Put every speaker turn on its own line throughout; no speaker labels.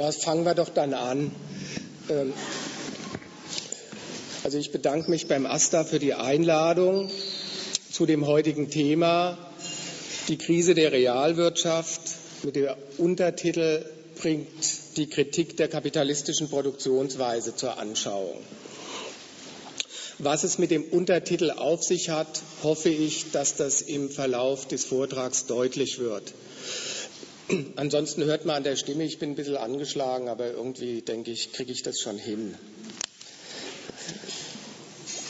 Ja, fangen wir doch dann an. Ähm, also ich bedanke mich beim AStA für die Einladung zu dem heutigen Thema die Krise der Realwirtschaft mit dem Untertitel bringt die Kritik der kapitalistischen Produktionsweise zur Anschauung. Was es mit dem Untertitel auf sich hat, hoffe ich, dass das im Verlauf des Vortrags deutlich wird. Ansonsten hört man an der Stimme, ich bin ein bisschen angeschlagen, aber irgendwie denke ich, kriege ich das schon hin.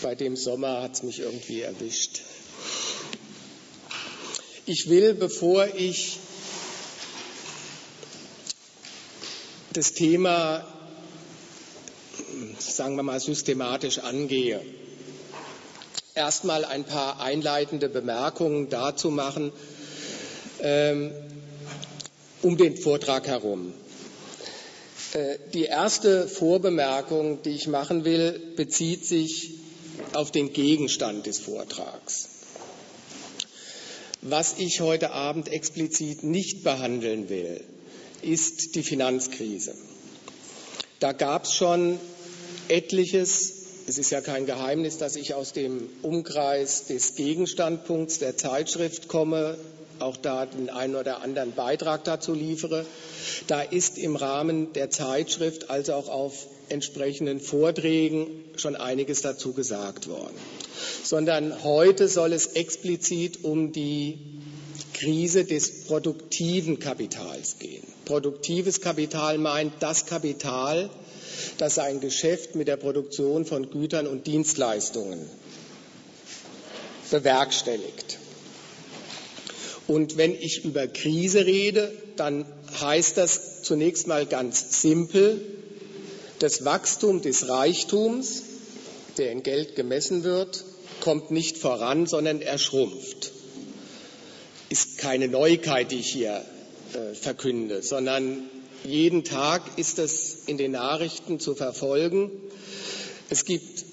Bei dem Sommer hat es mich irgendwie erwischt. Ich will, bevor ich das Thema, sagen wir mal, systematisch angehe, erstmal ein paar einleitende Bemerkungen dazu machen, ähm, um den Vortrag herum. Äh, die erste Vorbemerkung, die ich machen will, bezieht sich auf den Gegenstand des Vortrags. Was ich heute Abend explizit nicht behandeln will, ist die Finanzkrise. Da gab es schon etliches. Es ist ja kein Geheimnis, dass ich aus dem Umkreis des Gegenstandpunkts der Zeitschrift komme, auch da den einen oder anderen Beitrag dazu liefere. Da ist im Rahmen der Zeitschrift, also auch auf entsprechenden Vorträgen, schon einiges dazu gesagt worden. Sondern heute soll es explizit um die Krise des produktiven Kapitals gehen. Produktives Kapital meint das Kapital, das sein Geschäft mit der Produktion von Gütern und Dienstleistungen bewerkstelligt. Und wenn ich über Krise rede, dann heißt das zunächst mal ganz simpel, das Wachstum des Reichtums, der in Geld gemessen wird, kommt nicht voran, sondern er schrumpft. Ist keine Neuigkeit, die ich hier äh, verkünde, sondern jeden Tag ist es in den Nachrichten zu verfolgen. Es gibt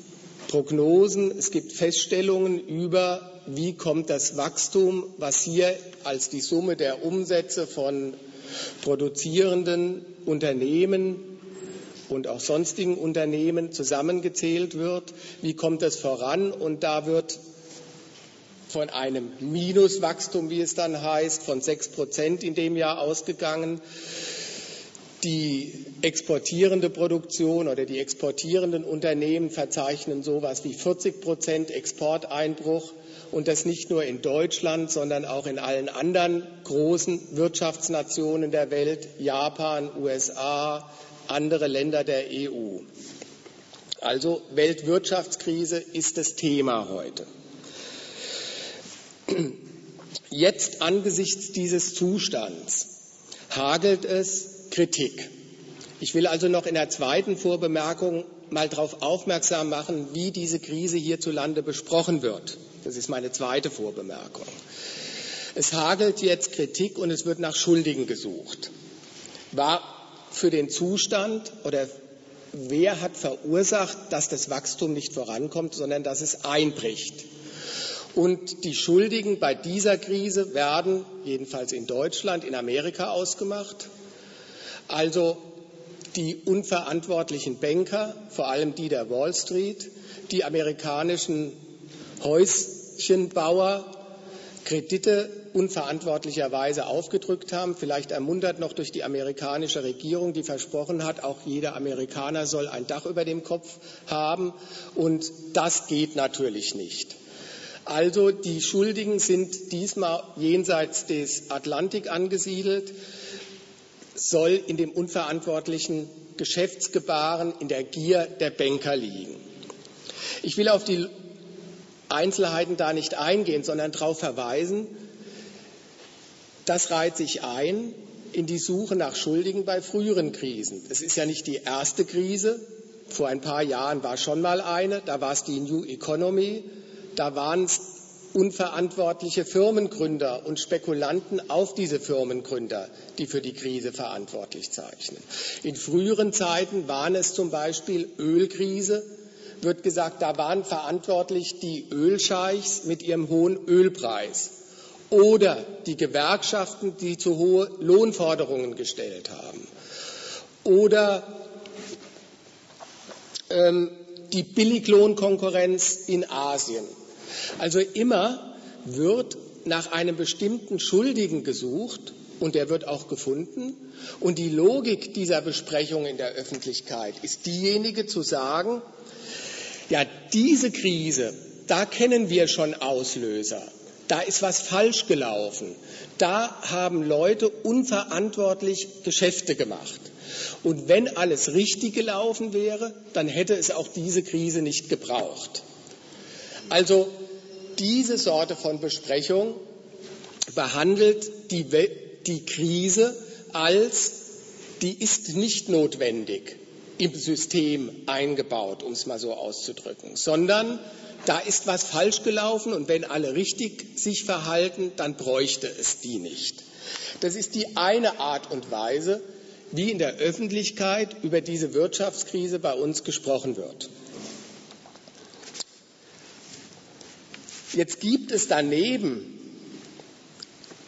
Prognosen, es gibt Feststellungen über wie kommt das Wachstum, was hier als die Summe der Umsätze von produzierenden Unternehmen und auch sonstigen Unternehmen zusammengezählt wird, wie kommt das voran? Und da wird von einem Minuswachstum, wie es dann heißt, von sechs Prozent in dem Jahr ausgegangen. Die exportierende Produktion oder die exportierenden Unternehmen verzeichnen so etwas wie 40 Prozent Exporteinbruch und das nicht nur in Deutschland, sondern auch in allen anderen großen Wirtschaftsnationen der Welt, Japan, USA, andere Länder der EU. Also Weltwirtschaftskrise ist das Thema heute. Jetzt angesichts dieses Zustands hagelt es Kritik. Ich will also noch in der zweiten Vorbemerkung mal darauf aufmerksam machen, wie diese Krise hierzulande besprochen wird. Das ist meine zweite Vorbemerkung. Es hagelt jetzt Kritik und es wird nach Schuldigen gesucht. War für den Zustand oder wer hat verursacht, dass das Wachstum nicht vorankommt, sondern dass es einbricht? Und die Schuldigen bei dieser Krise werden, jedenfalls in Deutschland, in Amerika ausgemacht. Also die unverantwortlichen Banker, vor allem die der Wall Street, die amerikanischen Häus Häuschenbauer Kredite unverantwortlicherweise aufgedrückt haben, vielleicht ermuntert noch durch die amerikanische Regierung, die versprochen hat, auch jeder Amerikaner soll ein Dach über dem Kopf haben. Und das geht natürlich nicht. Also die Schuldigen sind diesmal jenseits des Atlantik angesiedelt, soll in dem unverantwortlichen Geschäftsgebaren, in der Gier der Banker liegen. Ich will auf die Einzelheiten da nicht eingehen, sondern darauf verweisen, das reiht sich ein in die Suche nach Schuldigen bei früheren Krisen. Es ist ja nicht die erste Krise. Vor ein paar Jahren war schon mal eine. Da war es die New Economy. Da waren es unverantwortliche Firmengründer und Spekulanten auf diese Firmengründer, die für die Krise verantwortlich zeichnen. In früheren Zeiten waren es zum Beispiel Ölkrise, wird gesagt, da waren verantwortlich die Ölscheichs mit ihrem hohen Ölpreis oder die Gewerkschaften, die zu hohe Lohnforderungen gestellt haben oder ähm, die Billiglohnkonkurrenz in Asien. Also immer wird nach einem bestimmten Schuldigen gesucht und der wird auch gefunden. Und die Logik dieser Besprechung in der Öffentlichkeit ist diejenige zu sagen, ja, diese Krise, da kennen wir schon Auslöser. Da ist was falsch gelaufen. Da haben Leute unverantwortlich Geschäfte gemacht. Und wenn alles richtig gelaufen wäre, dann hätte es auch diese Krise nicht gebraucht. Also diese Sorte von Besprechung behandelt die, die Krise als, die ist nicht notwendig im System eingebaut, um es mal so auszudrücken, sondern da ist was falsch gelaufen und wenn alle richtig sich verhalten, dann bräuchte es die nicht. Das ist die eine Art und Weise, wie in der Öffentlichkeit über diese Wirtschaftskrise bei uns gesprochen wird. Jetzt gibt es daneben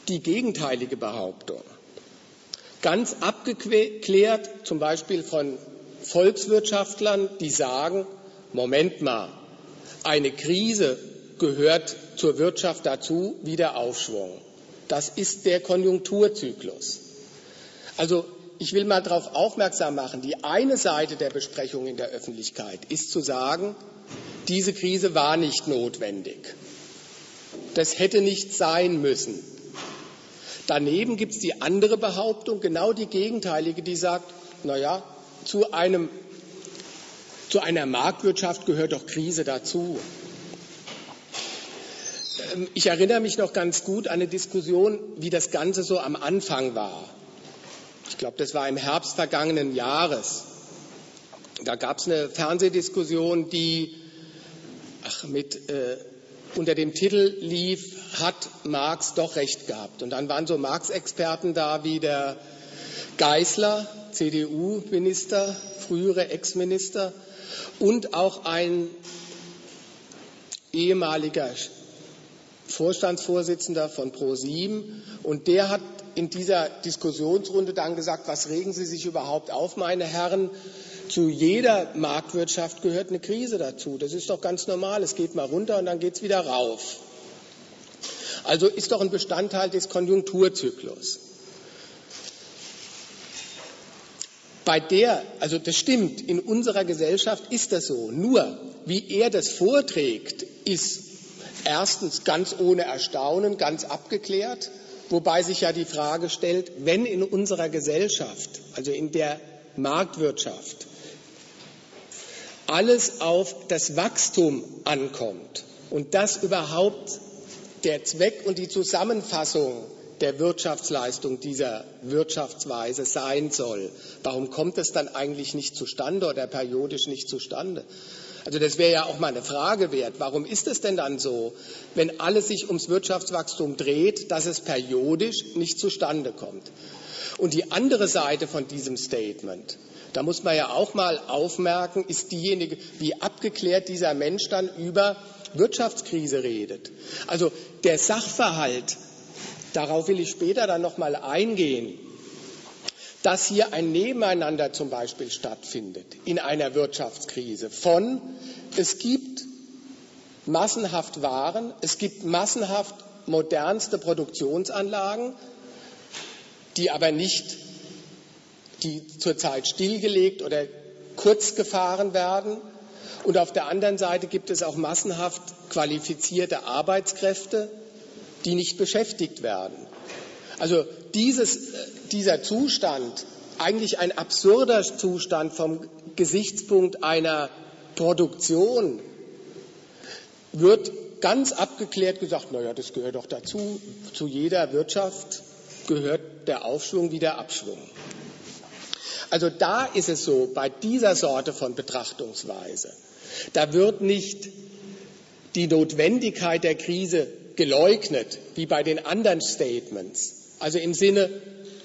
die gegenteilige Behauptung. Ganz abgeklärt, zum Beispiel von Volkswirtschaftlern, die sagen, Moment mal, eine Krise gehört zur Wirtschaft dazu wie der Aufschwung. Das ist der Konjunkturzyklus. Also ich will mal darauf aufmerksam machen, die eine Seite der Besprechung in der Öffentlichkeit ist zu sagen, diese Krise war nicht notwendig. Das hätte nicht sein müssen. Daneben gibt es die andere Behauptung, genau die gegenteilige, die sagt, na ja, zu einem zu einer Marktwirtschaft gehört doch Krise dazu. Ähm, ich erinnere mich noch ganz gut an eine Diskussion, wie das Ganze so am Anfang war. Ich glaube, das war im Herbst vergangenen Jahres. Da gab es eine Fernsehdiskussion, die ach, mit äh, unter dem Titel lief, hat Marx doch recht gehabt. Und dann waren so Marx-Experten da wie der Geißler, CDU-Minister, frühere Ex-Minister und auch ein ehemaliger Vorstandsvorsitzender von ProSieben. Und der hat in dieser Diskussionsrunde dann gesagt, was regen Sie sich überhaupt auf, meine Herren? Zu jeder Marktwirtschaft gehört eine Krise dazu. Das ist doch ganz normal. Es geht mal runter und dann geht es wieder rauf. Also ist doch ein Bestandteil des Konjunkturzyklus. Bei der, also das stimmt, in unserer Gesellschaft ist das so. Nur, wie er das vorträgt, ist erstens ganz ohne Erstaunen, ganz abgeklärt, wobei sich ja die Frage stellt, wenn in unserer Gesellschaft, also in der Marktwirtschaft, alles auf das Wachstum ankommt und das überhaupt der Zweck und die Zusammenfassung der Wirtschaftsleistung dieser Wirtschaftsweise sein soll. Warum kommt es dann eigentlich nicht zustande oder periodisch nicht zustande? Also das wäre ja auch mal eine Frage wert. Warum ist es denn dann so, wenn alles sich ums Wirtschaftswachstum dreht, dass es periodisch nicht zustande kommt? Und die andere Seite von diesem Statement, da muss man ja auch mal aufmerken, ist diejenige, wie abgeklärt dieser Mensch dann über Wirtschaftskrise redet. Also der Sachverhalt, darauf will ich später dann noch mal eingehen, dass hier ein Nebeneinander zum Beispiel stattfindet in einer Wirtschaftskrise von es gibt massenhaft Waren, es gibt massenhaft modernste Produktionsanlagen, die aber nicht, die zurzeit stillgelegt oder kurz gefahren werden. Und auf der anderen Seite gibt es auch massenhaft qualifizierte Arbeitskräfte, die nicht beschäftigt werden. Also dieses, dieser Zustand, eigentlich ein absurder Zustand vom Gesichtspunkt einer Produktion, wird ganz abgeklärt gesagt, na ja, das gehört doch dazu. Zu jeder Wirtschaft gehört der Aufschwung wie der Abschwung. Also da ist es so, bei dieser Sorte von Betrachtungsweise, da wird nicht die Notwendigkeit der Krise geleugnet, wie bei den anderen Statements. Also im Sinne,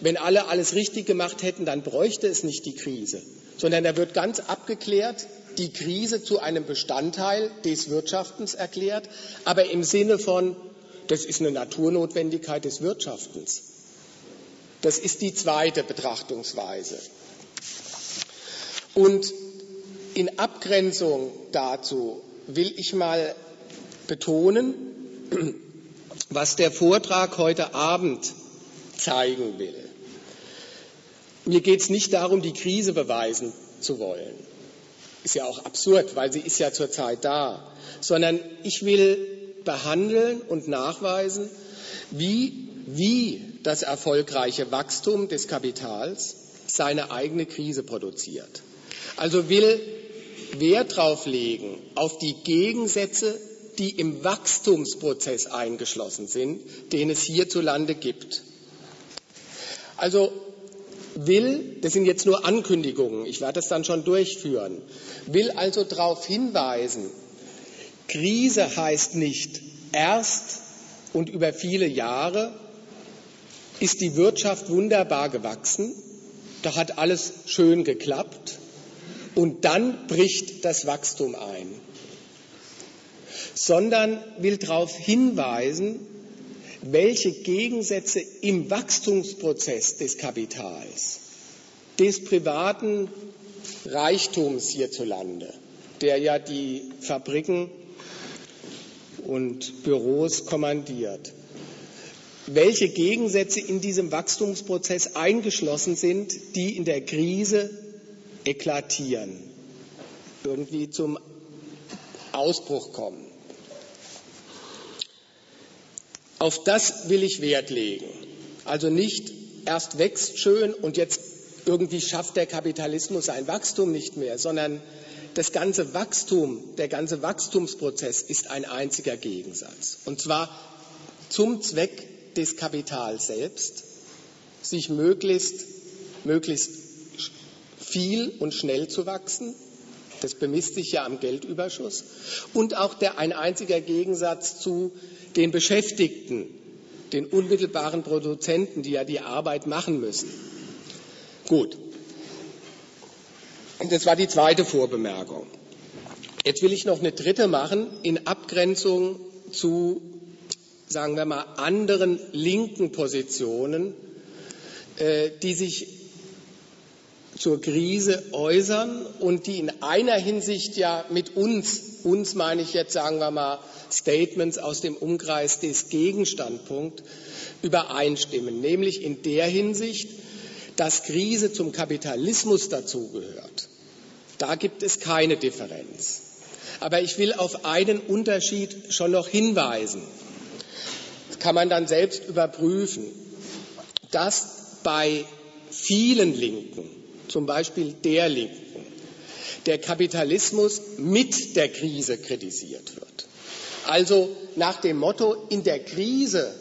wenn alle alles richtig gemacht hätten, dann bräuchte es nicht die Krise, sondern da wird ganz abgeklärt, die Krise zu einem Bestandteil des Wirtschaftens erklärt, aber im Sinne von, das ist eine Naturnotwendigkeit des Wirtschaftens. Das ist die zweite Betrachtungsweise. Und in Abgrenzung dazu will ich mal betonen, was der Vortrag heute Abend zeigen will. Mir geht es nicht darum, die Krise beweisen zu wollen. Ist ja auch absurd, weil sie ist ja zurzeit da. Sondern ich will behandeln und nachweisen, wie, wie das erfolgreiche Wachstum des Kapitals seine eigene Krise produziert. Also will Wert darauf legen, auf die Gegensätze, die im Wachstumsprozess eingeschlossen sind, den es hierzulande gibt. Also will, das sind jetzt nur Ankündigungen, ich werde das dann schon durchführen, will also darauf hinweisen, Krise heißt nicht erst und über viele Jahre ist die Wirtschaft wunderbar gewachsen, da hat alles schön geklappt und dann bricht das Wachstum ein, sondern will darauf hinweisen, welche Gegensätze im Wachstumsprozess des Kapitals, des privaten Reichtums hierzulande, der ja die Fabriken und Büros kommandiert, welche Gegensätze in diesem Wachstumsprozess eingeschlossen sind, die in der Krise eklatieren, irgendwie zum Ausbruch kommen. Auf das will ich Wert legen. Also nicht erst wächst schön und jetzt irgendwie schafft der Kapitalismus sein Wachstum nicht mehr, sondern das ganze Wachstum, der ganze Wachstumsprozess ist ein einziger Gegensatz. Und zwar zum Zweck des Kapitals selbst, sich möglichst, möglichst viel und schnell zu wachsen. Das bemisst sich ja am Geldüberschuss. Und auch der, ein einziger Gegensatz zu den Beschäftigten, den unmittelbaren Produzenten, die ja die Arbeit machen müssen. Gut. Das war die zweite Vorbemerkung. Jetzt will ich noch eine dritte machen in Abgrenzung zu, sagen wir mal, anderen linken Positionen, äh, die sich zur Krise äußern und die in einer Hinsicht ja mit uns, uns meine ich jetzt, sagen wir mal, Statements aus dem Umkreis des Gegenstandpunkts übereinstimmen, nämlich in der Hinsicht, dass Krise zum Kapitalismus dazugehört. Da gibt es keine Differenz. Aber ich will auf einen Unterschied schon noch hinweisen. Das kann man dann selbst überprüfen, dass bei vielen Linken, zum Beispiel der Linken, der Kapitalismus mit der Krise kritisiert wird. Also nach dem Motto, in der Krise,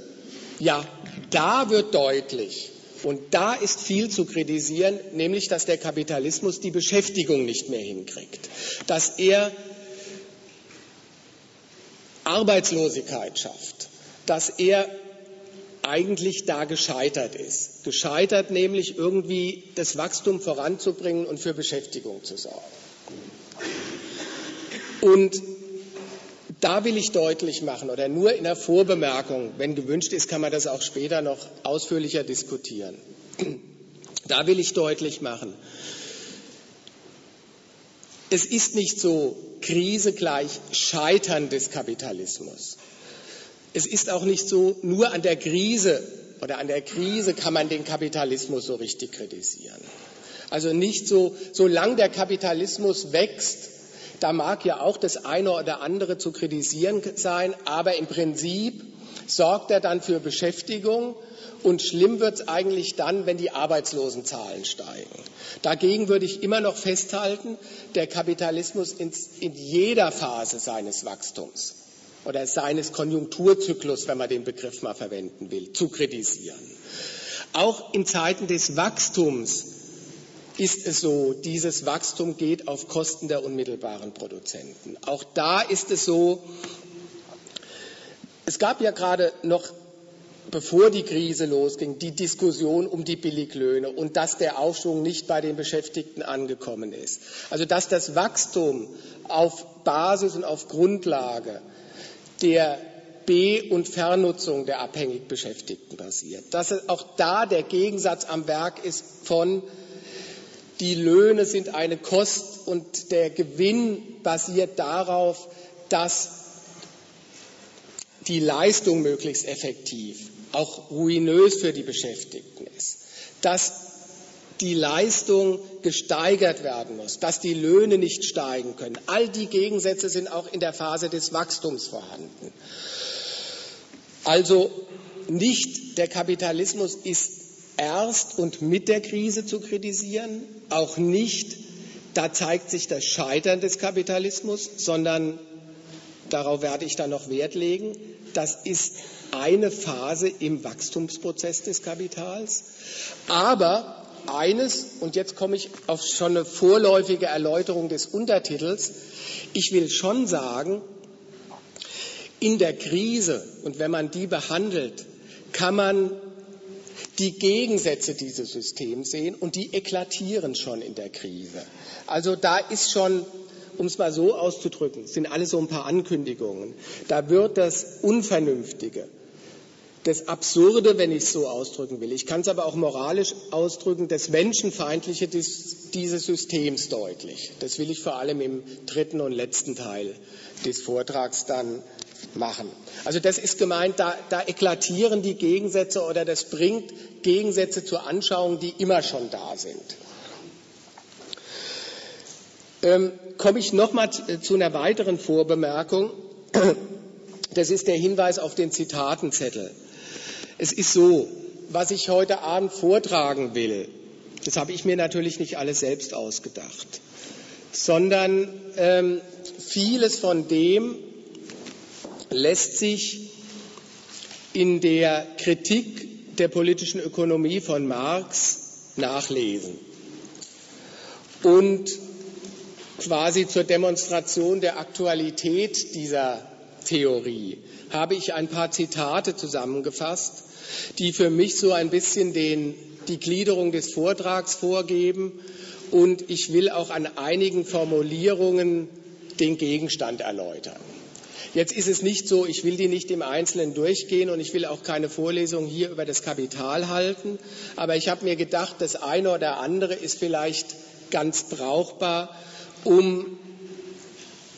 ja, da wird deutlich, und da ist viel zu kritisieren, nämlich dass der Kapitalismus die Beschäftigung nicht mehr hinkriegt, dass er Arbeitslosigkeit schafft, dass er eigentlich da gescheitert ist. Gescheitert nämlich irgendwie das Wachstum voranzubringen und für Beschäftigung zu sorgen. Und da will ich deutlich machen, oder nur in der Vorbemerkung, wenn gewünscht ist, kann man das auch später noch ausführlicher diskutieren. Da will ich deutlich machen, es ist nicht so Krise gleich Scheitern des Kapitalismus. Es ist auch nicht so, nur an der Krise oder an der Krise kann man den Kapitalismus so richtig kritisieren. Also nicht so, solange der Kapitalismus wächst, da mag ja auch das eine oder andere zu kritisieren sein, aber im Prinzip sorgt er dann für Beschäftigung und schlimm wird es eigentlich dann, wenn die Arbeitslosenzahlen steigen. Dagegen würde ich immer noch festhalten, der Kapitalismus in jeder Phase seines Wachstums oder seines Konjunkturzyklus, wenn man den Begriff mal verwenden will, zu kritisieren. Auch in Zeiten des Wachstums ist es so, dieses Wachstum geht auf Kosten der unmittelbaren Produzenten. Auch da ist es so, es gab ja gerade noch, bevor die Krise losging, die Diskussion um die Billiglöhne und dass der Aufschwung nicht bei den Beschäftigten angekommen ist. Also dass das Wachstum auf Basis und auf Grundlage der B- und Vernutzung der abhängig Beschäftigten basiert. Dass auch da der Gegensatz am Werk ist von die Löhne sind eine Kost und der Gewinn basiert darauf, dass die Leistung möglichst effektiv, auch ruinös für die Beschäftigten ist, dass die Leistung gesteigert werden muss, dass die Löhne nicht steigen können. All die Gegensätze sind auch in der Phase des Wachstums vorhanden. Also nicht der Kapitalismus ist erst und mit der Krise zu kritisieren, auch nicht, da zeigt sich das Scheitern des Kapitalismus, sondern darauf werde ich dann noch Wert legen, das ist eine Phase im Wachstumsprozess des Kapitals. Aber eines, und jetzt komme ich auf schon eine vorläufige Erläuterung des Untertitels, ich will schon sagen, in der Krise und wenn man die behandelt, kann man die Gegensätze dieses Systems sehen und die eklatieren schon in der Krise. Also da ist schon, um es mal so auszudrücken, sind alles so ein paar Ankündigungen. Da wird das Unvernünftige, das Absurde, wenn ich es so ausdrücken will, ich kann es aber auch moralisch ausdrücken, das Menschenfeindliche des, dieses Systems deutlich. Das will ich vor allem im dritten und letzten Teil des Vortrags dann machen. Also das ist gemeint, da, da eklatieren die Gegensätze oder das bringt Gegensätze zur Anschauung, die immer schon da sind. Ähm, komme ich nochmal zu einer weiteren Vorbemerkung. Das ist der Hinweis auf den Zitatenzettel. Es ist so, was ich heute Abend vortragen will, das habe ich mir natürlich nicht alles selbst ausgedacht, sondern ähm, vieles von dem lässt sich in der Kritik der politischen Ökonomie von Marx nachlesen. Und quasi zur Demonstration der Aktualität dieser Theorie habe ich ein paar Zitate zusammengefasst, die für mich so ein bisschen den, die Gliederung des Vortrags vorgeben. Und ich will auch an einigen Formulierungen den Gegenstand erläutern. Jetzt ist es nicht so, ich will die nicht im Einzelnen durchgehen und ich will auch keine Vorlesung hier über das Kapital halten, aber ich habe mir gedacht, das eine oder andere ist vielleicht ganz brauchbar, um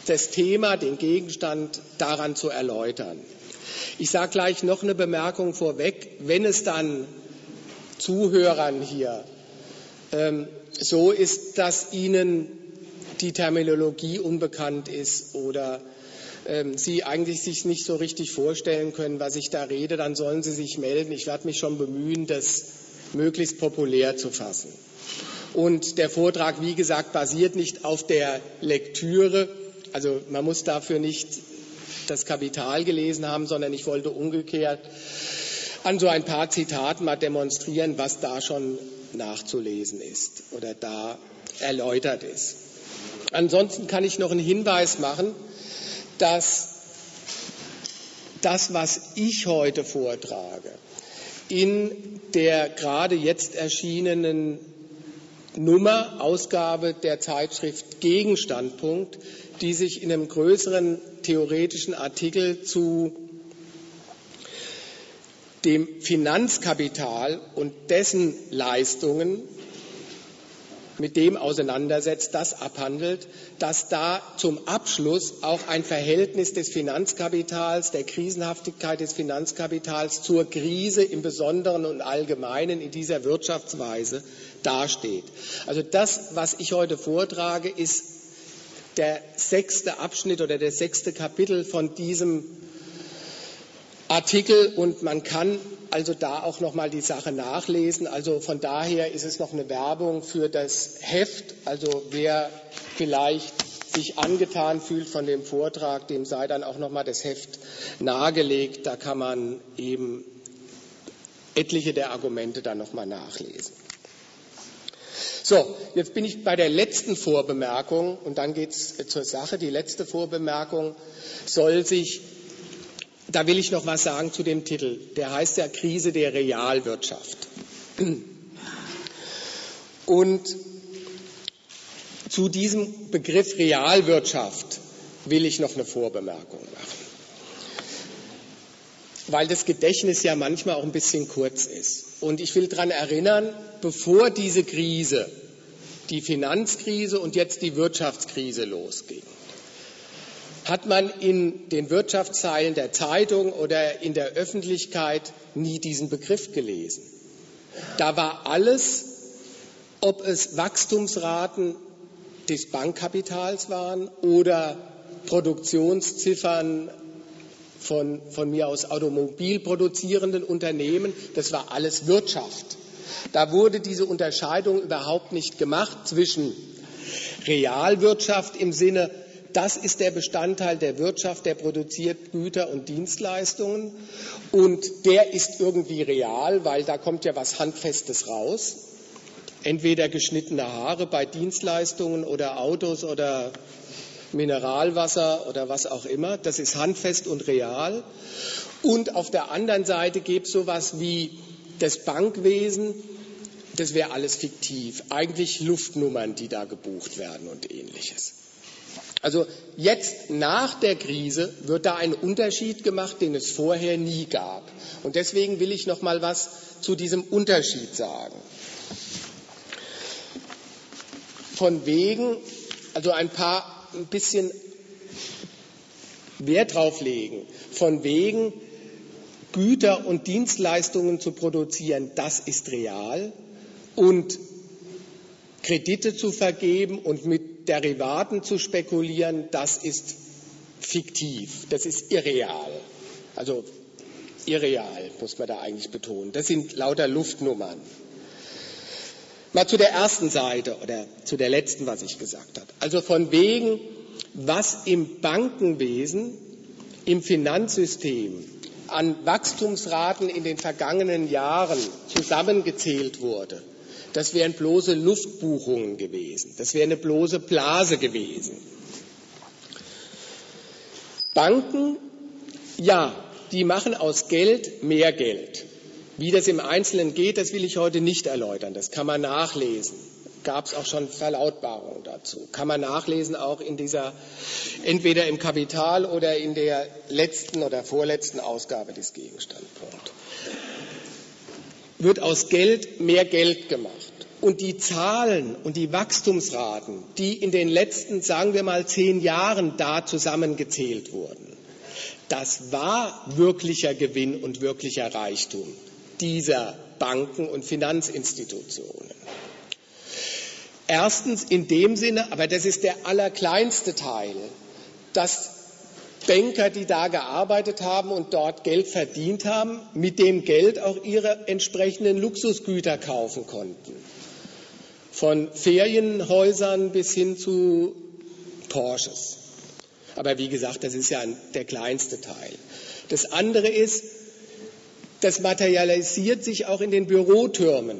das Thema, den Gegenstand daran zu erläutern. Ich sage gleich noch eine Bemerkung vorweg. Wenn es dann Zuhörern hier ähm, so ist, dass ihnen die Terminologie unbekannt ist oder ähm, Sie eigentlich sich nicht so richtig vorstellen können, was ich da rede, dann sollen Sie sich melden. Ich werde mich schon bemühen, das möglichst populär zu fassen. Und der Vortrag, wie gesagt, basiert nicht auf der Lektüre. Also man muss dafür nicht das Kapital gelesen haben, sondern ich wollte umgekehrt an so ein paar Zitaten mal demonstrieren, was da schon nachzulesen ist oder da erläutert ist. Ansonsten kann ich noch einen Hinweis machen, dass das, was ich heute vortrage, in der gerade jetzt erschienenen Nummer, Ausgabe der Zeitschrift Gegenstandpunkt, die sich in einem größeren theoretischen Artikel zu dem Finanzkapital und dessen Leistungen mit dem auseinandersetzt, das abhandelt, dass da zum Abschluss auch ein Verhältnis des Finanzkapitals, der Krisenhaftigkeit des Finanzkapitals zur Krise im Besonderen und Allgemeinen in dieser Wirtschaftsweise dasteht. Also das, was ich heute vortrage, ist der sechste Abschnitt oder der sechste Kapitel von diesem Artikel und man kann also da auch noch mal die Sache nachlesen. Also von daher ist es noch eine Werbung für das Heft. Also wer vielleicht sich angetan fühlt von dem Vortrag, dem sei dann auch noch mal das Heft nahegelegt. Da kann man eben etliche der Argumente dann noch mal nachlesen. So, jetzt bin ich bei der letzten Vorbemerkung und dann geht es zur Sache. Die letzte Vorbemerkung soll sich da will ich noch was sagen zu dem Titel. Der heißt ja Krise der Realwirtschaft. Und zu diesem Begriff Realwirtschaft will ich noch eine Vorbemerkung machen. Weil das Gedächtnis ja manchmal auch ein bisschen kurz ist. Und ich will daran erinnern, bevor diese Krise die Finanzkrise und jetzt die Wirtschaftskrise losging, hat man in den Wirtschaftszeilen der Zeitung oder in der Öffentlichkeit nie diesen Begriff gelesen. Da war alles, ob es Wachstumsraten des Bankkapitals waren oder Produktionsziffern von, von mir aus automobilproduzierenden Unternehmen, das war alles Wirtschaft. Da wurde diese Unterscheidung überhaupt nicht gemacht zwischen Realwirtschaft im Sinne, das ist der Bestandteil der Wirtschaft, der produziert Güter und Dienstleistungen und der ist irgendwie real, weil da kommt ja was Handfestes raus. Entweder geschnittene Haare bei Dienstleistungen oder Autos oder Mineralwasser oder was auch immer. Das ist handfest und real. Und auf der anderen Seite gibt es sowas wie das Bankwesen. Das wäre alles fiktiv. Eigentlich Luftnummern, die da gebucht werden und ähnliches. Also jetzt nach der Krise wird da ein Unterschied gemacht, den es vorher nie gab. Und deswegen will ich noch mal was zu diesem Unterschied sagen. Von wegen, also ein paar ein bisschen Wert drauf legen, von wegen Güter und Dienstleistungen zu produzieren, das ist real und Kredite zu vergeben und mit Derivaten zu spekulieren, das ist fiktiv, das ist irreal. Also irreal, muss man da eigentlich betonen. Das sind lauter Luftnummern. Mal zu der ersten Seite oder zu der letzten, was ich gesagt habe. Also von wegen, was im Bankenwesen, im Finanzsystem an Wachstumsraten in den vergangenen Jahren zusammengezählt wurde. Das wären bloße Luftbuchungen gewesen. Das wäre eine bloße Blase gewesen. Banken, ja, die machen aus Geld mehr Geld. Wie das im Einzelnen geht, das will ich heute nicht erläutern. Das kann man nachlesen. Gab es auch schon Verlautbarungen dazu. Kann man nachlesen auch in dieser, entweder im Kapital oder in der letzten oder vorletzten Ausgabe des Gegenstandpunkts. Wird aus Geld mehr Geld gemacht. Und die Zahlen und die Wachstumsraten, die in den letzten, sagen wir mal, zehn Jahren da zusammengezählt wurden, das war wirklicher Gewinn und wirklicher Reichtum dieser Banken und Finanzinstitutionen. Erstens in dem Sinne, aber das ist der allerkleinste Teil, dass Banker, die da gearbeitet haben und dort Geld verdient haben, mit dem Geld auch ihre entsprechenden Luxusgüter kaufen konnten. Von Ferienhäusern bis hin zu Porsches. Aber wie gesagt, das ist ja der kleinste Teil. Das andere ist, das materialisiert sich auch in den Bürotürmen.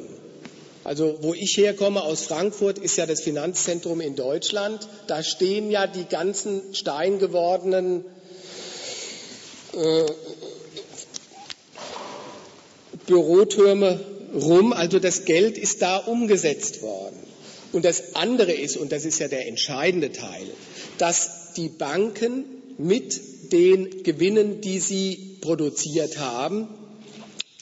Also wo ich herkomme aus Frankfurt ist ja das Finanzzentrum in Deutschland. Da stehen ja die ganzen steingewordenen äh, Bürotürme rum. Also das Geld ist da umgesetzt worden. Und das andere ist, und das ist ja der entscheidende Teil, dass die Banken mit den Gewinnen, die sie produziert haben,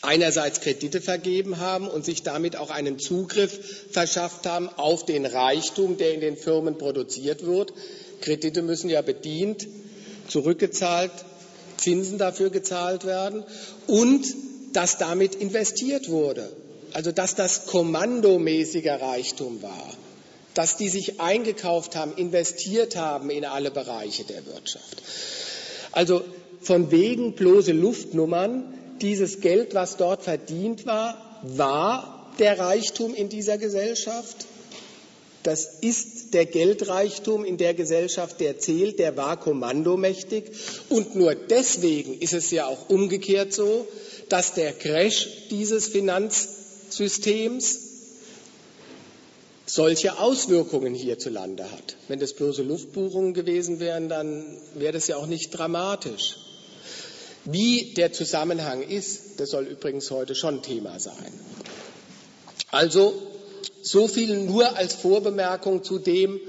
einerseits Kredite vergeben haben und sich damit auch einen Zugriff verschafft haben auf den Reichtum, der in den Firmen produziert wird. Kredite müssen ja bedient, zurückgezahlt, Zinsen dafür gezahlt werden und dass damit investiert wurde. Also dass das kommandomäßiger Reichtum war, dass die sich eingekauft haben, investiert haben in alle Bereiche der Wirtschaft. Also von wegen bloße Luftnummern, dieses Geld, was dort verdient war, war der Reichtum in dieser Gesellschaft. Das ist der Geldreichtum in der Gesellschaft, der zählt, der war kommandomächtig. Und nur deswegen ist es ja auch umgekehrt so, dass der Crash dieses Finanzsystems solche Auswirkungen hierzulande hat. Wenn das bloße Luftbuchungen gewesen wären, dann wäre das ja auch nicht dramatisch. Wie der Zusammenhang ist, das soll übrigens heute schon Thema sein. Also so viel nur als Vorbemerkung zu dem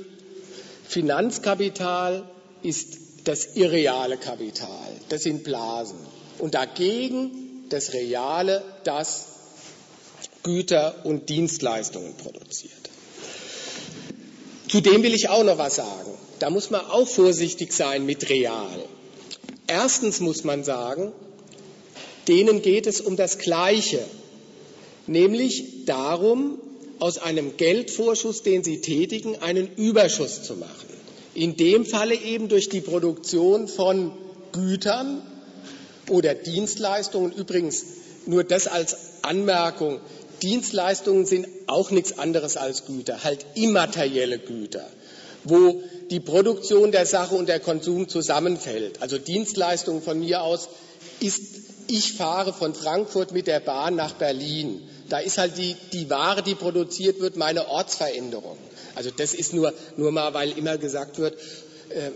Finanzkapital ist das irreale Kapital. Das sind Blasen. Und dagegen das Reale, das Güter und Dienstleistungen produziert. Zudem will ich auch noch was sagen. Da muss man auch vorsichtig sein mit real. Erstens muss man sagen, denen geht es um das Gleiche, nämlich darum, aus einem Geldvorschuss, den sie tätigen, einen Überschuss zu machen. In dem Falle eben durch die Produktion von Gütern oder Dienstleistungen. Übrigens nur das als Anmerkung. Dienstleistungen sind auch nichts anderes als Güter, halt immaterielle Güter, wo die Produktion der Sache und der Konsum zusammenfällt. Also Dienstleistungen von mir aus ist, ich fahre von Frankfurt mit der Bahn nach Berlin. Da ist halt die, die Ware, die produziert wird, meine Ortsveränderung. Also das ist nur, nur mal, weil immer gesagt wird, äh,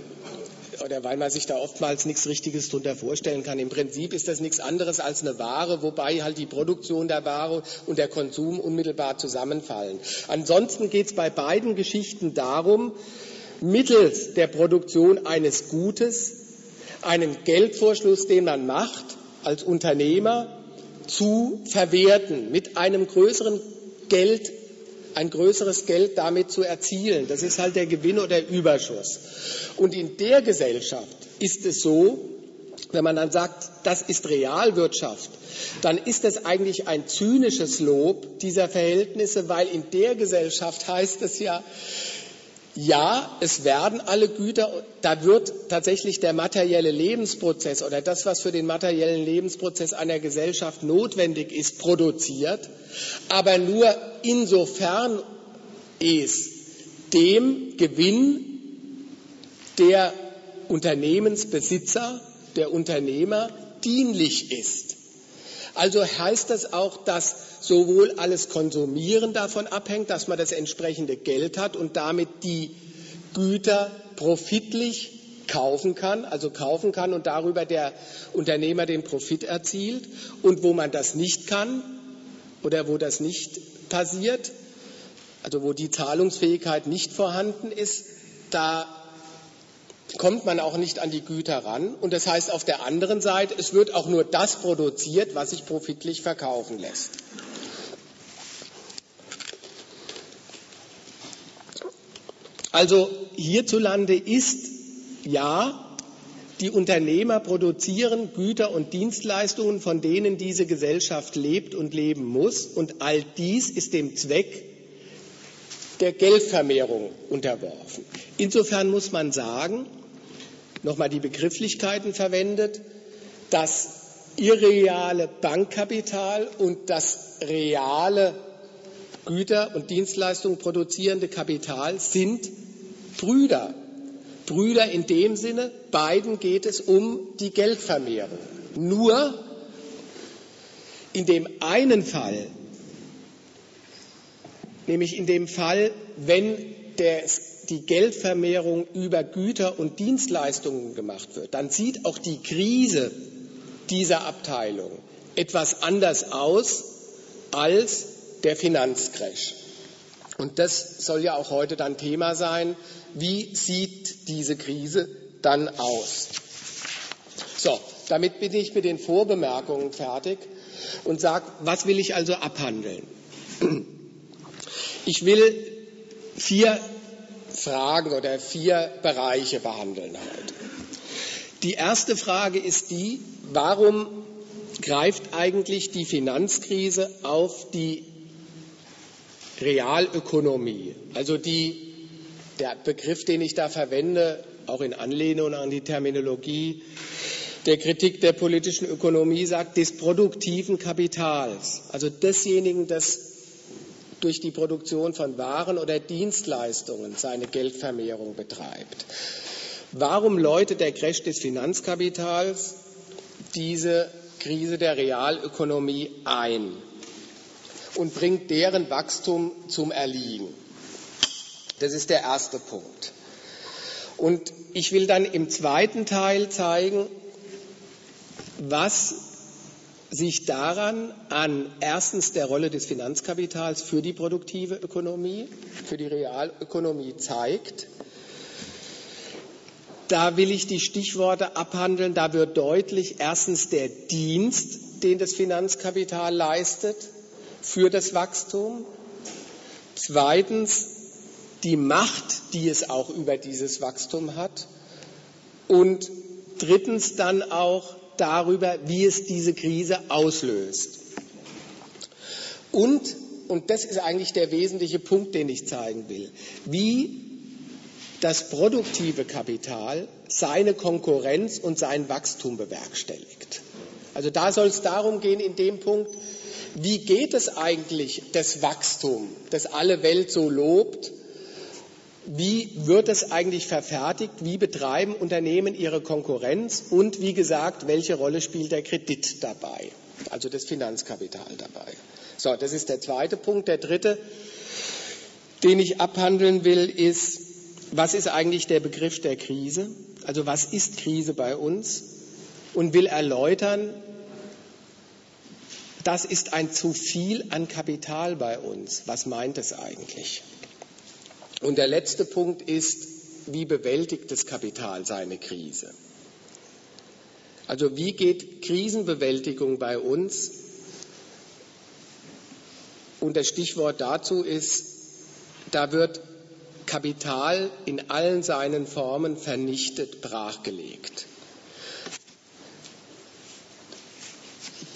oder weil man sich da oftmals nichts Richtiges drunter vorstellen kann. Im Prinzip ist das nichts anderes als eine Ware, wobei halt die Produktion der Ware und der Konsum unmittelbar zusammenfallen. Ansonsten geht es bei beiden Geschichten darum, mittels der Produktion eines Gutes einen Geldvorschluss, den man macht als Unternehmer, zu verwerten mit einem größeren Geld ein größeres Geld damit zu erzielen. Das ist halt der Gewinn oder der Überschuss. Und in der Gesellschaft ist es so, wenn man dann sagt, das ist Realwirtschaft, dann ist das eigentlich ein zynisches Lob dieser Verhältnisse, weil in der Gesellschaft heißt es ja, ja, es werden alle Güter, da wird tatsächlich der materielle Lebensprozess oder das, was für den materiellen Lebensprozess einer Gesellschaft notwendig ist, produziert, aber nur insofern es dem Gewinn der Unternehmensbesitzer, der Unternehmer dienlich ist. Also heißt das auch, dass sowohl alles Konsumieren davon abhängt, dass man das entsprechende Geld hat und damit die Güter profitlich kaufen kann, also kaufen kann und darüber der Unternehmer den Profit erzielt. Und wo man das nicht kann oder wo das nicht passiert, also wo die Zahlungsfähigkeit nicht vorhanden ist, da kommt man auch nicht an die Güter ran. Und das heißt auf der anderen Seite, es wird auch nur das produziert, was sich profitlich verkaufen lässt. Also hierzulande ist ja, die Unternehmer produzieren Güter und Dienstleistungen, von denen diese Gesellschaft lebt und leben muss. Und all dies ist dem Zweck der Geldvermehrung unterworfen. Insofern muss man sagen, nochmal die Begrifflichkeiten verwendet, das irreale Bankkapital und das reale Güter und Dienstleistungen produzierende Kapital sind Brüder. Brüder in dem Sinne, beiden geht es um die Geldvermehrung. Nur in dem einen Fall, nämlich in dem Fall, wenn der, die Geldvermehrung über Güter und Dienstleistungen gemacht wird, dann sieht auch die Krise dieser Abteilung etwas anders aus als der Finanzcrash. Und das soll ja auch heute dann Thema sein. Wie sieht diese Krise dann aus? So, damit bin ich mit den Vorbemerkungen fertig und sage, was will ich also abhandeln? Ich will vier Fragen oder vier Bereiche behandeln heute. Die erste Frage ist die, warum greift eigentlich die Finanzkrise auf die Realökonomie, also die, der Begriff, den ich da verwende, auch in Anlehnung an die Terminologie der Kritik der politischen Ökonomie sagt, des produktiven Kapitals, also desjenigen, das durch die Produktion von Waren oder Dienstleistungen seine Geldvermehrung betreibt. Warum läutet der Crash des Finanzkapitals diese Krise der Realökonomie ein? und bringt deren Wachstum zum Erliegen. Das ist der erste Punkt. Und ich will dann im zweiten Teil zeigen, was sich daran an erstens der Rolle des Finanzkapitals für die produktive Ökonomie, für die Realökonomie zeigt. Da will ich die Stichworte abhandeln. Da wird deutlich erstens der Dienst, den das Finanzkapital leistet, für das Wachstum. Zweitens die Macht, die es auch über dieses Wachstum hat und drittens dann auch darüber, wie es diese Krise auslöst. Und, und das ist eigentlich der wesentliche Punkt, den ich zeigen will, wie das produktive Kapital seine Konkurrenz und sein Wachstum bewerkstelligt. Also da soll es darum gehen in dem Punkt, wie geht es eigentlich das Wachstum, das alle Welt so lobt? Wie wird es eigentlich verfertigt? Wie betreiben Unternehmen ihre Konkurrenz? Und wie gesagt, welche Rolle spielt der Kredit dabei? Also das Finanzkapital dabei. So, das ist der zweite Punkt. Der dritte, den ich abhandeln will, ist, was ist eigentlich der Begriff der Krise? Also was ist Krise bei uns? Und will erläutern, das ist ein zu viel an Kapital bei uns. Was meint es eigentlich? Und der letzte Punkt ist, wie bewältigt das Kapital seine Krise? Also wie geht Krisenbewältigung bei uns? Und das Stichwort dazu ist, da wird Kapital in allen seinen Formen vernichtet, brachgelegt.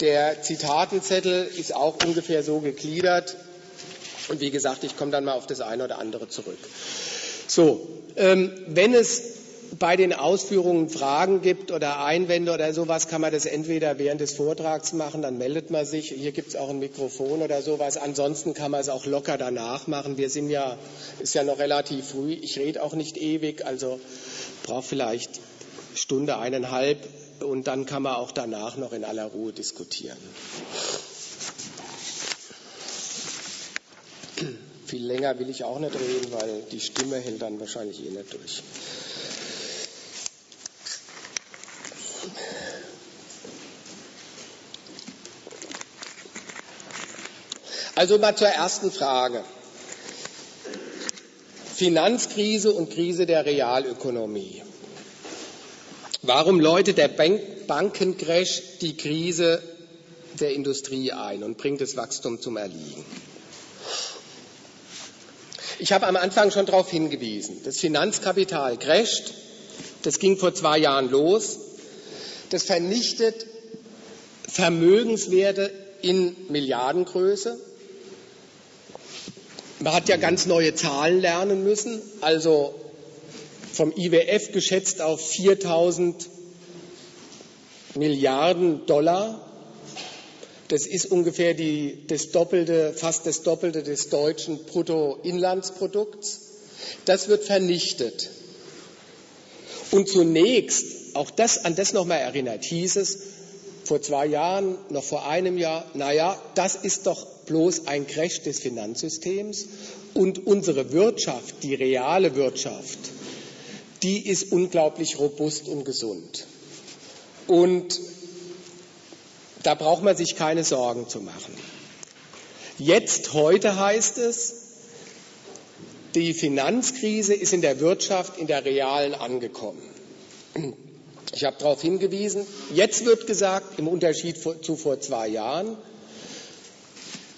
Der Zitatenzettel ist auch ungefähr so gegliedert. Und wie gesagt, ich komme dann mal auf das eine oder andere zurück. So, ähm, wenn es bei den Ausführungen Fragen gibt oder Einwände oder sowas, kann man das entweder während des Vortrags machen, dann meldet man sich. Hier gibt es auch ein Mikrofon oder sowas. Ansonsten kann man es auch locker danach machen. Wir sind ja, ist ja noch relativ früh. Ich rede auch nicht ewig, also brauche vielleicht Stunde, eineinhalb und dann kann man auch danach noch in aller Ruhe diskutieren. Viel länger will ich auch nicht reden, weil die Stimme hält dann wahrscheinlich eh nicht durch. Also mal zur ersten Frage. Finanzkrise und Krise der Realökonomie. Warum läutet der Bank Bankencrash die Krise der Industrie ein und bringt das Wachstum zum Erliegen? Ich habe am Anfang schon darauf hingewiesen. Das Finanzkapital crasht. Das ging vor zwei Jahren los. Das vernichtet Vermögenswerte in Milliardengröße. Man hat ja ganz neue Zahlen lernen müssen. Also vom IWF geschätzt auf 4000 Milliarden Dollar. Das ist ungefähr die, das Doppelte, fast das Doppelte des deutschen Bruttoinlandsprodukts. Das wird vernichtet. Und zunächst, auch das, an das nochmal erinnert, hieß es vor zwei Jahren, noch vor einem Jahr, naja, das ist doch bloß ein Crash des Finanzsystems und unsere Wirtschaft, die reale Wirtschaft, die ist unglaublich robust und gesund. Und da braucht man sich keine Sorgen zu machen. Jetzt, heute heißt es, die Finanzkrise ist in der Wirtschaft, in der realen angekommen. Ich habe darauf hingewiesen, jetzt wird gesagt, im Unterschied zu vor zwei Jahren,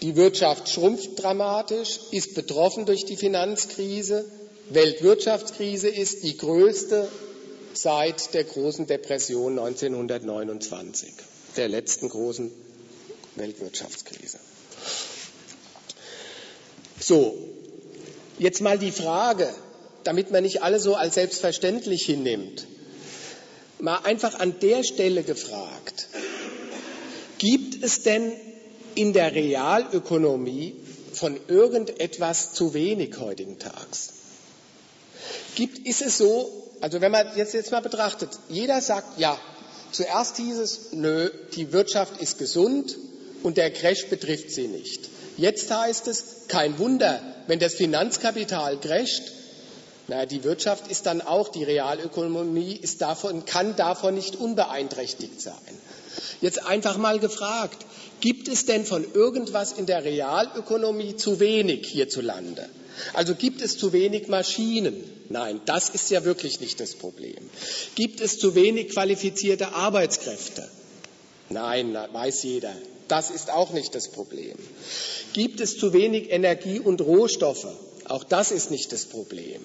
die Wirtschaft schrumpft dramatisch, ist betroffen durch die Finanzkrise, Weltwirtschaftskrise ist die größte seit der großen Depression 1929, der letzten großen Weltwirtschaftskrise. So, jetzt mal die Frage, damit man nicht alle so als selbstverständlich hinnimmt, mal einfach an der Stelle gefragt, gibt es denn in der Realökonomie von irgendetwas zu wenig heutigen Tags? gibt, ist es so, also wenn man jetzt, jetzt mal betrachtet, jeder sagt ja. Zuerst hieß es, nö, die Wirtschaft ist gesund und der Crash betrifft sie nicht. Jetzt heißt es, kein Wunder, wenn das Finanzkapital crasht, na, die Wirtschaft ist dann auch, die Realökonomie ist davon, kann davon nicht unbeeinträchtigt sein. Jetzt einfach mal gefragt, gibt es denn von irgendwas in der Realökonomie zu wenig hierzulande? Also gibt es zu wenig Maschinen? Nein, das ist ja wirklich nicht das Problem. Gibt es zu wenig qualifizierte Arbeitskräfte? Nein, weiß jeder. Das ist auch nicht das Problem. Gibt es zu wenig Energie und Rohstoffe? Auch das ist nicht das Problem.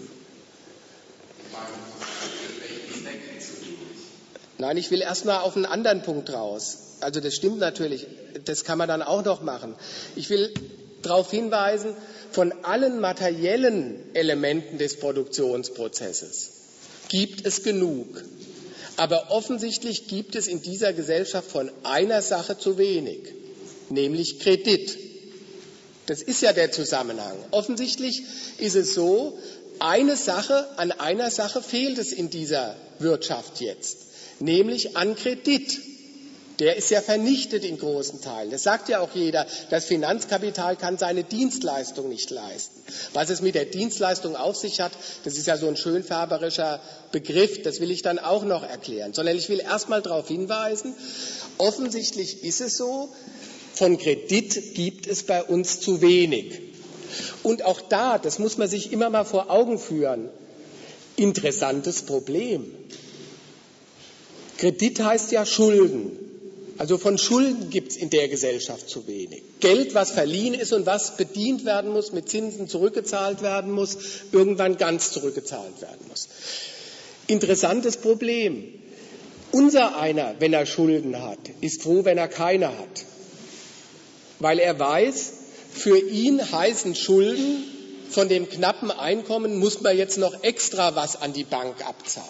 Nein, ich will erst mal auf einen anderen Punkt raus. Also das stimmt natürlich, das kann man dann auch noch machen. Ich will darauf hinweisen, von allen materiellen Elementen des Produktionsprozesses gibt es genug. Aber offensichtlich gibt es in dieser Gesellschaft von einer Sache zu wenig, nämlich Kredit. Das ist ja der Zusammenhang. Offensichtlich ist es so, eine Sache, an einer Sache fehlt es in dieser Wirtschaft jetzt, nämlich an Kredit der ist ja vernichtet in großen Teilen. Das sagt ja auch jeder. Das Finanzkapital kann seine Dienstleistung nicht leisten. Was es mit der Dienstleistung auf sich hat, das ist ja so ein schönfärberischer Begriff, das will ich dann auch noch erklären. Sondern ich will erst mal darauf hinweisen, offensichtlich ist es so, von Kredit gibt es bei uns zu wenig. Und auch da, das muss man sich immer mal vor Augen führen, interessantes Problem. Kredit heißt ja Schulden. Also von Schulden gibt es in der Gesellschaft zu wenig. Geld, was verliehen ist und was bedient werden muss, mit Zinsen zurückgezahlt werden muss, irgendwann ganz zurückgezahlt werden muss. Interessantes Problem. Unser einer, wenn er Schulden hat, ist froh, wenn er keine hat. Weil er weiß, für ihn heißen Schulden, von dem knappen Einkommen muss man jetzt noch extra was an die Bank abzahlen.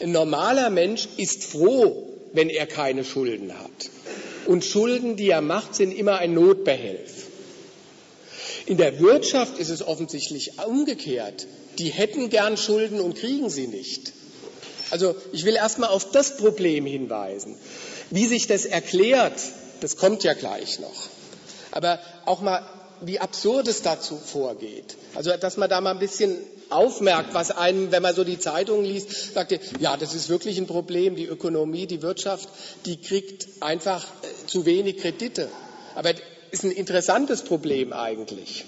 Ein normaler Mensch ist froh, wenn er keine Schulden hat. Und Schulden, die er macht, sind immer ein Notbehelf. In der Wirtschaft ist es offensichtlich umgekehrt. Die hätten gern Schulden und kriegen sie nicht. Also ich will erstmal auf das Problem hinweisen. Wie sich das erklärt, das kommt ja gleich noch. Aber auch mal, wie absurd es dazu vorgeht. Also, dass man da mal ein bisschen aufmerkt, was einem, wenn man so die Zeitungen liest, sagt, ja, das ist wirklich ein Problem. Die Ökonomie, die Wirtschaft, die kriegt einfach äh, zu wenig Kredite. Aber es ist ein interessantes Problem eigentlich.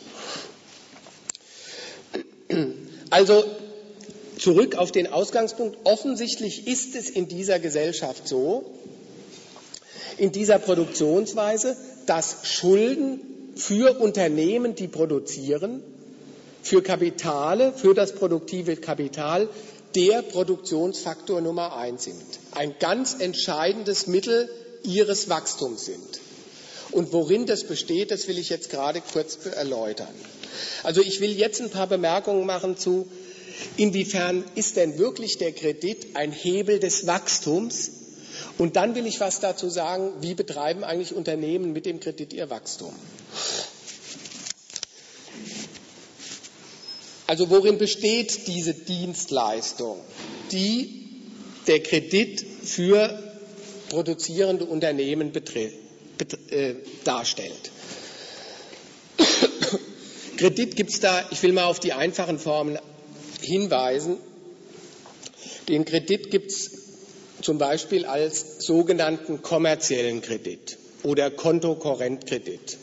Also zurück auf den Ausgangspunkt. Offensichtlich ist es in dieser Gesellschaft so, in dieser Produktionsweise, dass Schulden für Unternehmen, die produzieren, für Kapitale, für das produktive Kapital der Produktionsfaktor Nummer eins sind. Ein ganz entscheidendes Mittel ihres Wachstums sind. Und worin das besteht, das will ich jetzt gerade kurz erläutern. Also ich will jetzt ein paar Bemerkungen machen zu, inwiefern ist denn wirklich der Kredit ein Hebel des Wachstums? Und dann will ich was dazu sagen, wie betreiben eigentlich Unternehmen mit dem Kredit ihr Wachstum? Also worin besteht diese Dienstleistung, die der Kredit für produzierende Unternehmen äh, darstellt? Kredit gibt es da, ich will mal auf die einfachen Formen hinweisen. Den Kredit gibt es zum Beispiel als sogenannten kommerziellen Kredit oder Kontokorrentkredit.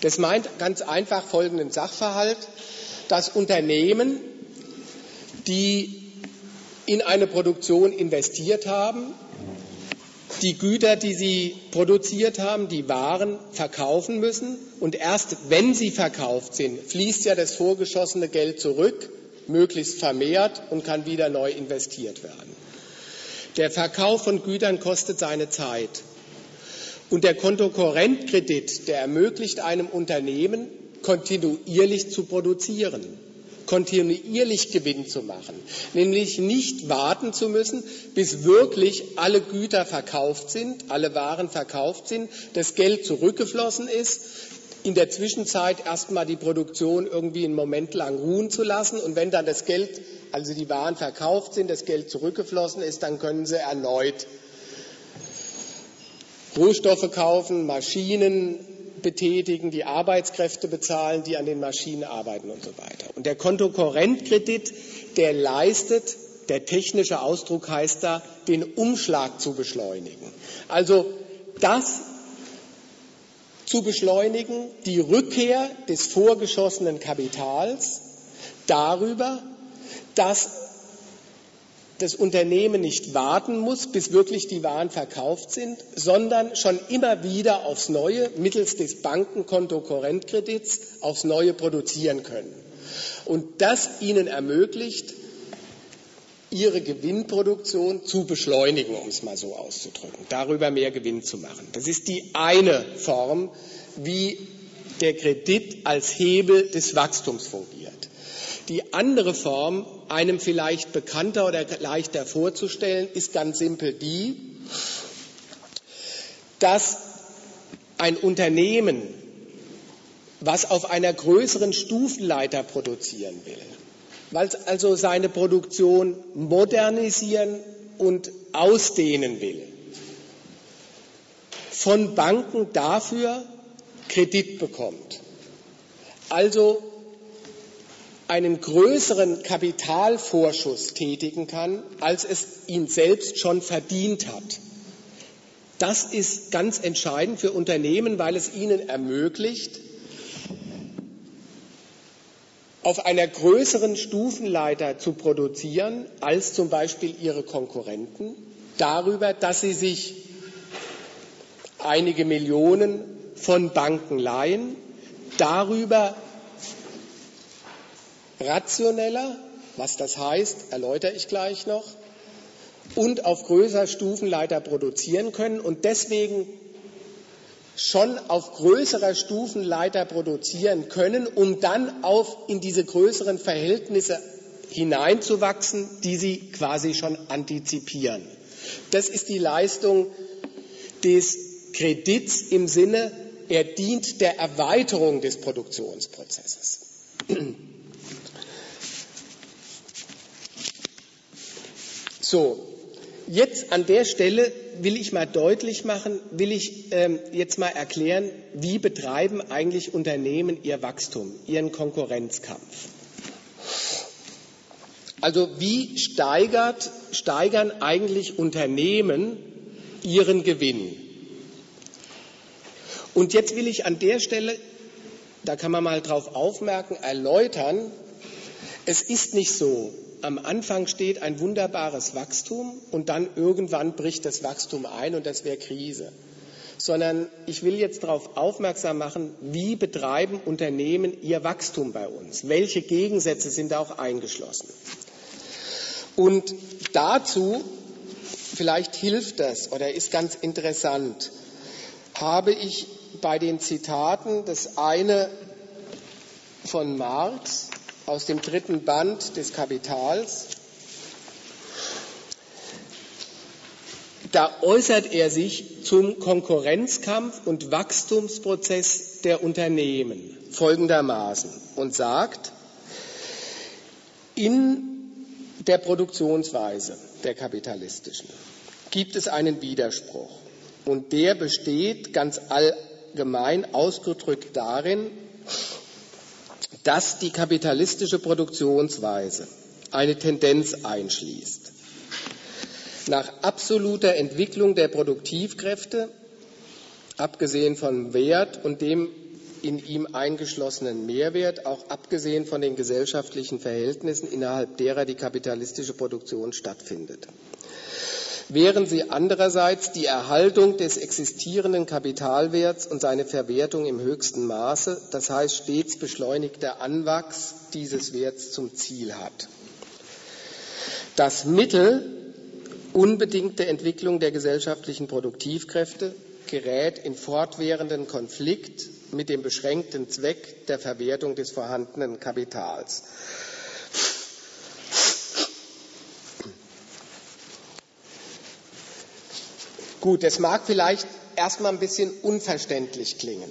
Das meint ganz einfach folgenden Sachverhalt dass Unternehmen, die in eine Produktion investiert haben, die Güter, die sie produziert haben, die Waren verkaufen müssen. Und erst wenn sie verkauft sind, fließt ja das vorgeschossene Geld zurück, möglichst vermehrt und kann wieder neu investiert werden. Der Verkauf von Gütern kostet seine Zeit. Und der Kontokorrentkredit, der ermöglicht einem Unternehmen, kontinuierlich zu produzieren, kontinuierlich Gewinn zu machen, nämlich nicht warten zu müssen, bis wirklich alle Güter verkauft sind, alle Waren verkauft sind, das Geld zurückgeflossen ist, in der Zwischenzeit erstmal die Produktion irgendwie einen Moment lang ruhen zu lassen. Und wenn dann das Geld, also die Waren verkauft sind, das Geld zurückgeflossen ist, dann können sie erneut Rohstoffe kaufen, Maschinen, betätigen, die Arbeitskräfte bezahlen, die an den Maschinen arbeiten und so weiter. Und der Kontokorrentkredit, der leistet, der technische Ausdruck heißt da, den Umschlag zu beschleunigen. Also das zu beschleunigen, die Rückkehr des vorgeschossenen Kapitals darüber, dass das Unternehmen nicht warten muss, bis wirklich die Waren verkauft sind, sondern schon immer wieder aufs Neue mittels des Bankenkonto-Korrentkredits aufs Neue produzieren können. und das ihnen ermöglicht, ihre Gewinnproduktion zu beschleunigen, um es mal so auszudrücken, darüber mehr Gewinn zu machen. Das ist die eine Form, wie der Kredit als Hebel des Wachstums fungiert. Die andere Form, einem vielleicht bekannter oder leichter vorzustellen, ist ganz simpel die, dass ein Unternehmen, was auf einer größeren Stufenleiter produzieren will, weil es also seine Produktion modernisieren und ausdehnen will, von Banken dafür Kredit bekommt. Also einen größeren Kapitalvorschuss tätigen kann, als es ihn selbst schon verdient hat. Das ist ganz entscheidend für Unternehmen, weil es ihnen ermöglicht, auf einer größeren Stufenleiter zu produzieren als zum Beispiel ihre Konkurrenten, darüber, dass sie sich einige Millionen von Banken leihen, darüber rationeller, was das heißt, erläutere ich gleich noch, und auf größerer Stufenleiter produzieren können und deswegen schon auf größerer Stufenleiter produzieren können, um dann auf in diese größeren Verhältnisse hineinzuwachsen, die sie quasi schon antizipieren. Das ist die Leistung des Kredits im Sinne, er dient der Erweiterung des Produktionsprozesses. So, jetzt an der Stelle will ich mal deutlich machen, will ich ähm, jetzt mal erklären, wie betreiben eigentlich Unternehmen ihr Wachstum, ihren Konkurrenzkampf. Also wie steigert, steigern eigentlich Unternehmen ihren Gewinn? Und jetzt will ich an der Stelle, da kann man mal drauf aufmerken, erläutern, es ist nicht so, am Anfang steht ein wunderbares Wachstum und dann irgendwann bricht das Wachstum ein und das wäre Krise. Sondern ich will jetzt darauf aufmerksam machen, wie betreiben Unternehmen ihr Wachstum bei uns? Welche Gegensätze sind da auch eingeschlossen? Und dazu, vielleicht hilft das oder ist ganz interessant, habe ich bei den Zitaten das eine von Marx aus dem dritten Band des Kapitals. Da äußert er sich zum Konkurrenzkampf und Wachstumsprozess der Unternehmen folgendermaßen und sagt, in der Produktionsweise der kapitalistischen gibt es einen Widerspruch und der besteht ganz allgemein ausgedrückt darin, dass die kapitalistische Produktionsweise eine Tendenz einschließt. Nach absoluter Entwicklung der Produktivkräfte, abgesehen von Wert und dem in ihm eingeschlossenen Mehrwert, auch abgesehen von den gesellschaftlichen Verhältnissen, innerhalb derer die kapitalistische Produktion stattfindet während sie andererseits die Erhaltung des existierenden Kapitalwerts und seine Verwertung im höchsten Maße, das heißt stets beschleunigter Anwachs dieses Werts zum Ziel hat. Das Mittel unbedingte Entwicklung der gesellschaftlichen Produktivkräfte gerät in fortwährenden Konflikt mit dem beschränkten Zweck der Verwertung des vorhandenen Kapitals. Gut, das mag vielleicht erstmal ein bisschen unverständlich klingen.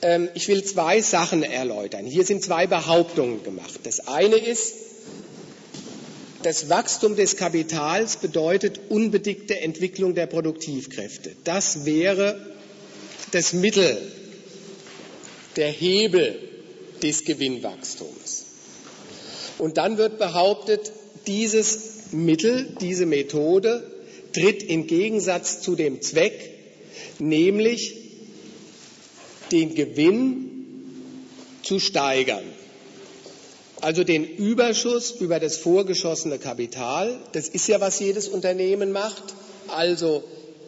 Ähm, ich will zwei Sachen erläutern. Hier sind zwei Behauptungen gemacht. Das eine ist, das Wachstum des Kapitals bedeutet unbedingte Entwicklung der Produktivkräfte. Das wäre das Mittel, der Hebel des Gewinnwachstums. Und dann wird behauptet, dieses Mittel, diese Methode tritt im Gegensatz zu dem Zweck, nämlich den Gewinn zu steigern. Also den Überschuss über das vorgeschossene Kapital, das ist ja, was jedes Unternehmen macht, also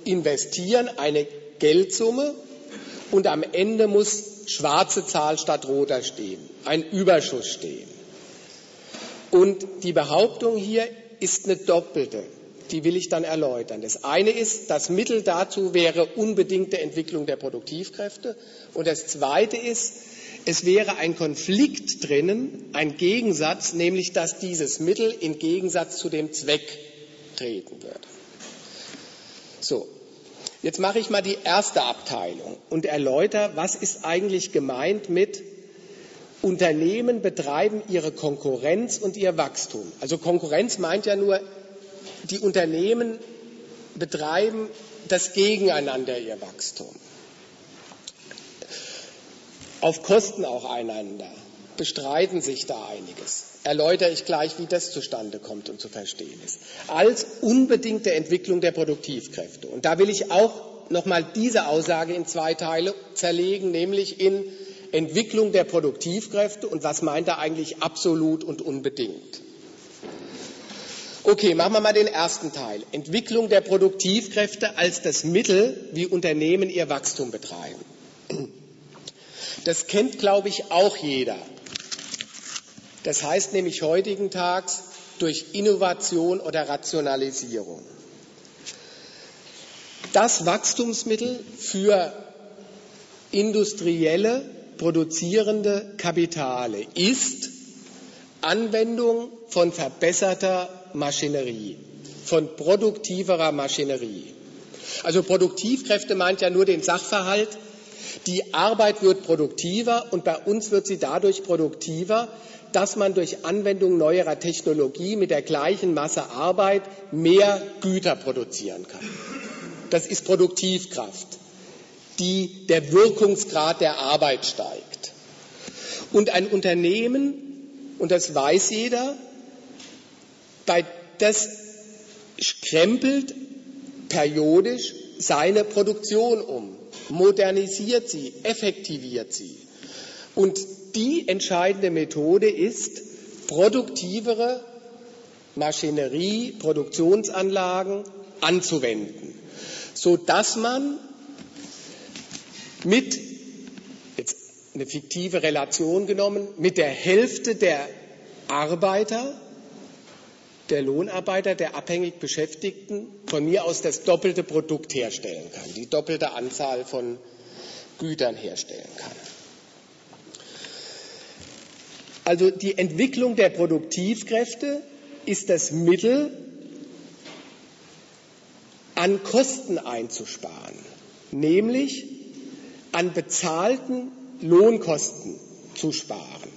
investieren eine Geldsumme und am Ende muss schwarze Zahl statt roter stehen, ein Überschuss stehen. Und die Behauptung hier ist eine doppelte. Die will ich dann erläutern. Das eine ist, das Mittel dazu wäre unbedingte Entwicklung der Produktivkräfte. Und das zweite ist, es wäre ein Konflikt drinnen, ein Gegensatz, nämlich dass dieses Mittel in Gegensatz zu dem Zweck treten würde. So, jetzt mache ich mal die erste Abteilung und erläutere, was ist eigentlich gemeint mit Unternehmen betreiben ihre Konkurrenz und ihr Wachstum. Also Konkurrenz meint ja nur, die Unternehmen betreiben das Gegeneinander ihr Wachstum. Auf Kosten auch einander, bestreiten sich da einiges. Erläutere ich gleich, wie das zustande kommt und zu verstehen ist. Als unbedingte Entwicklung der Produktivkräfte. Und da will ich auch nochmal diese Aussage in zwei Teile zerlegen, nämlich in Entwicklung der Produktivkräfte und was meint er eigentlich absolut und unbedingt. Okay, machen wir mal den ersten Teil. Entwicklung der Produktivkräfte als das Mittel, wie Unternehmen ihr Wachstum betreiben. Das kennt, glaube ich, auch jeder. Das heißt nämlich heutigen Tags durch Innovation oder Rationalisierung. Das Wachstumsmittel für industrielle produzierende Kapitale ist Anwendung von verbesserter Maschinerie, von produktiverer Maschinerie. Also Produktivkräfte meint ja nur den Sachverhalt, die Arbeit wird produktiver und bei uns wird sie dadurch produktiver, dass man durch Anwendung neuerer Technologie mit der gleichen Masse Arbeit mehr Güter produzieren kann. Das ist Produktivkraft die der Wirkungsgrad der Arbeit steigt. Und ein Unternehmen, und das weiß jeder, bei das krempelt periodisch seine Produktion um, modernisiert sie, effektiviert sie. Und die entscheidende Methode ist, produktivere Maschinerie, Produktionsanlagen anzuwenden, so dass man mit, jetzt eine fiktive Relation genommen, mit der Hälfte der Arbeiter, der Lohnarbeiter, der abhängig Beschäftigten von mir aus das doppelte Produkt herstellen kann, die doppelte Anzahl von Gütern herstellen kann. Also die Entwicklung der Produktivkräfte ist das Mittel, an Kosten einzusparen, nämlich an bezahlten Lohnkosten zu sparen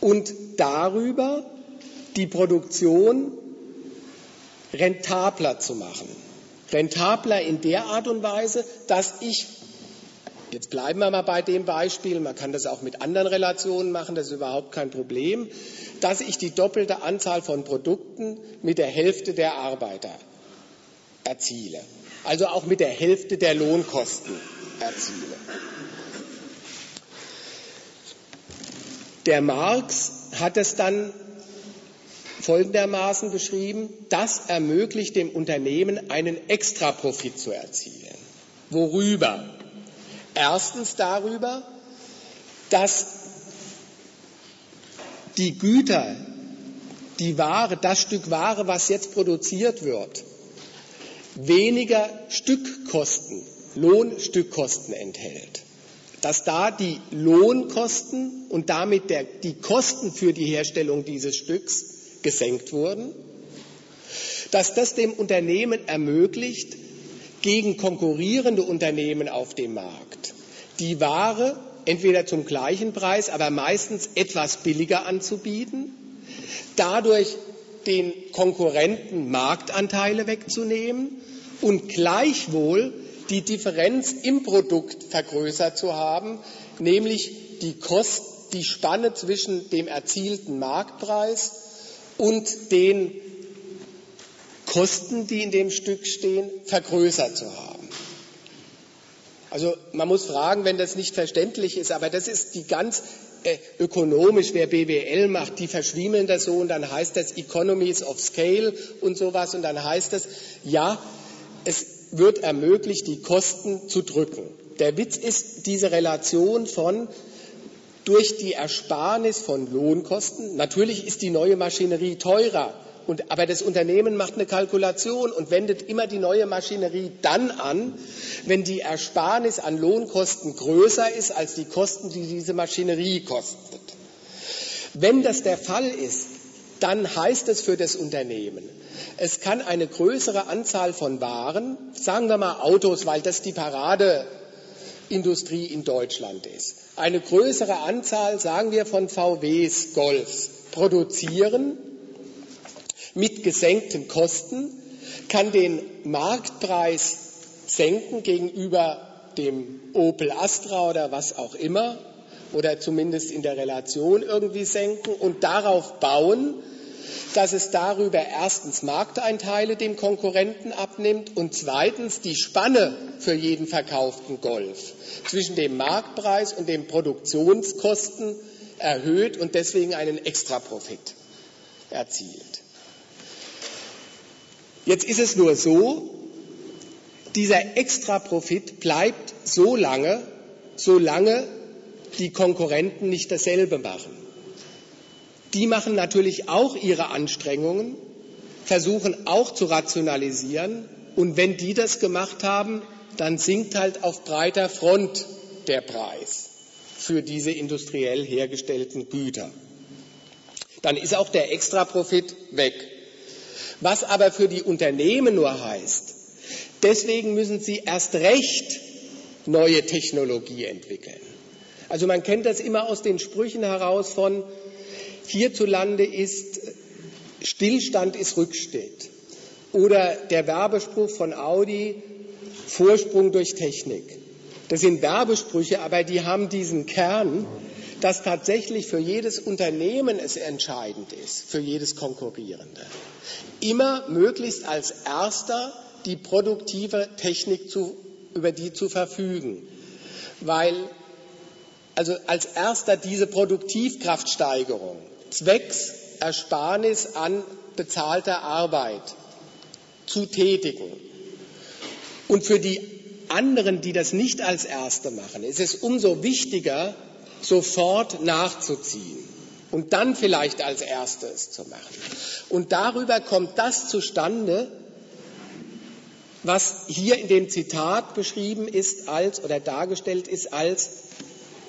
und darüber die Produktion rentabler zu machen. Rentabler in der Art und Weise, dass ich, jetzt bleiben wir mal bei dem Beispiel, man kann das auch mit anderen Relationen machen, das ist überhaupt kein Problem, dass ich die doppelte Anzahl von Produkten mit der Hälfte der Arbeiter erziele. Also auch mit der Hälfte der Lohnkosten erziele. Der Marx hat es dann folgendermaßen beschrieben, das ermöglicht dem Unternehmen einen Extraprofit zu erzielen. Worüber? Erstens darüber, dass die Güter, die Ware, das Stück Ware, was jetzt produziert wird, weniger Stückkosten Lohnstückkosten enthält. Dass da die Lohnkosten und damit der, die Kosten für die Herstellung dieses Stücks gesenkt wurden. Dass das dem Unternehmen ermöglicht, gegen konkurrierende Unternehmen auf dem Markt die Ware entweder zum gleichen Preis, aber meistens etwas billiger anzubieten, dadurch den Konkurrenten Marktanteile wegzunehmen und gleichwohl die Differenz im Produkt vergrößert zu haben, nämlich die, Kost, die Spanne zwischen dem erzielten Marktpreis und den Kosten, die in dem Stück stehen, vergrößert zu haben. Also man muss fragen, wenn das nicht verständlich ist, aber das ist die ganz äh, ökonomisch, wer BWL macht, die verschwiemeln das so und dann heißt das Economies of Scale und sowas und dann heißt das, ja, es wird ermöglicht, die Kosten zu drücken. Der Witz ist diese Relation von durch die Ersparnis von Lohnkosten. Natürlich ist die neue Maschinerie teurer, und, aber das Unternehmen macht eine Kalkulation und wendet immer die neue Maschinerie dann an, wenn die Ersparnis an Lohnkosten größer ist als die Kosten, die diese Maschinerie kostet. Wenn das der Fall ist, dann heißt es für das Unternehmen, es kann eine größere Anzahl von Waren, sagen wir mal Autos, weil das die Paradeindustrie in Deutschland ist, eine größere Anzahl, sagen wir, von VWs, Golfs produzieren mit gesenkten Kosten, kann den Marktpreis senken gegenüber dem Opel Astra oder was auch immer oder zumindest in der Relation irgendwie senken und darauf bauen, dass es darüber erstens Markteinteile dem Konkurrenten abnimmt und zweitens die Spanne für jeden verkauften Golf zwischen dem Marktpreis und den Produktionskosten erhöht und deswegen einen Extraprofit erzielt. Jetzt ist es nur so, dieser Extraprofit bleibt so lange, solange die Konkurrenten nicht dasselbe machen. Die machen natürlich auch ihre Anstrengungen, versuchen auch zu rationalisieren. Und wenn die das gemacht haben, dann sinkt halt auf breiter Front der Preis für diese industriell hergestellten Güter. Dann ist auch der Extraprofit weg. Was aber für die Unternehmen nur heißt, deswegen müssen sie erst recht neue Technologie entwickeln. Also man kennt das immer aus den Sprüchen heraus von hierzulande ist Stillstand ist Rückschritt. Oder der Werbespruch von Audi, Vorsprung durch Technik. Das sind Werbesprüche, aber die haben diesen Kern, dass tatsächlich für jedes Unternehmen es entscheidend ist, für jedes Konkurrierende. Immer möglichst als Erster die produktive Technik zu, über die zu verfügen. Weil also als erster diese Produktivkraftsteigerung zwecks Ersparnis an bezahlter Arbeit zu tätigen. Und für die anderen, die das nicht als Erste machen, ist es umso wichtiger, sofort nachzuziehen und dann vielleicht als Erstes zu machen. Und darüber kommt das zustande, was hier in dem Zitat beschrieben ist als oder dargestellt ist als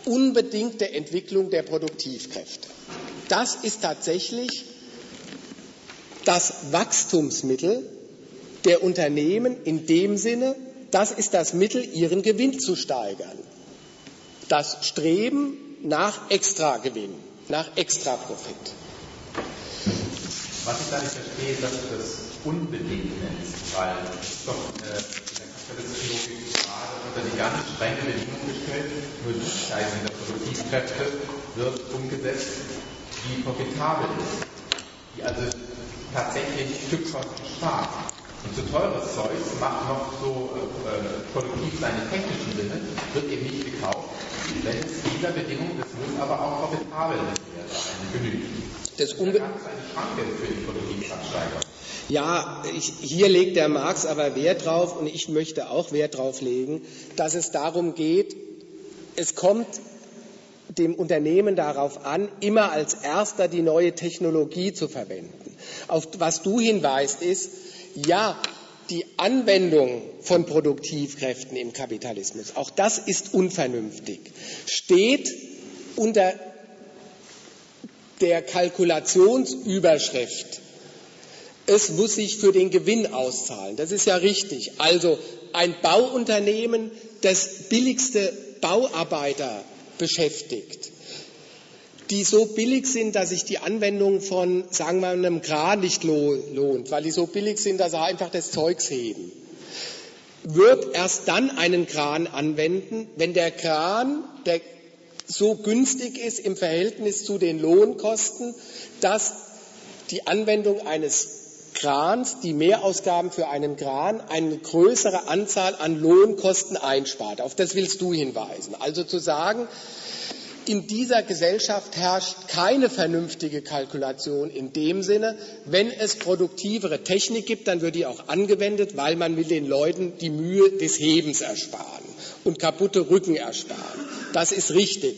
unbedingte Entwicklung der Produktivkräfte. Das ist tatsächlich das Wachstumsmittel der Unternehmen in dem Sinne, das ist das Mittel, ihren Gewinn zu steigern. Das Streben nach Extragewinn, nach Extraprofit.
Was ich da nicht verstehe, dass du das unbedingt nennst, weil doch äh, in der kapitalistischen Logik unter die ganz strenge Bedingungen gestellt, nur die Steigerung der Produktivkräfte wird umgesetzt, die profitabel ist, die also tatsächlich Stückkosten spart. Und zu teures Zeug macht noch so äh, produktiv seine technischen Sinne, wird eben nicht gekauft, wenn es dieser Bedingung, das muss aber auch profitabel sein, genügt.
Das da eine Schranke für die Produktivkraftsteigerung. Ja, ich, hier legt der Marx aber Wert drauf und ich möchte auch Wert drauf legen, dass es darum geht, es kommt dem Unternehmen darauf an, immer als erster die neue Technologie zu verwenden. Auf was du hinweist ist, ja, die Anwendung von Produktivkräften im Kapitalismus, auch das ist unvernünftig, steht unter der Kalkulationsüberschrift es muss sich für den Gewinn auszahlen. Das ist ja richtig. Also ein Bauunternehmen, das billigste Bauarbeiter beschäftigt, die so billig sind, dass sich die Anwendung von, sagen wir, einem Kran nicht lohnt, weil die so billig sind, dass sie einfach das Zeugs heben, wird erst dann einen Kran anwenden, wenn der Kran der so günstig ist im Verhältnis zu den Lohnkosten, dass die Anwendung eines Krans, die Mehrausgaben für einen Kran, eine größere Anzahl an Lohnkosten einspart. Auf das willst du hinweisen. Also zu sagen, in dieser Gesellschaft herrscht keine vernünftige Kalkulation in dem Sinne, wenn es produktivere Technik gibt, dann wird die auch angewendet, weil man will den Leuten die Mühe des Hebens ersparen und kaputte Rücken ersparen. Das ist richtig.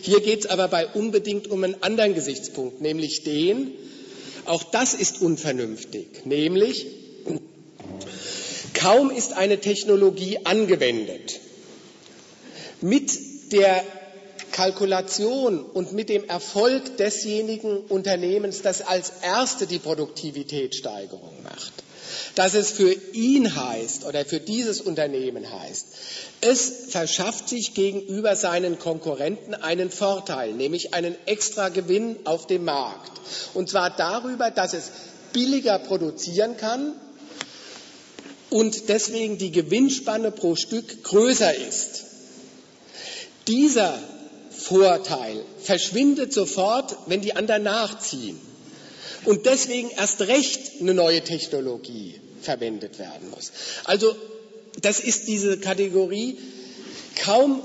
Hier geht es aber bei unbedingt um einen anderen Gesichtspunkt, nämlich den, auch das ist unvernünftig, nämlich kaum ist eine Technologie angewendet, mit der Kalkulation und mit dem Erfolg desjenigen Unternehmens, das als erste die Produktivitätssteigerung macht, dass es für ihn heißt oder für dieses Unternehmen heißt, es verschafft sich gegenüber seinen Konkurrenten einen Vorteil, nämlich einen extra Gewinn auf dem Markt. Und zwar darüber, dass es billiger produzieren kann und deswegen die Gewinnspanne pro Stück größer ist. Dieser Vorteil verschwindet sofort, wenn die anderen nachziehen. Und deswegen erst recht eine neue Technologie verwendet werden muss. Also das ist diese Kategorie. Kaum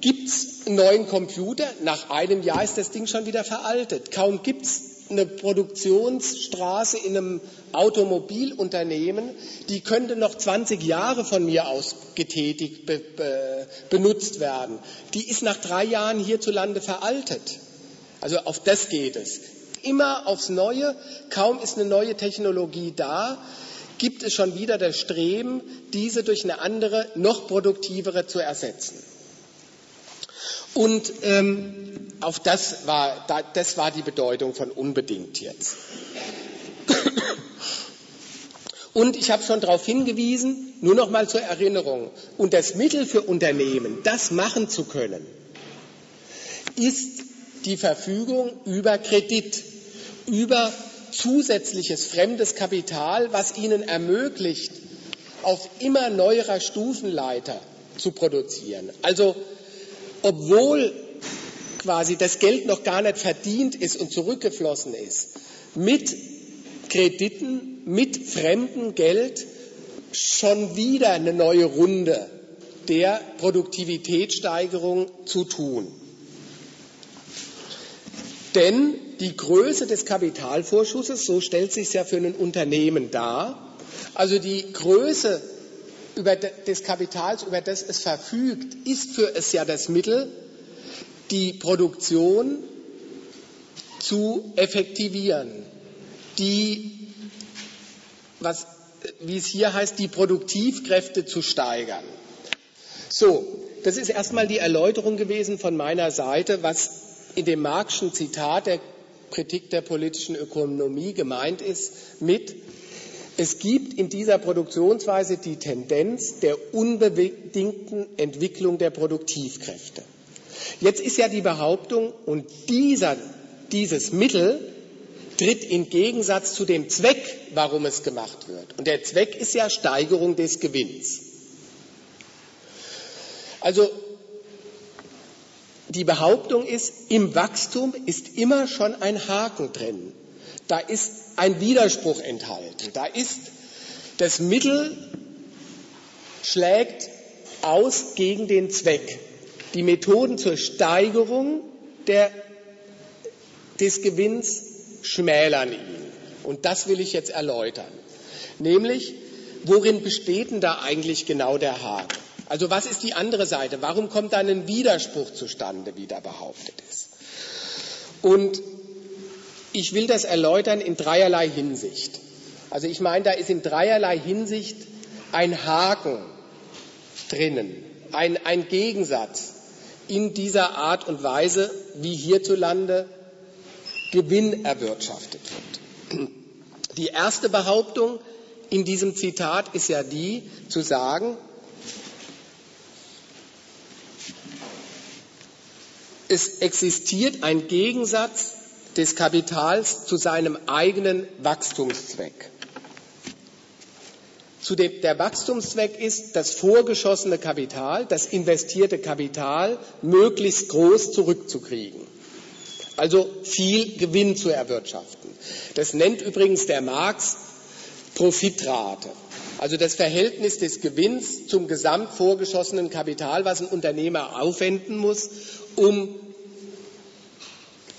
gibt es einen neuen Computer, nach einem Jahr ist das Ding schon wieder veraltet. Kaum gibt es eine Produktionsstraße in einem Automobilunternehmen, die könnte noch 20 Jahre von mir aus getätigt, be, be, benutzt werden. Die ist nach drei Jahren hierzulande veraltet. Also auf das geht es. Immer aufs Neue, kaum ist eine neue Technologie da, gibt es schon wieder das Streben, diese durch eine andere, noch produktivere zu ersetzen. Und ähm, auf das war, das war die Bedeutung von unbedingt jetzt. Und ich habe schon darauf hingewiesen, nur noch mal zur Erinnerung, und das Mittel für Unternehmen, das machen zu können, ist die Verfügung über Kredit, über zusätzliches fremdes Kapital, was ihnen ermöglicht, auf immer neuerer Stufenleiter zu produzieren. Also obwohl quasi das Geld noch gar nicht verdient ist und zurückgeflossen ist, mit Krediten, mit fremdem Geld schon wieder eine neue Runde der Produktivitätssteigerung zu tun. Denn die Größe des Kapitalvorschusses, so stellt sich ja für ein Unternehmen dar, also die Größe über des Kapitals, über das es verfügt, ist für es ja das Mittel, die Produktion zu effektivieren, die, was, wie es hier heißt, die Produktivkräfte zu steigern. So, das ist erstmal die Erläuterung gewesen von meiner Seite, was in dem Marxischen Zitat der Kritik der politischen Ökonomie gemeint ist mit es gibt in dieser Produktionsweise die Tendenz der unbedingten Entwicklung der Produktivkräfte. Jetzt ist ja die Behauptung, und dieser, dieses Mittel tritt in Gegensatz zu dem Zweck, warum es gemacht wird. Und der Zweck ist ja Steigerung des Gewinns. Also die Behauptung ist, im Wachstum ist immer schon ein Haken drin. Da ist ein Widerspruch enthalten. Da ist das Mittel schlägt aus gegen den Zweck. Die Methoden zur Steigerung der, des Gewinns schmälern ihn. Und das will ich jetzt erläutern. Nämlich, worin besteht denn da eigentlich genau der Haken? Also was ist die andere Seite? Warum kommt da ein Widerspruch zustande, wie da behauptet ist? Und ich will das erläutern in dreierlei Hinsicht. Also ich meine, da ist in dreierlei Hinsicht ein Haken drinnen, ein, ein Gegensatz in dieser Art und Weise, wie hierzulande Gewinn erwirtschaftet wird. Die erste Behauptung in diesem Zitat ist ja die, zu sagen, es existiert ein Gegensatz des Kapitals zu seinem eigenen Wachstumszweck. Zu dem, der Wachstumszweck ist, das vorgeschossene Kapital, das investierte Kapital möglichst groß zurückzukriegen. Also viel Gewinn zu erwirtschaften. Das nennt übrigens der Marx Profitrate. Also das Verhältnis des Gewinns zum gesamt vorgeschossenen Kapital, was ein Unternehmer aufwenden muss, um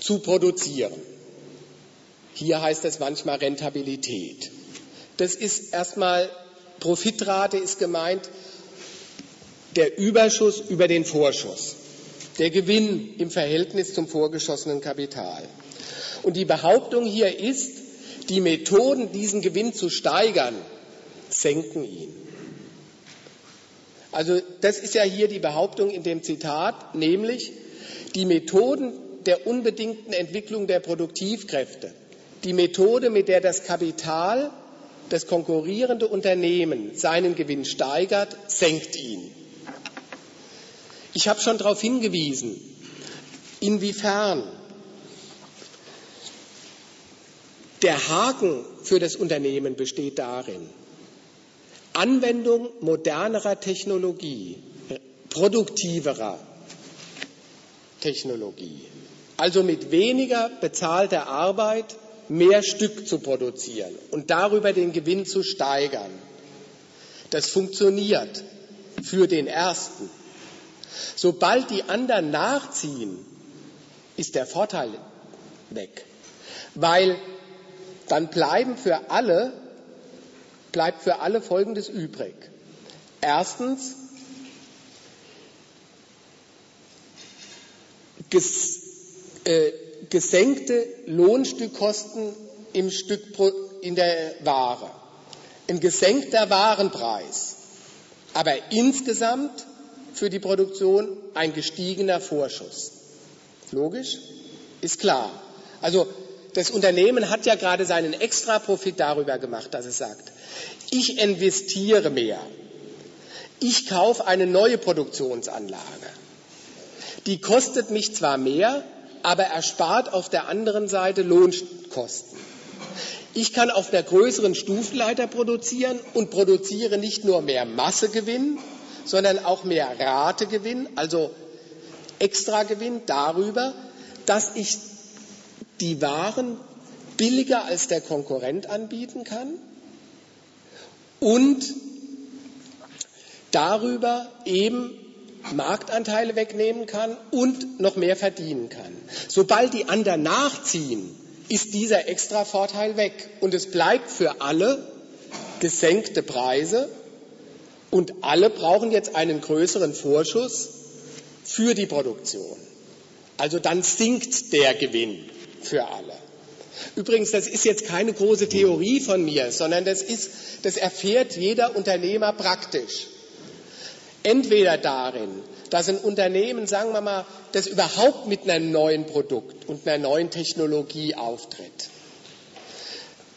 zu produzieren. Hier heißt es manchmal Rentabilität. Das ist erstmal, Profitrate ist gemeint, der Überschuss über den Vorschuss. der Gewinn im Verhältnis zum vorgeschossenen Kapital. Und die Behauptung hier ist, die Methoden, diesen Gewinn zu steigern, senken ihn. Also das ist ja hier die Behauptung in dem Zitat, nämlich die Methoden der unbedingten Entwicklung der Produktivkräfte, die Methode, mit der das Kapital, das konkurrierende Unternehmen seinen Gewinn steigert, senkt ihn. Ich habe schon darauf hingewiesen, inwiefern der Haken für das Unternehmen besteht darin, Anwendung modernerer Technologie, produktiverer Technologie, also mit weniger bezahlter Arbeit mehr Stück zu produzieren und darüber den Gewinn zu steigern. Das funktioniert für den Ersten. Sobald die anderen nachziehen, ist der Vorteil weg, weil dann bleiben für alle, bleibt für alle Folgendes übrig. Erstens, ges, äh, gesenkte Lohnstückkosten im Stück in der Ware, ein gesenkter Warenpreis, aber insgesamt für die Produktion ein gestiegener Vorschuss. Logisch? Ist klar. Also das Unternehmen hat ja gerade seinen Extraprofit darüber gemacht, dass es sagt, ich investiere mehr. Ich kaufe eine neue Produktionsanlage. Die kostet mich zwar mehr, aber erspart auf der anderen Seite Lohnkosten. Ich kann auf einer größeren Stufenleiter produzieren und produziere nicht nur mehr Massegewinn, sondern auch mehr Rategewinn, also Extragewinn darüber, dass ich die Waren billiger als der Konkurrent anbieten kann und darüber eben Marktanteile wegnehmen kann und noch mehr verdienen kann. Sobald die anderen nachziehen, ist dieser Extravorteil weg und es bleibt für alle gesenkte Preise und alle brauchen jetzt einen größeren Vorschuss für die Produktion. Also dann sinkt der Gewinn für alle. Übrigens, das ist jetzt keine große Theorie von mir, sondern das, ist, das erfährt jeder Unternehmer praktisch. Entweder darin, dass ein Unternehmen, sagen wir mal, das überhaupt mit einem neuen Produkt und einer neuen Technologie auftritt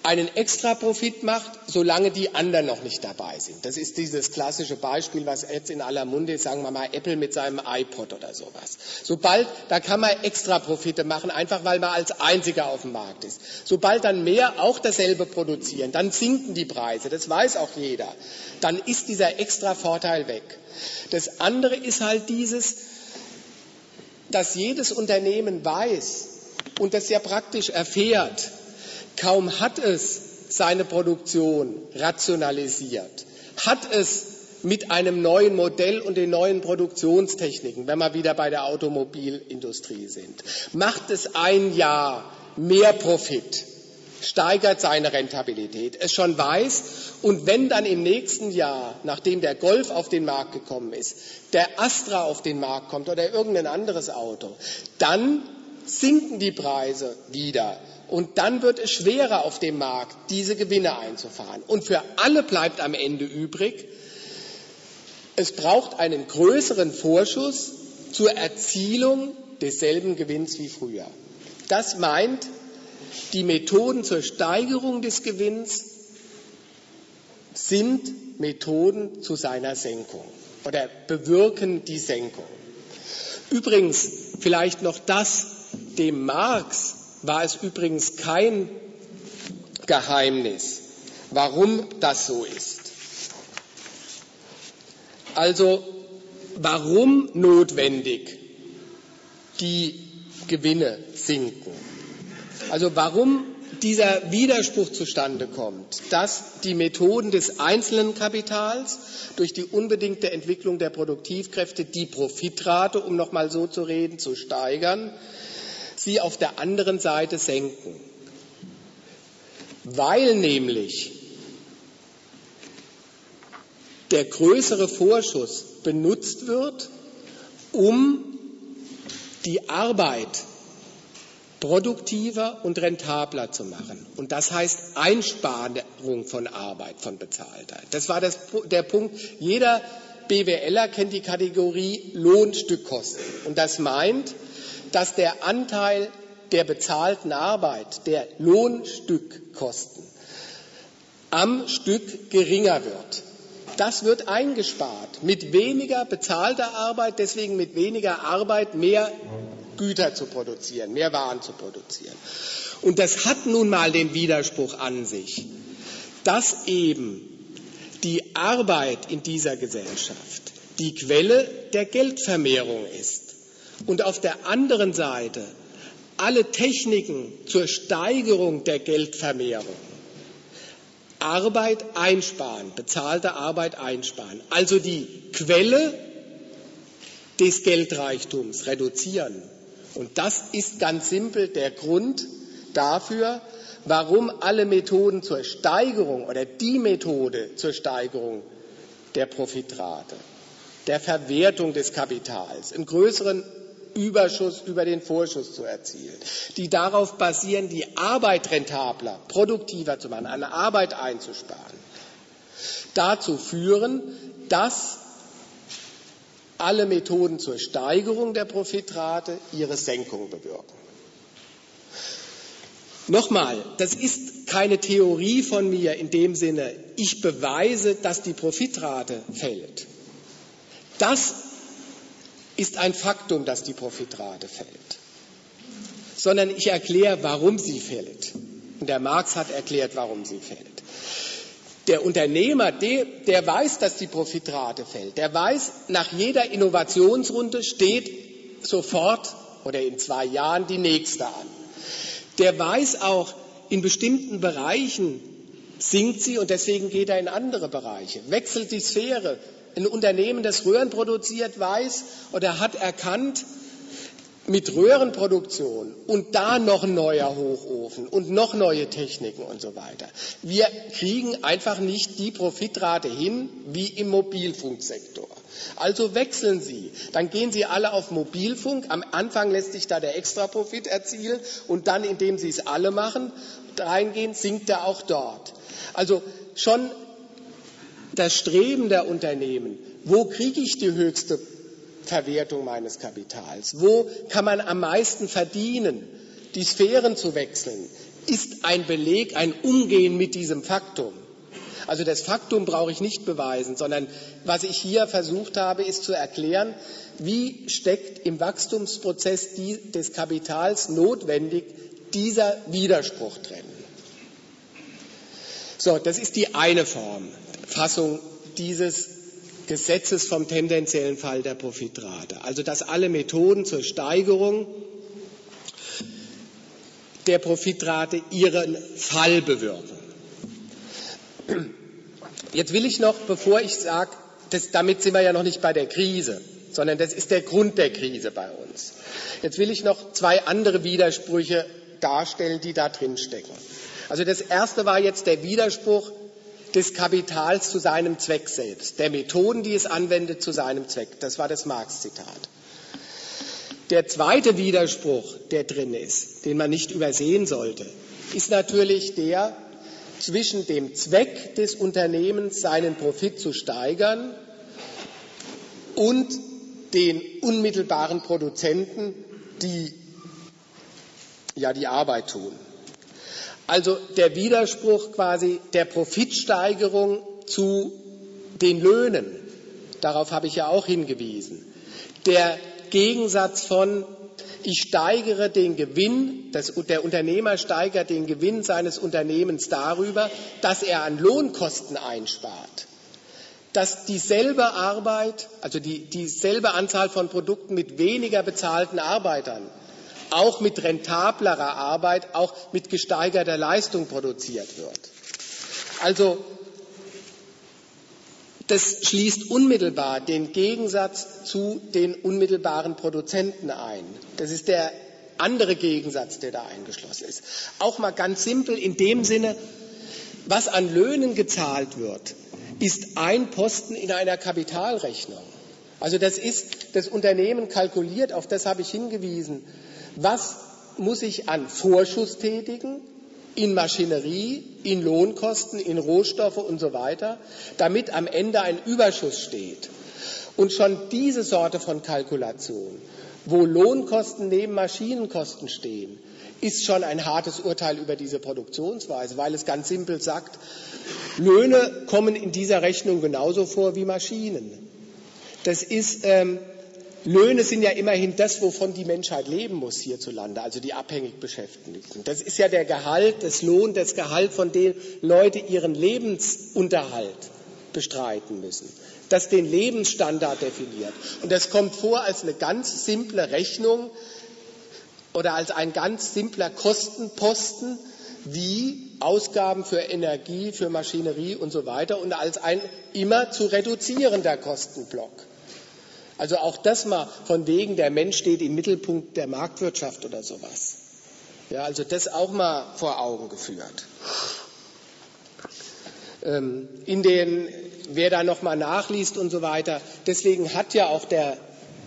einen Extraprofit macht, solange die anderen noch nicht dabei sind. Das ist dieses klassische Beispiel, was jetzt in aller Munde ist, sagen wir mal Apple mit seinem iPod oder sowas. Sobald, da kann man Extraprofite machen, einfach weil man als Einziger auf dem Markt ist. Sobald dann mehr auch dasselbe produzieren, dann sinken die Preise, das weiß auch jeder. Dann ist dieser Extravorteil weg. Das andere ist halt dieses, dass jedes Unternehmen weiß und das ja praktisch erfährt, Kaum hat es seine Produktion rationalisiert, hat es mit einem neuen Modell und den neuen Produktionstechniken, wenn wir wieder bei der Automobilindustrie sind, macht es ein Jahr mehr Profit, steigert seine Rentabilität, es schon weiß. Und wenn dann im nächsten Jahr, nachdem der Golf auf den Markt gekommen ist, der Astra auf den Markt kommt oder irgendein anderes Auto, dann sinken die Preise wieder und dann wird es schwerer auf dem Markt, diese Gewinne einzufahren. Und für alle bleibt am Ende übrig, es braucht einen größeren Vorschuss zur Erzielung desselben Gewinns wie früher. Das meint, die Methoden zur Steigerung des Gewinns sind Methoden zu seiner Senkung oder bewirken die Senkung. Übrigens vielleicht noch das, dem Marx war es übrigens kein Geheimnis, warum das so ist. Also warum notwendig die Gewinne sinken. Also warum dieser Widerspruch zustande kommt, dass die Methoden des einzelnen Kapitals durch die unbedingte Entwicklung der Produktivkräfte die Profitrate, um nochmal so zu reden, zu steigern, sie auf der anderen Seite senken. Weil nämlich der größere Vorschuss benutzt wird, um die Arbeit produktiver und rentabler zu machen. Und das heißt Einsparung von Arbeit, von bezahlter. Das war das, der Punkt. Jeder BWLer kennt die Kategorie Lohnstückkosten. Und das meint, dass der Anteil der bezahlten Arbeit, der Lohnstückkosten, am Stück geringer wird. Das wird eingespart mit weniger bezahlter Arbeit, deswegen mit weniger Arbeit mehr Güter zu produzieren, mehr Waren zu produzieren. Und das hat nun mal den Widerspruch an sich, dass eben die Arbeit in dieser Gesellschaft die Quelle der Geldvermehrung ist und auf der anderen Seite alle Techniken zur Steigerung der Geldvermehrung Arbeit einsparen, bezahlte Arbeit einsparen, also die Quelle des Geldreichtums reduzieren. Und das ist ganz simpel der Grund dafür, warum alle Methoden zur Steigerung oder die Methode zur Steigerung der Profitrate, der Verwertung des Kapitals, einen größeren Überschuss über den Vorschuss zu erzielen, die darauf basieren, die Arbeit rentabler, produktiver zu machen, eine Arbeit einzusparen, dazu führen, dass alle Methoden zur Steigerung der Profitrate ihre Senkung bewirken. Nochmal, das ist keine Theorie von mir in dem Sinne, ich beweise, dass die Profitrate fällt. Das ist ein Faktum, dass die Profitrate fällt, sondern ich erkläre, warum sie fällt. Und der Marx hat erklärt, warum sie fällt. Der Unternehmer, der, der weiß, dass die Profitrate fällt. Der weiß, nach jeder Innovationsrunde steht sofort oder in zwei Jahren die nächste an. Der weiß auch, in bestimmten Bereichen sinkt sie und deswegen geht er in andere Bereiche, wechselt die Sphäre. Ein Unternehmen, das Röhren produziert, weiß oder hat erkannt, mit Röhrenproduktion und da noch ein neuer Hochofen und noch neue Techniken und so weiter. Wir kriegen einfach nicht die Profitrate hin wie im Mobilfunksektor. Also wechseln Sie. Dann gehen Sie alle auf Mobilfunk. Am Anfang lässt sich da der Extraprofit erzielen und dann, indem Sie es alle machen, reingehen, sinkt er auch dort. Also schon das Streben der Unternehmen, wo kriege ich die höchste Verwertung meines Kapitals? Wo kann man am meisten verdienen? Die Sphären zu wechseln, ist ein Beleg, ein Umgehen mit diesem Faktum. Also das Faktum brauche ich nicht beweisen, sondern was ich hier versucht habe, ist zu erklären, wie steckt im Wachstumsprozess des Kapitals notwendig dieser Widerspruch drin. So, das ist die eine Form, Fassung dieses Gesetzes vom tendenziellen Fall der Profitrate. Also dass alle Methoden zur Steigerung der Profitrate ihren Fall bewirken. Jetzt will ich noch, bevor ich sage, damit sind wir ja noch nicht bei der Krise, sondern das ist der Grund der Krise bei uns. Jetzt will ich noch zwei andere Widersprüche darstellen, die da drin stecken. Also das erste war jetzt der Widerspruch des Kapitals zu seinem Zweck selbst, der Methoden, die es anwendet, zu seinem Zweck. Das war das Marx-Zitat. Der zweite Widerspruch, der drin ist, den man nicht übersehen sollte, ist natürlich der zwischen dem Zweck des Unternehmens, seinen Profit zu steigern, und den unmittelbaren Produzenten, die ja die Arbeit tun. Also der Widerspruch quasi der Profitsteigerung zu den Löhnen. Darauf habe ich ja auch hingewiesen. Der Gegensatz von ich steigere den Gewinn, das, der Unternehmer steigert den Gewinn seines Unternehmens darüber, dass er an Lohnkosten einspart. Dass dieselbe Arbeit, also die, dieselbe Anzahl von Produkten mit weniger bezahlten Arbeitern auch mit rentablerer Arbeit, auch mit gesteigerter Leistung produziert wird. Also das schließt unmittelbar den Gegensatz zu den unmittelbaren Produzenten ein. Das ist der andere Gegensatz, der da eingeschlossen ist. Auch mal ganz simpel in dem Sinne, was an Löhnen gezahlt wird, ist ein Posten in einer Kapitalrechnung. Also das ist, das Unternehmen kalkuliert, auf das habe ich hingewiesen, was muss ich an Vorschuss tätigen in Maschinerie, in Lohnkosten, in Rohstoffe und so weiter, damit am Ende ein Überschuss steht. Und schon diese Sorte von Kalkulation, wo Lohnkosten neben Maschinenkosten stehen, ist schon ein hartes Urteil über diese Produktionsweise, weil es ganz simpel sagt, Löhne kommen in dieser Rechnung genauso vor wie Maschinen. Das ist, ähm, Löhne sind ja immerhin das, wovon die Menschheit leben muss hierzulande, also die abhängig Beschäftigten. Das ist ja der Gehalt, das Lohn, das Gehalt, von dem Leute ihren Lebensunterhalt bestreiten müssen, das den Lebensstandard definiert. Und das kommt vor als eine ganz simple Rechnung, oder als ein ganz simpler Kostenposten wie Ausgaben für Energie, für Maschinerie und so weiter und als ein immer zu reduzierender Kostenblock. Also auch das mal von wegen, der Mensch steht im Mittelpunkt der Marktwirtschaft oder sowas. Ja, also das auch mal vor Augen geführt. Ähm, in den, wer da noch mal nachliest und so weiter, deswegen hat ja auch der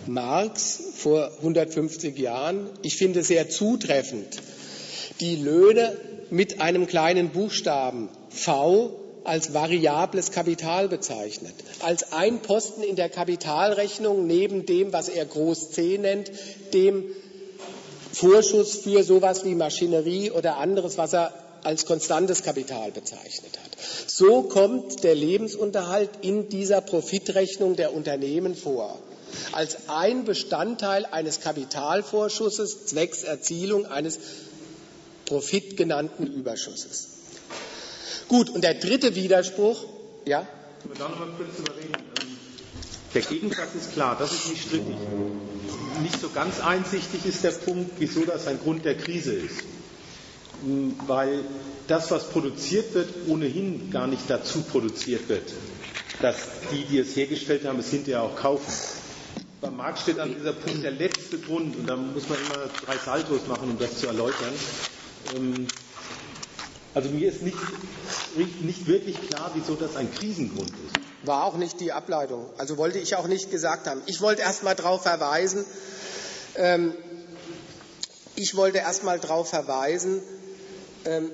Marx vor 150 Jahren, ich finde sehr zutreffend, die Löhne mit einem kleinen Buchstaben V als variables Kapital bezeichnet, als ein Posten in der Kapitalrechnung neben dem, was er Groß C nennt, dem Vorschuss für sowas wie Maschinerie oder anderes, was er als konstantes Kapital bezeichnet hat. So kommt der Lebensunterhalt in dieser Profitrechnung der Unternehmen vor als ein Bestandteil eines Kapitalvorschusses zwecks Erzielung eines Profit genannten Überschusses. Gut, und der dritte Widerspruch, ja?
Können wir da noch mal kurz überreden? Ähm, der Gegensatz ist klar, das ist nicht strittig. Nicht so ganz einsichtig ist der Punkt, wieso das ein Grund der Krise ist. Hm, weil das, was produziert wird, ohnehin gar nicht dazu produziert wird, dass die, die es hergestellt haben, es hinterher auch kaufen beim Marx steht an dieser Punkt der letzte Grund und da muss man immer drei Saltos machen, um das zu erläutern. Also mir ist nicht, nicht wirklich klar, wieso das ein Krisengrund ist.
War auch nicht die Ableitung. Also wollte ich auch nicht gesagt haben. Ich wollte erst mal darauf verweisen, ähm, ich wollte erst mal darauf verweisen, ähm,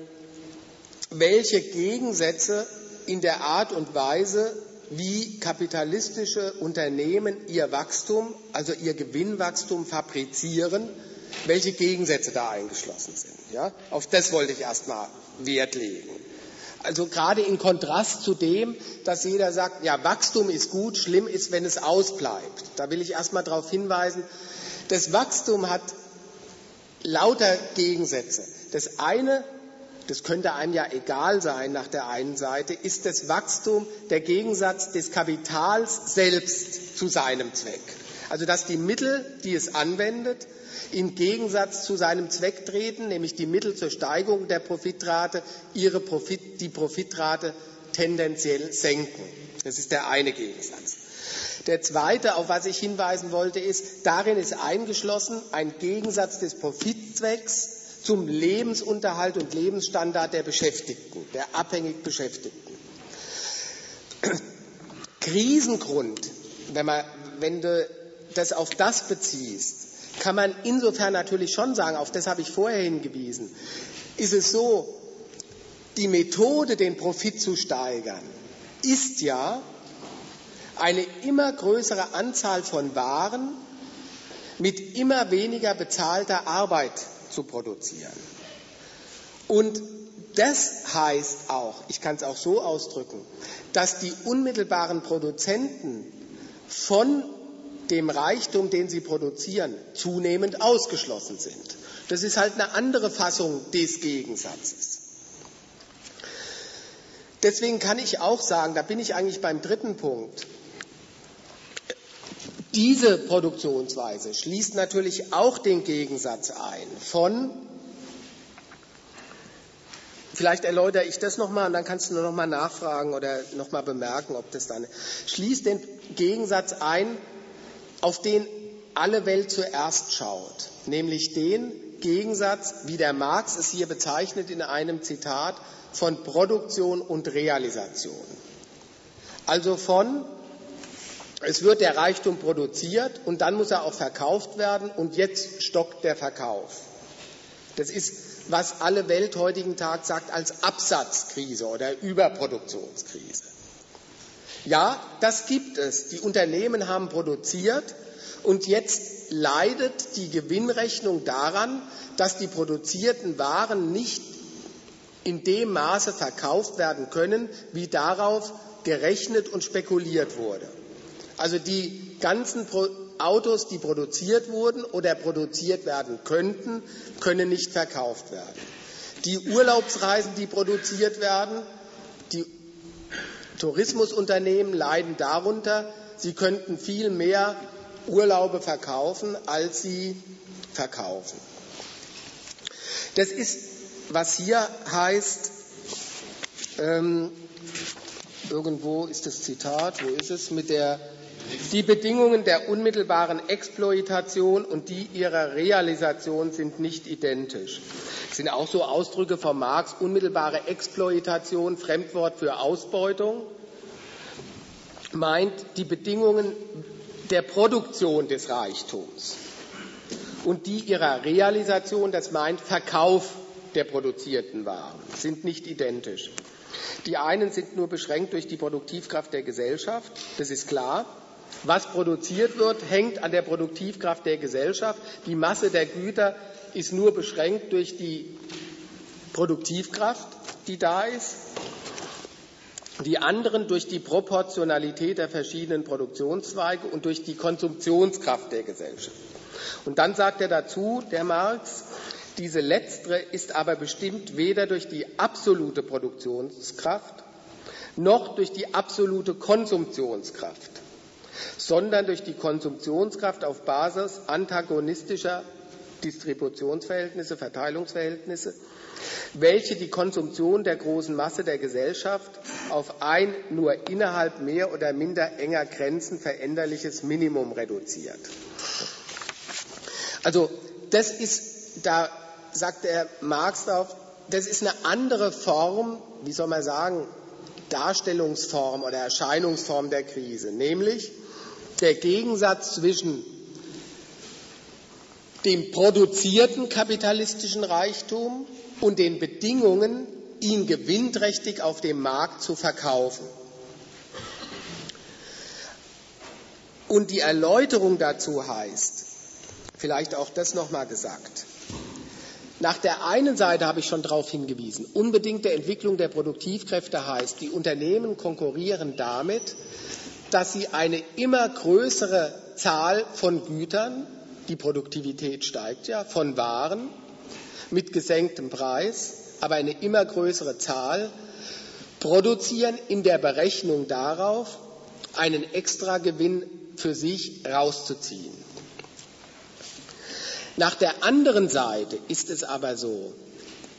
welche Gegensätze in der Art und Weise wie kapitalistische Unternehmen ihr Wachstum, also ihr Gewinnwachstum fabrizieren, welche Gegensätze da eingeschlossen sind. Ja? Auf das wollte ich erstmal Wert legen. Also gerade in Kontrast zu dem, dass jeder sagt, ja, Wachstum ist gut, schlimm ist, wenn es ausbleibt. Da will ich erstmal darauf hinweisen, das Wachstum hat lauter Gegensätze. Das eine das könnte einem ja egal sein nach der einen Seite, ist das Wachstum der Gegensatz des Kapitals selbst zu seinem Zweck. Also dass die Mittel, die es anwendet, im Gegensatz zu seinem Zweck treten, nämlich die Mittel zur Steigerung der Profitrate, ihre Profit, die Profitrate tendenziell senken. Das ist der eine Gegensatz. Der zweite, auf was ich hinweisen wollte, ist, darin ist eingeschlossen ein Gegensatz des Profitzwecks zum Lebensunterhalt und Lebensstandard der Beschäftigten, der abhängig Beschäftigten. Krisengrund, wenn, man, wenn du das auf das beziehst, kann man insofern natürlich schon sagen, auf das habe ich vorher hingewiesen, ist es so, die Methode, den Profit zu steigern, ist ja eine immer größere Anzahl von Waren mit immer weniger bezahlter Arbeit zu produzieren. Und das heißt auch, ich kann es auch so ausdrücken, dass die unmittelbaren Produzenten von dem Reichtum, den sie produzieren, zunehmend ausgeschlossen sind. Das ist halt eine andere Fassung des Gegensatzes. Deswegen kann ich auch sagen, da bin ich eigentlich beim dritten Punkt, diese Produktionsweise schließt natürlich auch den Gegensatz ein von Vielleicht erläutere ich das nochmal und dann kannst du nur nochmal nachfragen oder nochmal bemerken, ob das dann schließt den Gegensatz ein, auf den alle Welt zuerst schaut, nämlich den Gegensatz, wie der Marx es hier bezeichnet in einem Zitat, von Produktion und Realisation. Also von Es wird der Reichtum produziert und dann muss er auch verkauft werden und jetzt stockt der Verkauf. Das ist, was alle Welt heutigen Tag sagt als Absatzkrise oder Überproduktionskrise. Ja, das gibt es. Die Unternehmen haben produziert und jetzt leidet die Gewinnrechnung daran, dass die produzierten Waren nicht in dem Maße verkauft werden können, wie darauf gerechnet und spekuliert wurde. Also die ganzen Autos, die produziert wurden oder produziert werden könnten, können nicht verkauft werden. Die Urlaubsreisen, die produziert werden, die Tourismusunternehmen leiden darunter, sie könnten viel mehr Urlaube verkaufen, als sie verkaufen. Das ist, was hier heißt, ähm, irgendwo ist das Zitat, wo ist es, mit der die Bedingungen der unmittelbaren Exploitation und die ihrer Realisation sind nicht identisch. Sind auch so Ausdrücke von Marx, unmittelbare Exploitation, Fremdwort für Ausbeutung, meint die Bedingungen der Produktion des Reichtums und die ihrer Realisation, das meint Verkauf der produzierten Waren, sind nicht identisch. Die einen sind nur beschränkt durch die Produktivkraft der Gesellschaft, das ist klar. Was produziert wird, hängt an der Produktivkraft der Gesellschaft. Die Masse der Güter ist nur beschränkt durch die Produktivkraft, die da ist. Die anderen durch die Proportionalität der verschiedenen Produktionszweige und durch die Konsumptionskraft der Gesellschaft. Und dann sagt er dazu, der Marx, diese letztere ist aber bestimmt weder durch die absolute Produktionskraft noch durch die absolute Konsumptionskraft sondern durch die Konsumptionskraft auf Basis antagonistischer Distributionsverhältnisse, Verteilungsverhältnisse, welche die Konsumption der großen Masse der Gesellschaft auf ein nur innerhalb mehr oder minder enger Grenzen veränderliches Minimum reduziert. Also das ist, da sagt der Marx darauf, das ist eine andere Form, wie soll man sagen, Darstellungsform oder Erscheinungsform der Krise, nämlich der Gegensatz zwischen dem produzierten kapitalistischen Reichtum und den Bedingungen, ihn gewinnträchtig auf dem Markt zu verkaufen. Und die Erläuterung dazu heißt, vielleicht auch das nochmal gesagt, nach der einen Seite habe ich schon darauf hingewiesen, unbedingte Entwicklung der Produktivkräfte heißt, die Unternehmen konkurrieren damit, dass sie eine immer größere Zahl von Gütern, die Produktivität steigt ja, von Waren mit gesenktem Preis, aber eine immer größere Zahl produzieren in der Berechnung darauf, einen Extragewinn für sich rauszuziehen. Nach der anderen Seite ist es aber so,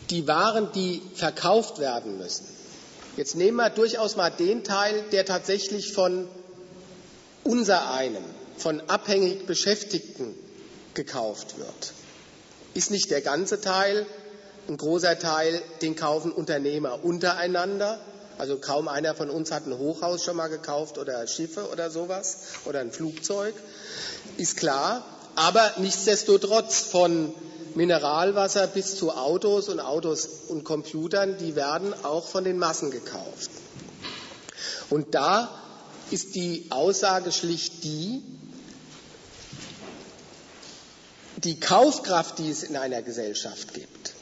die Waren, die verkauft werden müssen, jetzt nehmen wir durchaus mal den Teil, der tatsächlich von unser einem, von abhängig Beschäftigten gekauft wird. Ist nicht der ganze Teil, ein großer Teil, den kaufen Unternehmer untereinander. Also kaum einer von uns hat ein Hochhaus schon mal gekauft oder Schiffe oder sowas oder ein Flugzeug, ist klar. Aber nichtsdestotrotz von Mineralwasser bis zu Autos und Autos und Computern, die werden auch von den Massen gekauft. Und da ist die Aussage schlicht die, die Kaufkraft, die es in einer Gesellschaft gibt,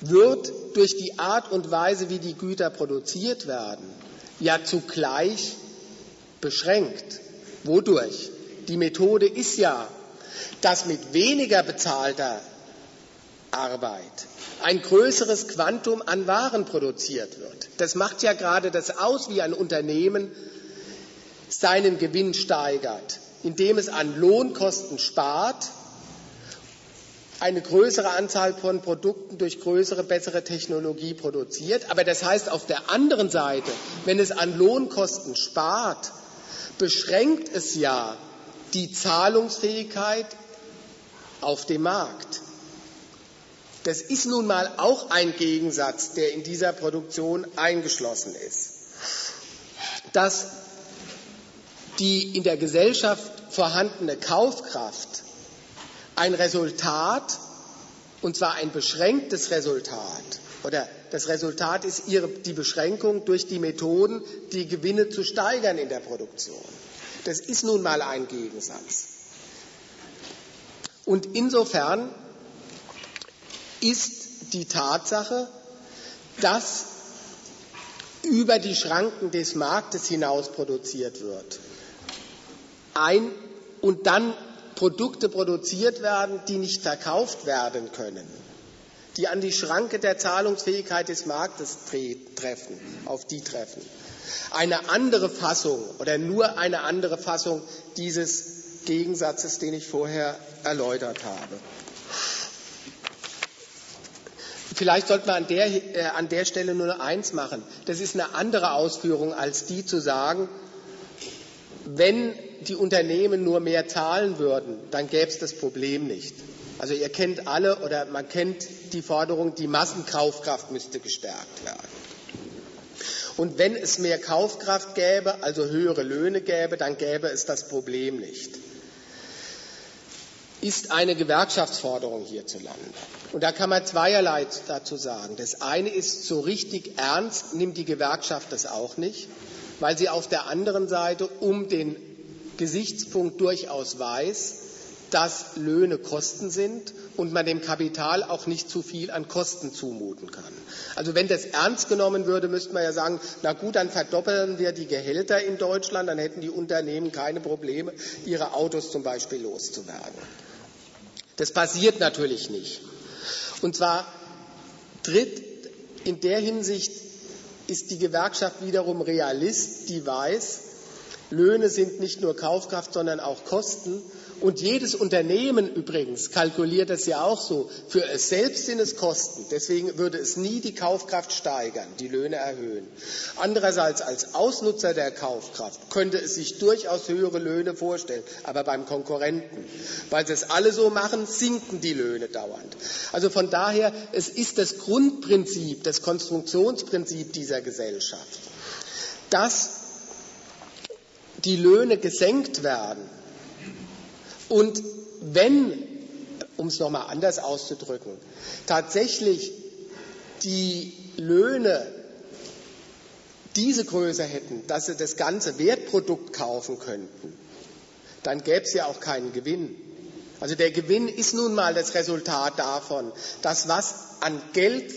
wird durch die Art und Weise, wie die Güter produziert werden, ja zugleich beschränkt. Wodurch? Die Methode ist ja, dass mit weniger bezahlter Arbeit ein größeres Quantum an Waren produziert wird. Das macht ja gerade das aus, wie ein Unternehmen seinen Gewinn steigert, indem es an Lohnkosten spart, eine größere Anzahl von Produkten durch größere, bessere Technologie produziert. Aber das heißt auf der anderen Seite, wenn es an Lohnkosten spart, beschränkt es ja die Zahlungsfähigkeit auf dem Markt. Das ist nun mal auch ein Gegensatz, der in dieser Produktion eingeschlossen ist. Das die in der Gesellschaft vorhandene Kaufkraft ein Resultat, und zwar ein beschränktes Resultat, oder das Resultat ist ihre, die Beschränkung durch die Methoden, die Gewinne zu steigern in der Produktion. Das ist nun mal ein Gegensatz. Und insofern ist die Tatsache, dass über die Schranken des Marktes hinaus produziert wird, ein und dann Produkte produziert werden, die nicht verkauft werden können, die an die Schranke der Zahlungsfähigkeit des Marktes treffen, auf die treffen. Eine andere Fassung oder nur eine andere Fassung dieses Gegensatzes, den ich vorher erläutert habe. Vielleicht sollte man an der, äh, an der Stelle nur eins machen. Das ist eine andere Ausführung als die zu sagen, wenn die Unternehmen nur mehr zahlen würden, dann gäbe es das Problem nicht. Also ihr kennt alle oder man kennt die Forderung, die Massenkaufkraft müsste gestärkt werden. Und wenn es mehr Kaufkraft gäbe, also höhere Löhne gäbe, dann gäbe es das Problem nicht. Ist eine Gewerkschaftsforderung hierzulande. Und da kann man zweierlei dazu sagen. Das eine ist, so richtig ernst nimmt die Gewerkschaft das auch nicht, weil sie auf der anderen Seite um den Gesichtspunkt durchaus weiß, dass Löhne Kosten sind und man dem Kapital auch nicht zu viel an Kosten zumuten kann. Also wenn das ernst genommen würde, müsste man ja sagen, na gut, dann verdoppeln wir die Gehälter in Deutschland, dann hätten die Unternehmen keine Probleme, ihre Autos zum Beispiel loszuwerden. Das passiert natürlich nicht. Und zwar tritt in der Hinsicht ist die Gewerkschaft wiederum Realist, die weiß, Löhne sind nicht nur Kaufkraft, sondern auch Kosten. Und jedes Unternehmen übrigens kalkuliert das ja auch so. Für es selbst sind es Kosten. Deswegen würde es nie die Kaufkraft steigern, die Löhne erhöhen. Andererseits als Ausnutzer der Kaufkraft könnte es sich durchaus höhere Löhne vorstellen, aber beim Konkurrenten. Weil sie es alle so machen, sinken die Löhne dauernd. Also von daher, es ist das Grundprinzip, das Konstruktionsprinzip dieser Gesellschaft, dass die Löhne gesenkt werden und wenn, um es nochmal anders auszudrücken, tatsächlich die Löhne diese Größe hätten, dass sie das ganze Wertprodukt kaufen könnten, dann gäbe es ja auch keinen Gewinn. Also der Gewinn ist nun mal das Resultat davon, dass was an Geld,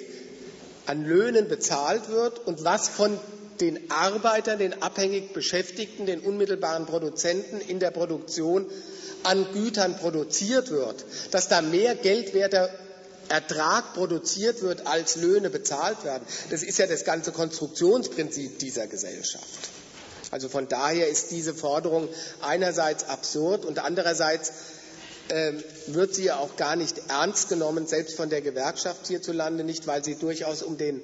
an Löhnen bezahlt wird und was von den Arbeitern, den abhängig Beschäftigten, den unmittelbaren Produzenten in der Produktion an Gütern produziert wird, dass da mehr geldwerter Ertrag produziert wird, als Löhne bezahlt werden. Das ist ja das ganze Konstruktionsprinzip dieser Gesellschaft. Also von daher ist diese Forderung einerseits absurd und andererseits äh, wird sie ja auch gar nicht ernst genommen, selbst von der Gewerkschaft hierzulande nicht, weil sie durchaus um den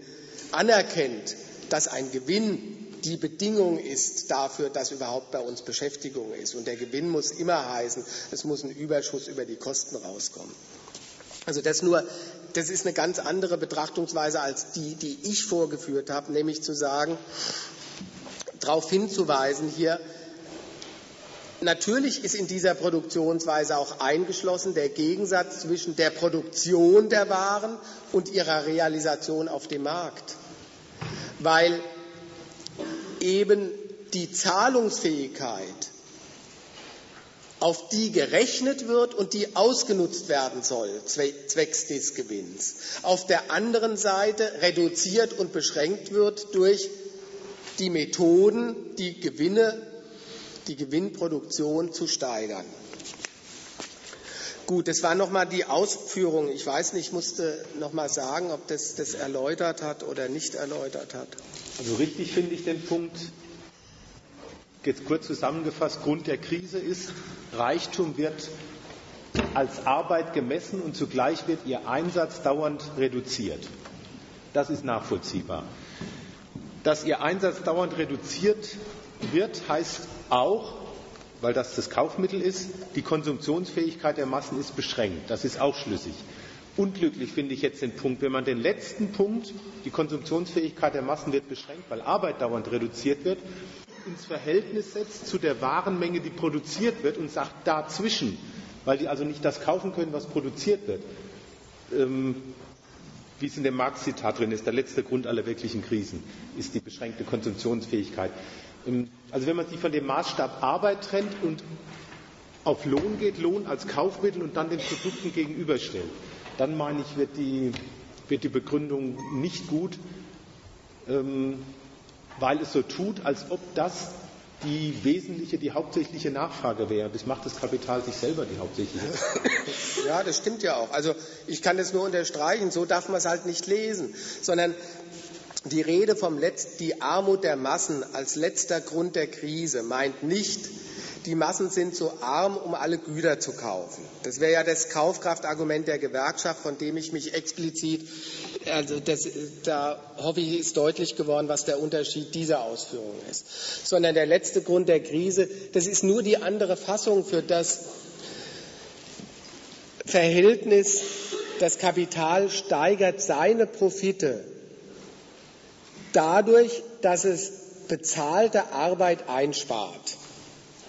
anerkennt, dass ein Gewinn die Bedingung ist dafür, dass überhaupt bei uns Beschäftigung ist. Und der Gewinn muss immer heißen, es muss ein Überschuss über die Kosten rauskommen. Also das nur, das ist eine ganz andere Betrachtungsweise als die, die ich vorgeführt habe, nämlich zu sagen, darauf hinzuweisen hier, Natürlich ist in dieser Produktionsweise auch eingeschlossen der Gegensatz zwischen der Produktion der Waren und ihrer Realisation auf dem Markt. Weil eben die Zahlungsfähigkeit, auf die gerechnet wird und die ausgenutzt werden soll, zwecks des Gewinns, auf der anderen Seite reduziert und beschränkt wird durch die Methoden, die Gewinne, die Gewinnproduktion zu steigern. Gut, das war nochmal die Ausführung. Ich weiß nicht, ich musste nochmal sagen, ob das das erläutert hat oder nicht erläutert hat.
Also richtig finde ich den Punkt, jetzt kurz zusammengefasst, Grund der Krise ist, Reichtum wird als Arbeit gemessen und zugleich wird ihr Einsatz dauernd reduziert. Das ist nachvollziehbar. Dass ihr Einsatz dauernd reduziert wird, heißt auch, weil das das Kaufmittel ist, die Konsumtionsfähigkeit der Massen ist beschränkt. Das ist auch schlüssig. Unglücklich finde ich jetzt den Punkt, wenn man den letzten Punkt, die Konsumtionsfähigkeit der Massen wird beschränkt, weil Arbeit dauernd reduziert wird, ins Verhältnis setzt zu der Warenmenge, die produziert wird und sagt dazwischen, weil die also nicht das kaufen können, was produziert wird. Ähm, wie es in dem Marx-Zitat drin ist, der letzte Grund aller wirklichen Krisen ist die beschränkte Konsumptionsfähigkeit. Also wenn man sich von dem Maßstab Arbeit trennt und auf Lohn geht, Lohn als Kaufmittel und dann den Produkten gegenüberstellt, dann meine ich, wird die, wird die Begründung nicht gut, ähm, weil es so tut, als ob das die wesentliche, die hauptsächliche Nachfrage wäre. Das macht das Kapital sich selber die hauptsächliche.
Ja, das stimmt ja auch. Also ich kann das nur unterstreichen, so darf man es halt nicht lesen, sondern die Rede vom Letz die Armut der Massen als letzter Grund der Krise meint nicht, die Massen sind zu arm, um alle Güter zu kaufen. Das wäre ja das Kaufkraftargument der Gewerkschaft, von dem ich mich explizit, also das, da hoffe ich, ist deutlich geworden, was der Unterschied dieser Ausführung ist. Sondern der letzte Grund der Krise, das ist nur die andere Fassung für das Verhältnis, das Kapital steigert seine Profite dadurch, dass es bezahlte Arbeit einspart.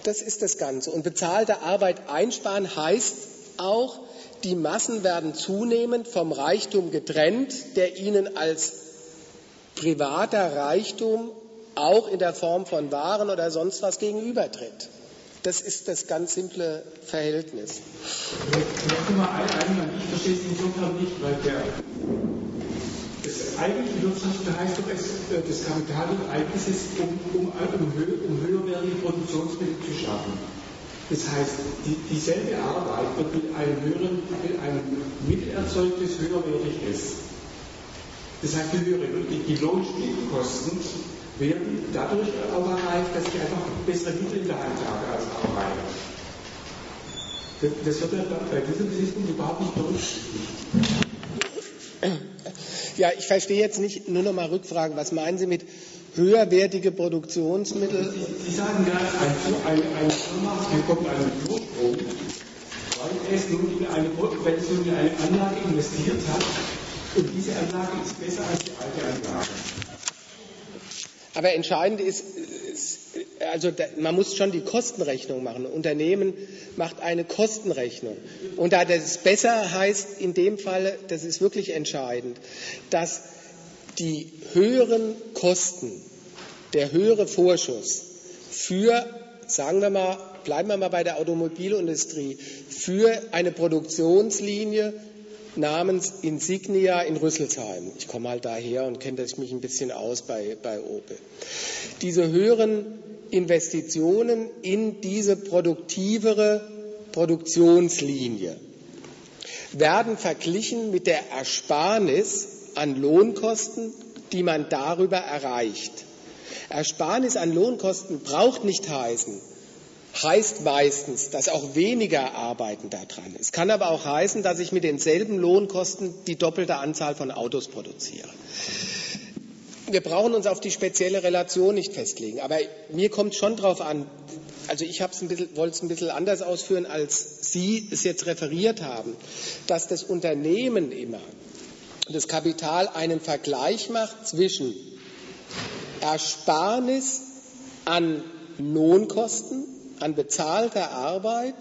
Das ist das Ganze. Und bezahlte Arbeit einsparen heißt auch, die Massen werden zunehmend vom Reichtum getrennt, der ihnen als privater Reichtum auch in der Form von Waren oder sonst was gegenübertritt. Das ist das ganz simple Verhältnis.
Ich verstehe es insofern nicht, weil der Wirtschaften heißt doch, es, äh, das Kapital wird eingesetzt, um, um, um, um höherwertige Produktionsmittel zu schaffen. Das heißt, die, dieselbe Arbeit wird mit einem höheren, mit einem Mittel erzeugt, das höherwertig ist. Das heißt, die, höhere, die, die Lohnstückkosten werden dadurch auch erreicht, dass ich einfach bessere Mittel in der Hand habe als Arbeiter. Das, wird bei diesem System überhaupt nicht berücksichtigt.
Ja, ich verstehe jetzt nicht, nur noch mal Rückfragen, was meinen Sie mit höherwertige Produktionsmittel?
Sie, Sie sagen ja, ein, ein, eine Firma bekommt einen Vorsprung, weil es nun in eine, wenn es nun in eine Anlage investiert hat und diese Anlage ist besser als die alte Anlage.
Aber entscheidend ist, also man muss schon die Kostenrechnung machen. Ein Unternehmen macht eine Kostenrechnung. Und da das besser heißt in dem Fall, das ist wirklich entscheidend, dass die höheren Kosten, der höhere Vorschuss für, sagen wir mal, bleiben wir mal bei der Automobilindustrie, für eine Produktionslinie namens Insignia in Rüsselsheim. Ich komme halt daher und kenne mich ein bisschen aus bei, bei Opel. Diese höheren Investitionen in diese produktivere Produktionslinie werden verglichen mit der Ersparnis an Lohnkosten, die man darüber erreicht. Ersparnis an Lohnkosten braucht nicht heißen, heißt meistens, dass auch weniger arbeiten daran. Es kann aber auch heißen, dass ich mit denselben Lohnkosten die doppelte Anzahl von Autos produziere. Wir brauchen uns auf die spezielle Relation nicht festlegen, aber mir kommt schon darauf an, also ich wollte es ein bisschen anders ausführen, als Sie es jetzt referiert haben, dass das Unternehmen immer, das Kapital einen Vergleich macht zwischen Ersparnis an Lohnkosten an bezahlter Arbeit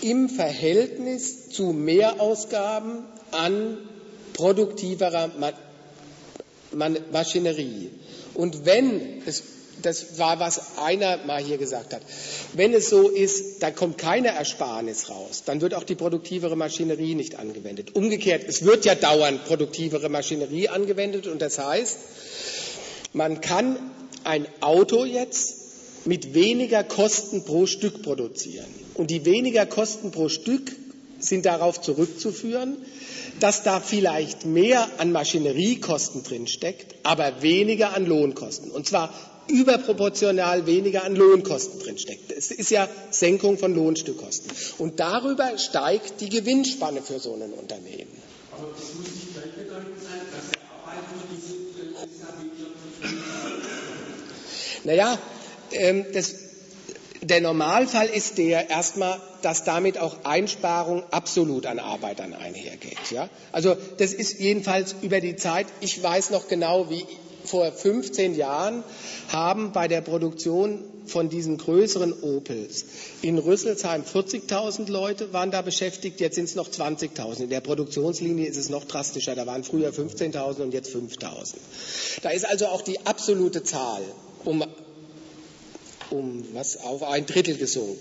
im Verhältnis zu Mehrausgaben an produktiverer Maschinerie. Und wenn es das war, was einer mal hier gesagt hat. Wenn es so ist, da kommt keine Ersparnis raus, dann wird auch die produktivere Maschinerie nicht angewendet. Umgekehrt, es wird ja dauernd produktivere Maschinerie angewendet und das heißt, man kann ein Auto jetzt mit weniger Kosten pro Stück produzieren. Und die weniger Kosten pro Stück sind darauf zurückzuführen, dass da vielleicht mehr an Maschineriekosten drinsteckt, aber weniger an Lohnkosten. Und zwar überproportional weniger an Lohnkosten drinsteckt. Es ist ja Senkung von Lohnstückkosten. Und darüber steigt die Gewinnspanne für so ein Unternehmen. Aber das muss nicht gleichbedeutend sein, dass der Arbeiter diese Naja, ähm, das, der Normalfall ist der erstmal, dass damit auch Einsparung absolut an Arbeitern einhergeht. Ja? Also das ist jedenfalls über die Zeit. Ich weiß noch genau, wie vor 15 Jahren haben bei der Produktion von diesen größeren Opels in Rüsselsheim 40.000 Leute waren da beschäftigt, jetzt sind es noch 20.000. In der Produktionslinie ist es noch drastischer, da waren früher 15.000 und jetzt 5.000. Da ist also auch die absolute Zahl um, um was auf ein Drittel gesunken.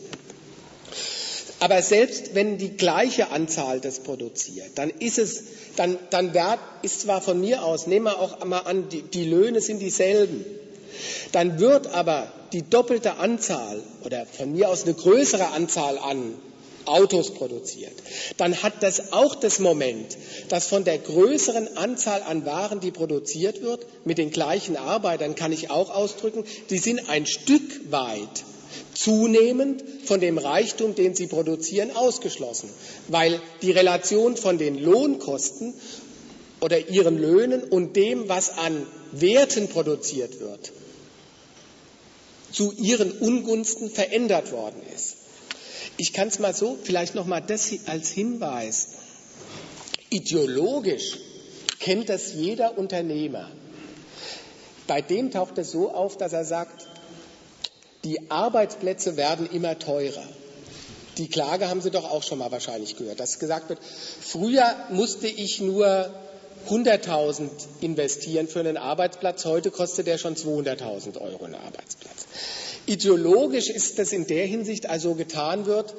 Aber selbst wenn die gleiche Anzahl das produziert, dann ist es, dann, dann ist zwar von mir aus, nehmen wir auch mal an, die, die Löhne sind dieselben, dann wird aber die doppelte Anzahl oder von mir aus eine größere Anzahl an Autos produziert, dann hat das auch das Moment, dass von der größeren Anzahl an Waren, die produziert wird, mit den gleichen Arbeitern kann ich auch ausdrücken, die sind ein Stück weit zunehmend von dem Reichtum, den sie produzieren, ausgeschlossen, weil die Relation von den Lohnkosten oder ihren Löhnen und dem, was an Werten produziert wird, zu ihren Ungunsten verändert worden ist. Ich kann es mal so, vielleicht noch mal das als Hinweis. Ideologisch kennt das jeder Unternehmer. Bei dem taucht es so auf, dass er sagt, die Arbeitsplätze werden immer teurer. Die Klage haben Sie doch auch schon mal wahrscheinlich gehört, dass gesagt wird, früher musste ich nur 100.000 investieren für einen Arbeitsplatz, heute kostet der schon 200.000 Euro einen Arbeitsplatz. Ideologisch ist das in der Hinsicht also getan wird,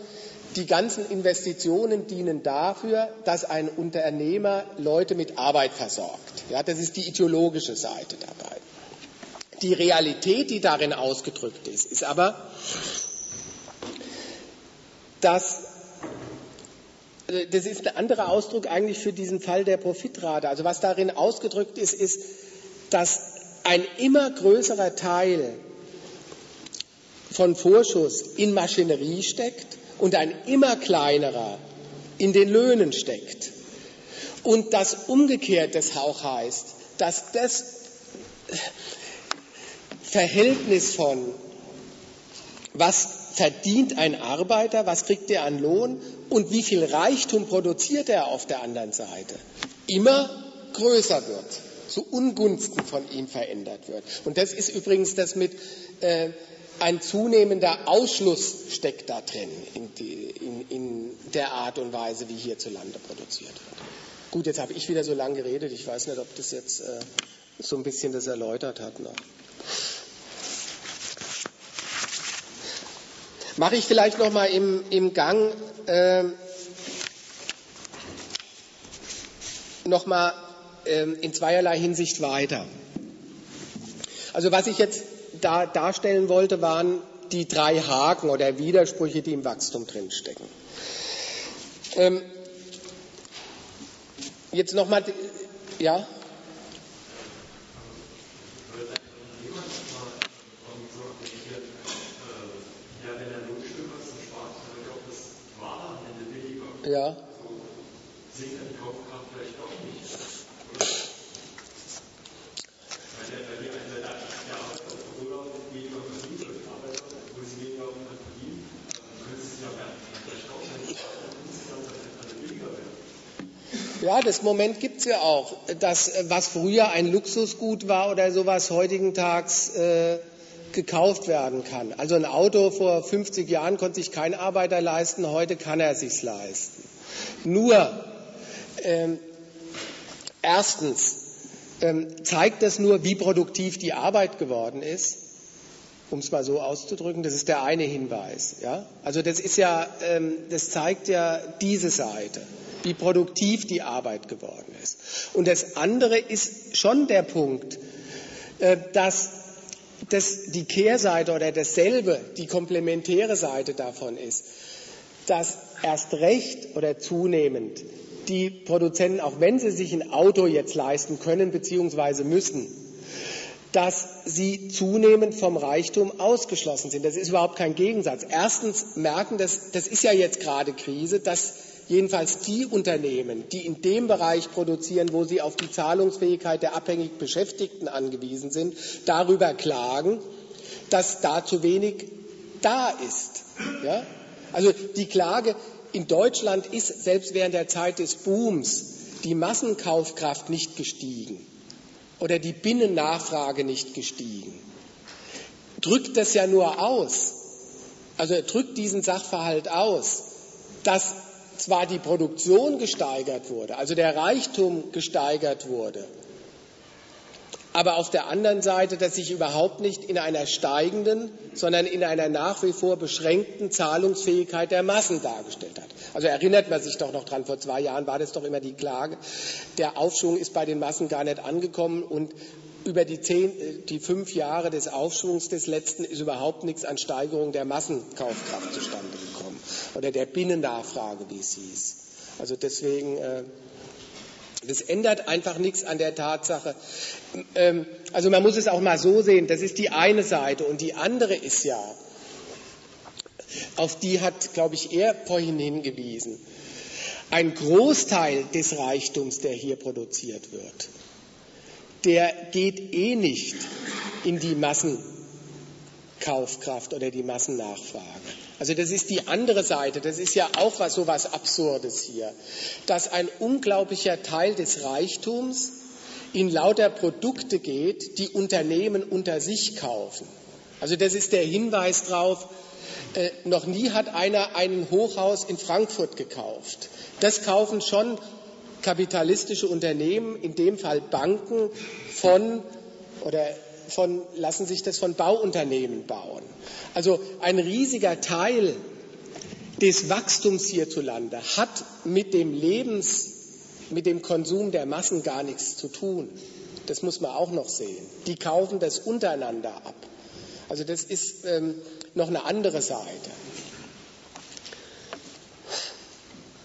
die ganzen Investitionen dienen dafür, dass ein Unternehmer Leute mit Arbeit versorgt. Ja, das ist die ideologische Seite dabei. Die Realität, die darin ausgedrückt ist, ist aber, dass das ist ein anderer Ausdruck eigentlich für diesen Fall der Profitrate. Also was darin ausgedrückt ist, ist, dass ein immer größerer Teil von Vorschuss in Maschinerie steckt und ein immer kleinerer in den Löhnen steckt. Und das umgekehrt das auch heißt, dass das Verhältnis von, was verdient ein Arbeiter, was kriegt er an Lohn und wie viel Reichtum produziert er auf der anderen Seite, immer größer wird, zu Ungunsten von ihm verändert wird. Und das ist übrigens das mit äh, ein zunehmender Ausschluss steckt da drin in, die, in, in der Art und Weise, wie hierzulande produziert wird. Gut, jetzt habe ich wieder so lange geredet. Ich weiß nicht, ob das jetzt äh, so ein bisschen das erläutert hat noch. Mache ich vielleicht noch mal im, im Gang äh, noch mal äh, in zweierlei Hinsicht weiter. Also was ich jetzt da darstellen wollte, waren die drei Haken oder Widersprüche, die im Wachstum drinstecken. Ähm, jetzt noch mal, ja. Ja. Sinkt die Kaufkraft vielleicht auch nicht? Weil die eine der Arbeiter Corona weniger verdient oder die Arbeiter, wo sie weniger verdienen, können sie sich ja vielleicht auch insgesamt alle weniger werden. Ja, das Moment gibt es ja auch. Das, was früher ein Luxusgut war oder sowas, heutigen Tags äh, gekauft werden kann. Also ein Auto vor 50 Jahren konnte sich kein Arbeiter leisten, heute kann er sich's leisten. Nur ähm, erstens ähm, zeigt das nur, wie produktiv die Arbeit geworden ist, um es mal so auszudrücken. Das ist der eine Hinweis. Ja? Also das ist ja, ähm, das zeigt ja diese Seite wie produktiv die Arbeit geworden ist. Und das andere ist schon der Punkt, äh, dass das die Kehrseite oder dasselbe, die komplementäre Seite davon ist, dass erst recht oder zunehmend die Produzenten, auch wenn sie sich ein Auto jetzt leisten können bzw. müssen, dass sie zunehmend vom Reichtum ausgeschlossen sind. Das ist überhaupt kein Gegensatz. Erstens merken, das, das ist ja jetzt gerade Krise, dass jedenfalls die Unternehmen, die in dem Bereich produzieren, wo sie auf die Zahlungsfähigkeit der abhängig Beschäftigten angewiesen sind, darüber klagen, dass da zu wenig da ist. Ja? Also die Klage in Deutschland ist selbst während der Zeit des Booms die Massenkaufkraft nicht gestiegen. Oder die Binnennachfrage nicht gestiegen, drückt das ja nur aus, also er drückt diesen Sachverhalt aus, dass zwar die Produktion gesteigert wurde, also der Reichtum gesteigert wurde, aber auf der anderen Seite, dass sich überhaupt nicht in einer steigenden, sondern in einer nach wie vor beschränkten Zahlungsfähigkeit der Massen dargestellt hat. Also erinnert man sich doch noch dran, vor zwei Jahren war das doch immer die Klage, der Aufschwung ist bei den Massen gar nicht angekommen und über die, zehn, die fünf Jahre des Aufschwungs des letzten ist überhaupt nichts an Steigerung der Massenkaufkraft zustande gekommen oder der Binnennachfrage, wie es hieß. Also deswegen äh, das ändert einfach nichts an der Tatsache. Ähm, also man muss es auch mal so sehen, das ist die eine Seite und die andere ist ja, auf die hat, glaube ich, er vorhin hingewiesen, ein Großteil des Reichtums, der hier produziert wird, der geht eh nicht in die Massenkaufkraft oder die Massennachfrage. Also das ist die andere Seite. Das ist ja auch was, so was Absurdes hier, dass ein unglaublicher Teil des Reichtums in lauter Produkte geht, die Unternehmen unter sich kaufen. Also das ist der Hinweis darauf, äh, noch nie hat einer ein Hochhaus in Frankfurt gekauft. Das kaufen schon kapitalistische Unternehmen, in dem Fall Banken von oder von, lassen sich das von Bauunternehmen bauen. Also ein riesiger Teil des Wachstums hierzulande hat mit dem Lebens, mit dem Konsum der Massen gar nichts zu tun. Das muss man auch noch sehen. Die kaufen das untereinander ab. Also das ist ähm, noch eine andere Seite.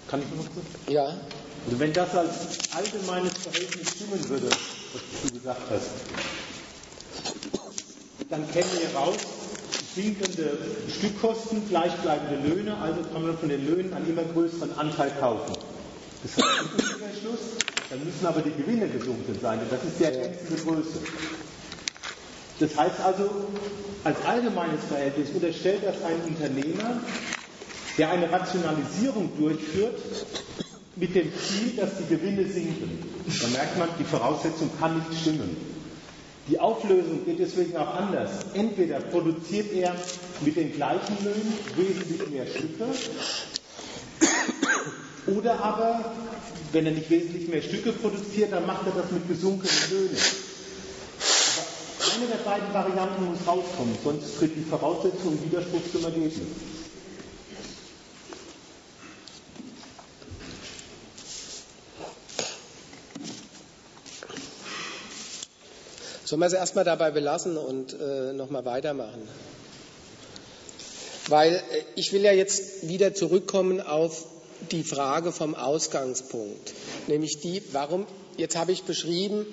Kann ich noch kurz?
Ja.
Also wenn das als allgemeines Verhältnis stimmen würde, was du gesagt hast, dann käme hier raus, sinkende Stückkosten, gleichbleibende Löhne, also kann man von den Löhnen einen immer größeren Anteil kaufen. Das heißt im Umkehrschluss, dann müssen aber die Gewinne gesunken sein, denn das ist die ergänzende Größe. Das heißt also, als allgemeines Verhältnis unterstellt das ein Unternehmer, der eine Rationalisierung durchführt, mit dem Ziel, dass die Gewinne sinken. Da merkt man, die Voraussetzung kann nicht stimmen. Die Auflösung geht deswegen auch anders. Entweder produziert er mit den gleichen Löhnen wesentlich mehr Stücke, oder aber, wenn er nicht wesentlich mehr Stücke produziert, dann macht er das mit gesunkenen Löhnen. Aber eine der beiden Varianten muss rauskommen, sonst tritt die Voraussetzung im Widerspruch zum Ergebnis.
Sollen wir es erstmal dabei belassen und äh, nochmal weitermachen? Weil äh, ich will ja jetzt wieder zurückkommen auf die Frage vom Ausgangspunkt, nämlich die, warum, jetzt habe ich beschrieben,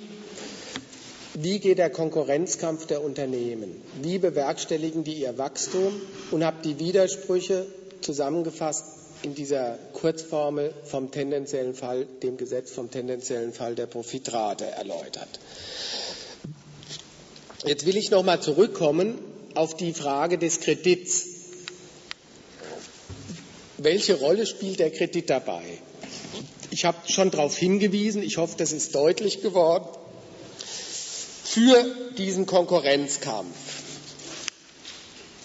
wie geht der Konkurrenzkampf der Unternehmen, wie bewerkstelligen die ihr Wachstum und habe die Widersprüche zusammengefasst in dieser Kurzformel vom tendenziellen Fall, dem Gesetz vom tendenziellen Fall der Profitrate erläutert. Jetzt will ich noch mal zurückkommen auf die Frage des Kredits. Welche Rolle spielt der Kredit dabei? Ich habe schon darauf hingewiesen, ich hoffe, das ist deutlich geworden, für diesen Konkurrenzkampf,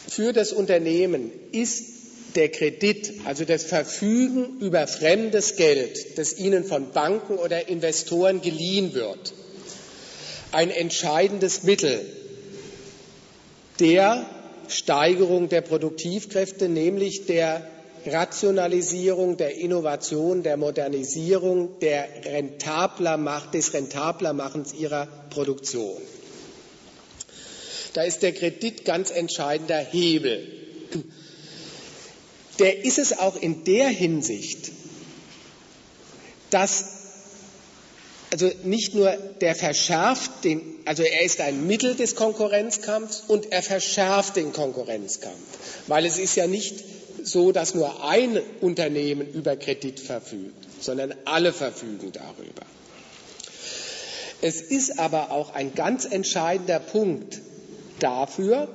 für das Unternehmen ist der Kredit, also das Verfügen über fremdes Geld, das ihnen von Banken oder Investoren geliehen wird, ein entscheidendes Mittel der Steigerung der Produktivkräfte, nämlich der Rationalisierung, der Innovation, der Modernisierung, der rentabler Macht, des rentabler Machens ihrer Produktion. Da ist der Kredit ganz entscheidender Hebel. Der ist es auch in der Hinsicht, dass also nicht nur der verschärft den, also er ist ein Mittel des Konkurrenzkampfs und er verschärft den Konkurrenzkampf, weil es ist ja nicht so, dass nur ein Unternehmen über Kredit verfügt, sondern alle verfügen darüber. Es ist aber auch ein ganz entscheidender Punkt dafür,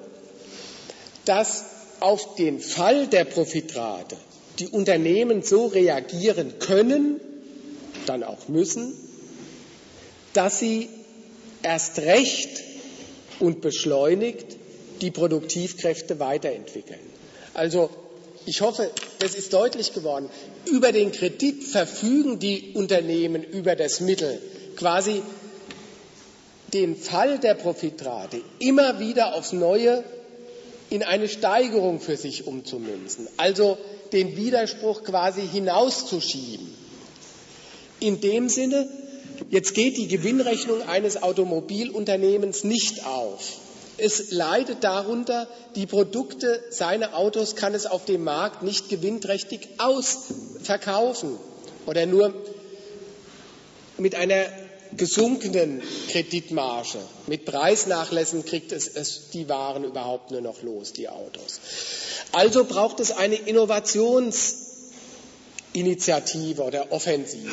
dass auf den Fall der Profitrate die Unternehmen so reagieren können, dann auch müssen, dass sie erst recht und beschleunigt die Produktivkräfte weiterentwickeln. Also ich hoffe, das ist deutlich geworden. Über den Kredit verfügen die Unternehmen über das Mittel, quasi den Fall der Profitrate immer wieder aufs Neue in eine Steigerung für sich umzumünzen, also den Widerspruch quasi hinauszuschieben. In dem Sinne, jetzt geht die Gewinnrechnung eines Automobilunternehmens nicht auf. Es leidet darunter, die Produkte, seine Autos kann es auf dem Markt nicht gewinnträchtig ausverkaufen oder nur mit einer gesunkenen Kreditmarge. Mit Preisnachlässen kriegt es, es, die Waren überhaupt nur noch los, die Autos. Also braucht es eine Innovationsinitiative oder Offensive.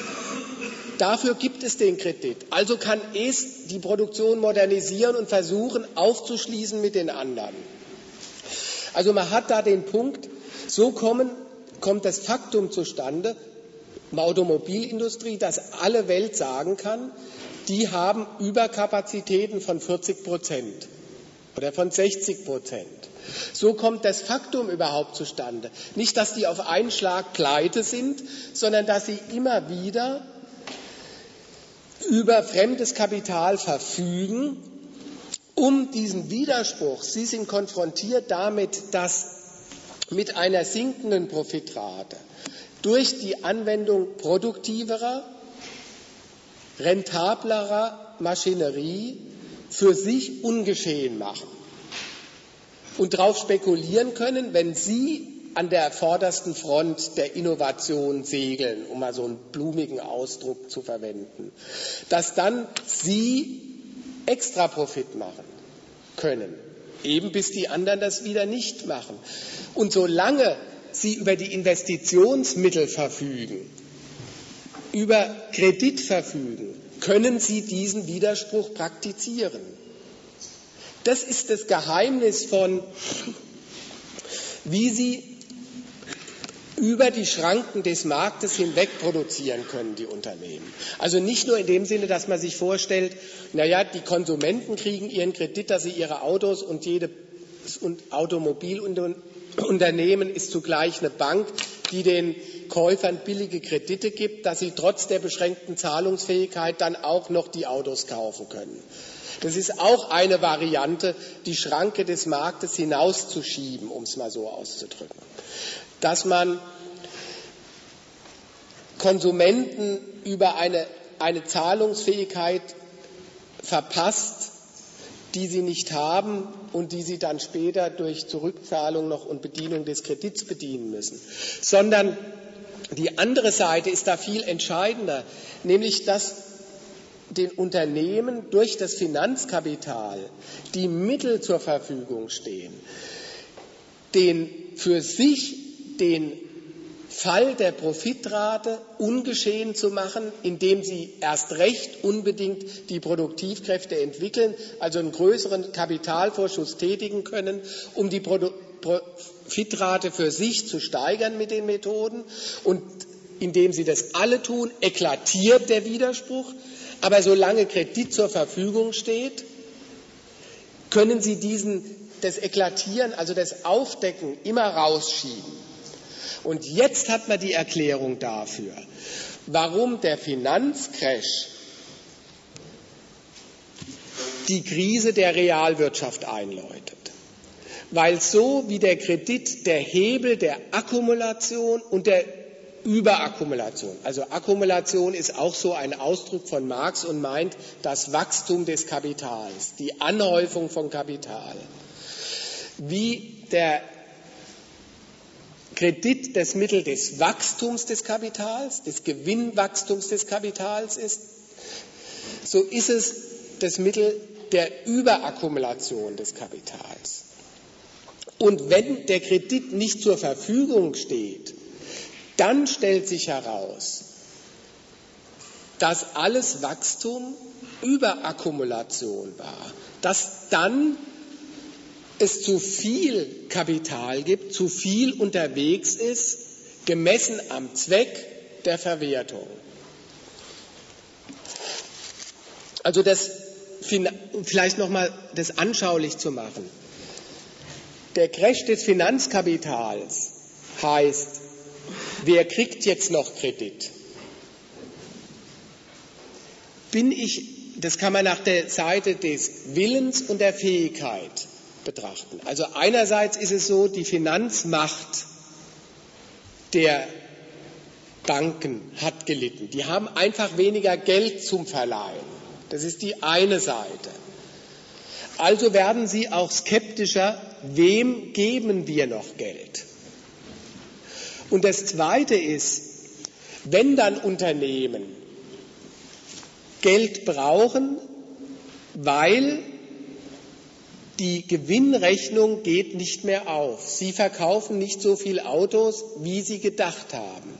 Dafür gibt es den Kredit. Also kann es die Produktion modernisieren und versuchen aufzuschließen mit den anderen. Also man hat da den Punkt, so kommen, kommt das Faktum zustande, Automobilindustrie, dass alle Welt sagen kann, die haben Überkapazitäten von 40 Prozent oder von 60 Prozent. So kommt das Faktum überhaupt zustande. Nicht, dass die auf einen Schlag pleite sind, sondern dass sie immer wieder über fremdes Kapital verfügen, um diesen Widerspruch, sie sind konfrontiert damit, dass mit einer sinkenden Profitrate durch die Anwendung produktiverer, rentablerer Maschinerie für sich ungeschehen machen und darauf spekulieren können, wenn Sie an der vordersten Front der Innovation segeln, um mal so einen blumigen Ausdruck zu verwenden, dass dann Sie extra Profit machen können, eben bis die anderen das wieder nicht machen. Und solange Sie über die Investitionsmittel verfügen, über Kredit verfügen, können Sie diesen Widerspruch praktizieren. Das ist das Geheimnis von, wie Sie über die Schranken des Marktes hinweg produzieren können, die Unternehmen. Also nicht nur in dem Sinne, dass man sich vorstellt, naja, die Konsumenten kriegen ihren Kredit, dass sie ihre Autos und jedes Automobilunternehmen ist zugleich eine Bank, die den Käufern billige Kredite gibt, dass sie trotz der beschränkten Zahlungsfähigkeit dann auch noch die Autos kaufen können. Das ist auch eine Variante, die Schranke des Marktes hinauszuschieben, um es mal so auszudrücken dass man Konsumenten über eine, eine Zahlungsfähigkeit verpasst, die sie nicht haben und die sie dann später durch Zurückzahlung noch und Bedienung des Kredits bedienen müssen, sondern die andere Seite ist da viel entscheidender, nämlich dass den Unternehmen durch das Finanzkapital die Mittel zur Verfügung stehen, den für sich den Fall der Profitrate ungeschehen zu machen, indem sie erst recht unbedingt die Produktivkräfte entwickeln, also einen größeren Kapitalvorschuss tätigen können, um die Profitrate für sich zu steigern mit den Methoden. Und indem sie das alle tun, eklatiert der Widerspruch. Aber solange Kredit zur Verfügung steht, können sie diesen, das Eklatieren, also das Aufdecken immer rausschieben. Und jetzt hat man die Erklärung dafür, warum der Finanzcrash die Krise der Realwirtschaft einläutet. Weil so wie der Kredit der Hebel der Akkumulation und der Überakkumulation. Also Akkumulation ist auch so ein Ausdruck von Marx und meint das Wachstum des Kapitals, die Anhäufung von Kapital. Wie der Kredit das Mittel des Wachstums des Kapitals, des Gewinnwachstums des Kapitals ist, so ist es das Mittel der Überakkumulation des Kapitals. Und wenn der Kredit nicht zur Verfügung steht, dann stellt sich heraus, dass alles Wachstum Überakkumulation war, dass dann es zu viel Kapital gibt, zu viel unterwegs ist, gemessen am Zweck der Verwertung. Also das vielleicht noch mal das anschaulich zu machen. Der Crash des Finanzkapitals heißt, wer kriegt jetzt noch Kredit? Bin ich, das kann man nach der Seite des Willens und der Fähigkeit betrachten. Also einerseits ist es so, die Finanzmacht der Banken hat gelitten. Die haben einfach weniger Geld zum Verleihen. Das ist die eine Seite. Also werden sie auch skeptischer, wem geben wir noch Geld? Und das Zweite ist, wenn dann Unternehmen Geld brauchen, weil die Gewinnrechnung geht nicht mehr auf. Sie verkaufen nicht so viel Autos, wie sie gedacht haben.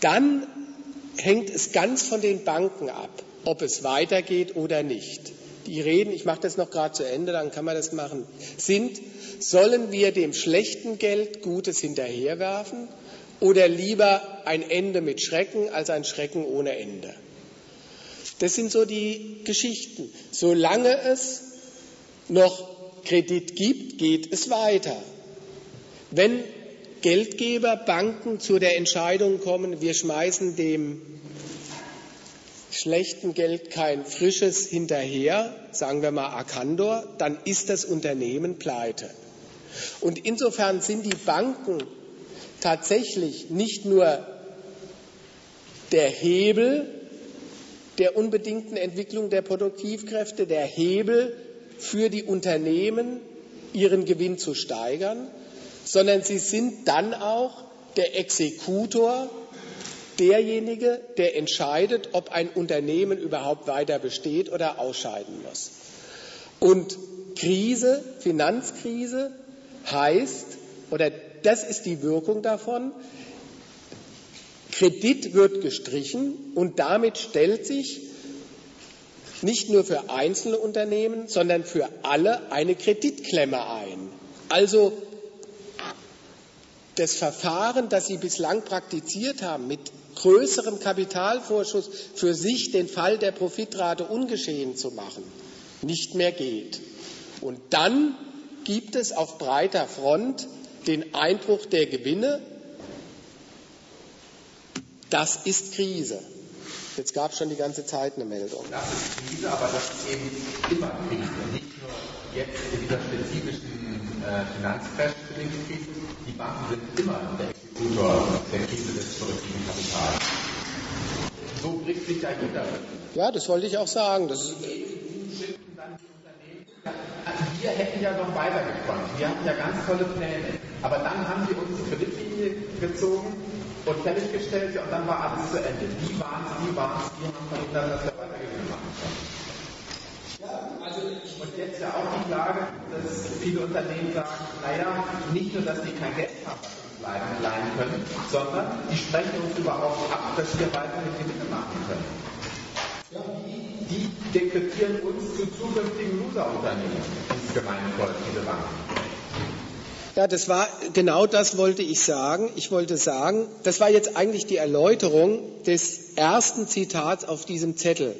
Dann hängt es ganz von den Banken ab, ob es weitergeht oder nicht. Die Reden, ich mache das noch gerade zu Ende, dann kann man das machen, sind, sollen wir dem schlechten Geld Gutes hinterherwerfen oder lieber ein Ende mit Schrecken als ein Schrecken ohne Ende? Das sind so die Geschichten. Solange es noch Kredit gibt, geht es weiter. Wenn Geldgeber, Banken zu der Entscheidung kommen, wir schmeißen dem schlechten Geld kein frisches hinterher, sagen wir mal Arcandor, dann ist das Unternehmen pleite. Und insofern sind die Banken tatsächlich nicht nur der Hebel der unbedingten Entwicklung der Produktivkräfte, der Hebel für die Unternehmen, ihren Gewinn zu steigern, sondern sie sind dann auch der Exekutor, derjenige, der entscheidet, ob ein Unternehmen überhaupt weiter besteht oder ausscheiden muss. Und Krise, Finanzkrise heißt, oder das ist die Wirkung davon, Kredit wird gestrichen und damit stellt sich nicht nur für einzelne Unternehmen, sondern für alle eine Kreditklemme ein. Also das Verfahren, das Sie bislang praktiziert haben, mit größerem Kapitalvorschuss für sich den Fall der Profitrate ungeschehen zu machen, nicht mehr geht. Und dann gibt es auf breiter Front den Einbruch der Gewinne. Das ist Krise. Jetzt gab es schon die ganze Zeit eine Meldung.
Das ist Krise, aber das ist eben immer Krise. Nicht nur jetzt in dieser spezifischen äh, Finanzcrash-Krise. Die Banken sind immer der Exekutor der Krise des produktiven Kapitals. So bricht sich ja jeder.
Ja, das wollte ich auch sagen. Das ist,
wir hätten ja noch weitergekommen. Wir hatten ja ganz tolle Pläne. Aber dann haben sie uns zur Kreditlinie gezogen und fertiggestellt und dann war alles zu Ende. Wie waren es, wie waren es, wie haben verhindert, dass wir weitergehen machen können. Also und jetzt ja auch die Klage, dass viele Unternehmen sagen, naja, nicht nur, dass die kein Geld haben, leihen, leihen können, sondern die sprechen uns überhaupt ab, dass wir weiterhin Gewinne machen können. Die, die dekretieren uns zu zukünftigen Loser-Unternehmen, insgemein diese Banken.
Ja, das war genau das wollte ich sagen. Ich wollte sagen, das war jetzt eigentlich die Erläuterung des ersten Zitats auf diesem Zettel,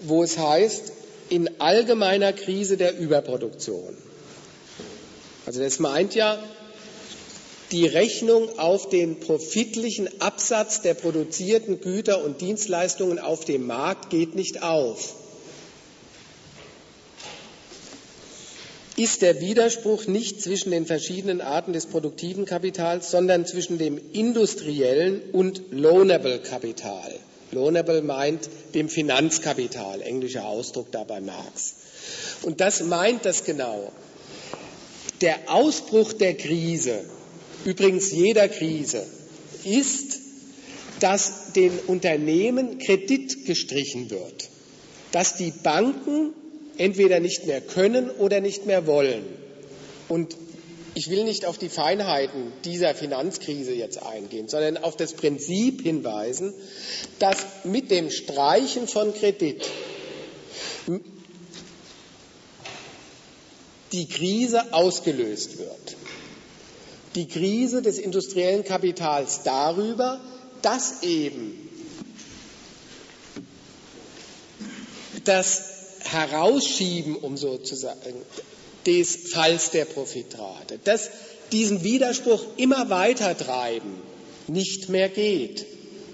wo es heißt, in allgemeiner Krise der Überproduktion. Also das meint ja, die Rechnung auf den profitlichen Absatz der produzierten Güter und Dienstleistungen auf dem Markt geht nicht auf. ist der Widerspruch nicht zwischen den verschiedenen Arten des produktiven Kapitals, sondern zwischen dem industriellen und loanable Kapital. Loanable meint dem Finanzkapital, englischer Ausdruck da bei Marx. Und das meint das genau. Der Ausbruch der Krise, übrigens jeder Krise, ist, dass den Unternehmen Kredit gestrichen wird, dass die Banken entweder nicht mehr können oder nicht mehr wollen. Und ich will nicht auf die Feinheiten dieser Finanzkrise jetzt eingehen, sondern auf das Prinzip hinweisen, dass mit dem Streichen von Kredit die Krise ausgelöst wird. Die Krise des industriellen Kapitals darüber, dass eben das Herausschieben, um sozusagen, des Falls der Profitrate, dass diesen Widerspruch immer weiter treiben nicht mehr geht.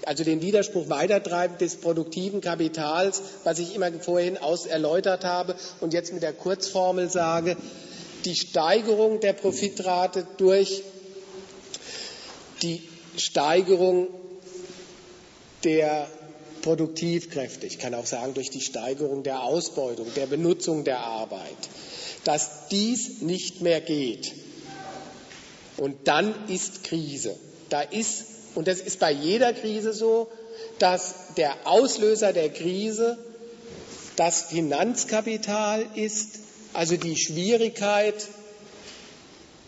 Also den Widerspruch weitertreiben des produktiven Kapitals, was ich immer vorhin aus erläutert habe und jetzt mit der Kurzformel sage, die Steigerung der Profitrate durch die Steigerung der Produktivkräfte, ich kann auch sagen durch die Steigerung der Ausbeutung, der Benutzung der Arbeit, dass dies nicht mehr geht. Und dann ist Krise. Da ist, und das ist bei jeder Krise so, dass der Auslöser der Krise das Finanzkapital ist, also die Schwierigkeit,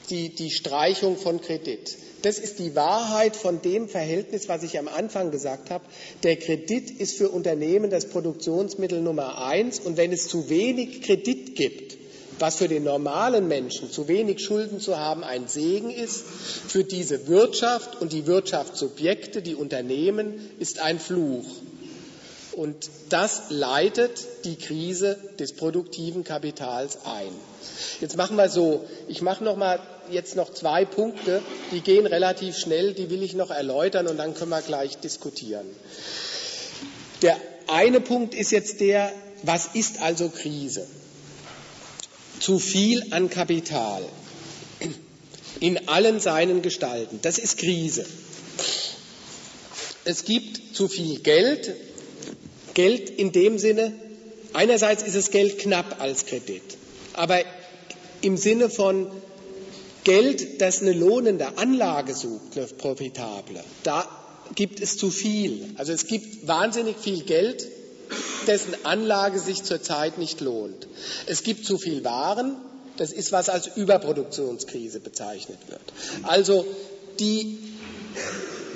die, die Streichung von Kredit. Das ist die Wahrheit von dem Verhältnis, was ich am Anfang gesagt habe. Der Kredit ist für Unternehmen das Produktionsmittel Nummer eins. Und wenn es zu wenig Kredit gibt, was für den normalen Menschen zu wenig Schulden zu haben ein Segen ist, für diese Wirtschaft und die Wirtschaftssubjekte, die Unternehmen, ist ein Fluch. Und das leitet die Krise des produktiven Kapitals ein. Jetzt machen wir so. Ich mache noch mal jetzt noch zwei Punkte, die gehen relativ schnell, die will ich noch erläutern und dann können wir gleich diskutieren. Der eine Punkt ist jetzt der, was ist also Krise? Zu viel an Kapital in allen seinen Gestalten. Das ist Krise. Es gibt zu viel Geld, Geld in dem Sinne, einerseits ist es Geld knapp als Kredit, aber im Sinne von Geld, das eine lohnende Anlage sucht, eine profitable, da gibt es zu viel. Also es gibt wahnsinnig viel Geld, dessen Anlage sich zurzeit nicht lohnt. Es gibt zu viel Waren, das ist, was als Überproduktionskrise bezeichnet wird. Also die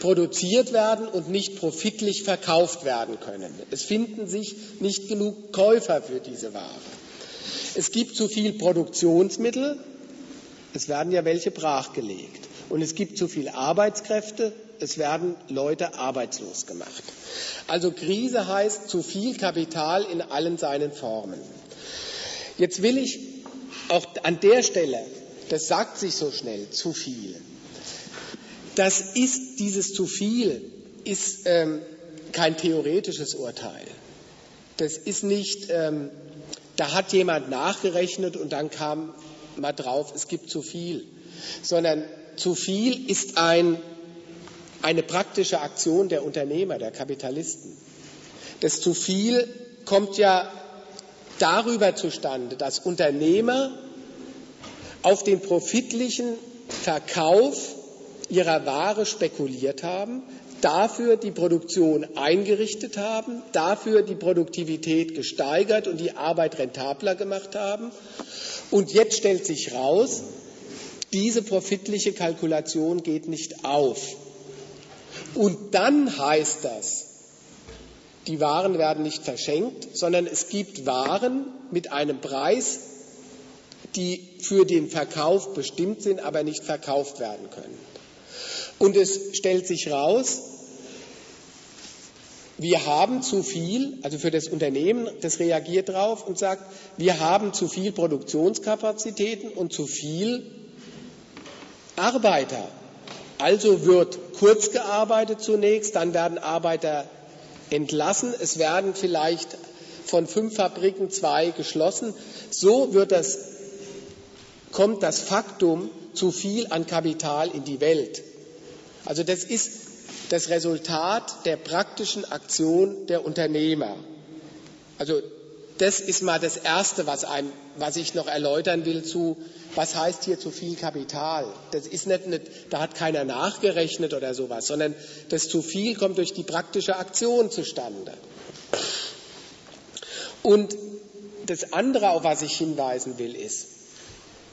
produziert werden und nicht profitlich verkauft werden können. Es finden sich nicht genug Käufer für diese Ware. Es gibt zu viel Produktionsmittel, es werden ja welche brachgelegt. Und es gibt zu viele Arbeitskräfte, es werden Leute arbeitslos gemacht. Also Krise heißt zu viel Kapital in allen seinen Formen. Jetzt will ich auch an der Stelle, das sagt sich so schnell, zu viel. Das ist, dieses zu viel ist ähm, kein theoretisches Urteil. Das ist nicht, ähm, da hat jemand nachgerechnet und dann kam mal drauf, es gibt zu viel, sondern zu viel ist ein, eine praktische Aktion der Unternehmer, der Kapitalisten. Das zu viel kommt ja darüber zustande, dass Unternehmer auf den profitlichen Verkauf ihrer Ware spekuliert haben, dafür die Produktion eingerichtet haben, dafür die Produktivität gesteigert und die Arbeit rentabler gemacht haben. Und jetzt stellt sich raus, diese profitliche Kalkulation geht nicht auf. Und dann heißt das, die Waren werden nicht verschenkt, sondern es gibt Waren mit einem Preis, die für den Verkauf bestimmt sind, aber nicht verkauft werden können. Und es stellt sich raus, wir haben zu viel, also für das Unternehmen, das reagiert darauf und sagt, wir haben zu viel Produktionskapazitäten und zu viel Arbeiter. Also wird kurz gearbeitet zunächst, dann werden Arbeiter entlassen, es werden vielleicht von fünf Fabriken zwei geschlossen. So wird das, kommt das Faktum zu viel an Kapital in die Welt. Also das ist das Resultat der praktischen Aktion der Unternehmer. Also das ist mal das Erste, was, einem, was ich noch erläutern will zu, was heißt hier zu viel Kapital? Das ist nicht, nicht, da hat keiner nachgerechnet oder sowas, sondern das zu viel kommt durch die praktische Aktion zustande. Und das andere, auf was ich hinweisen will, ist,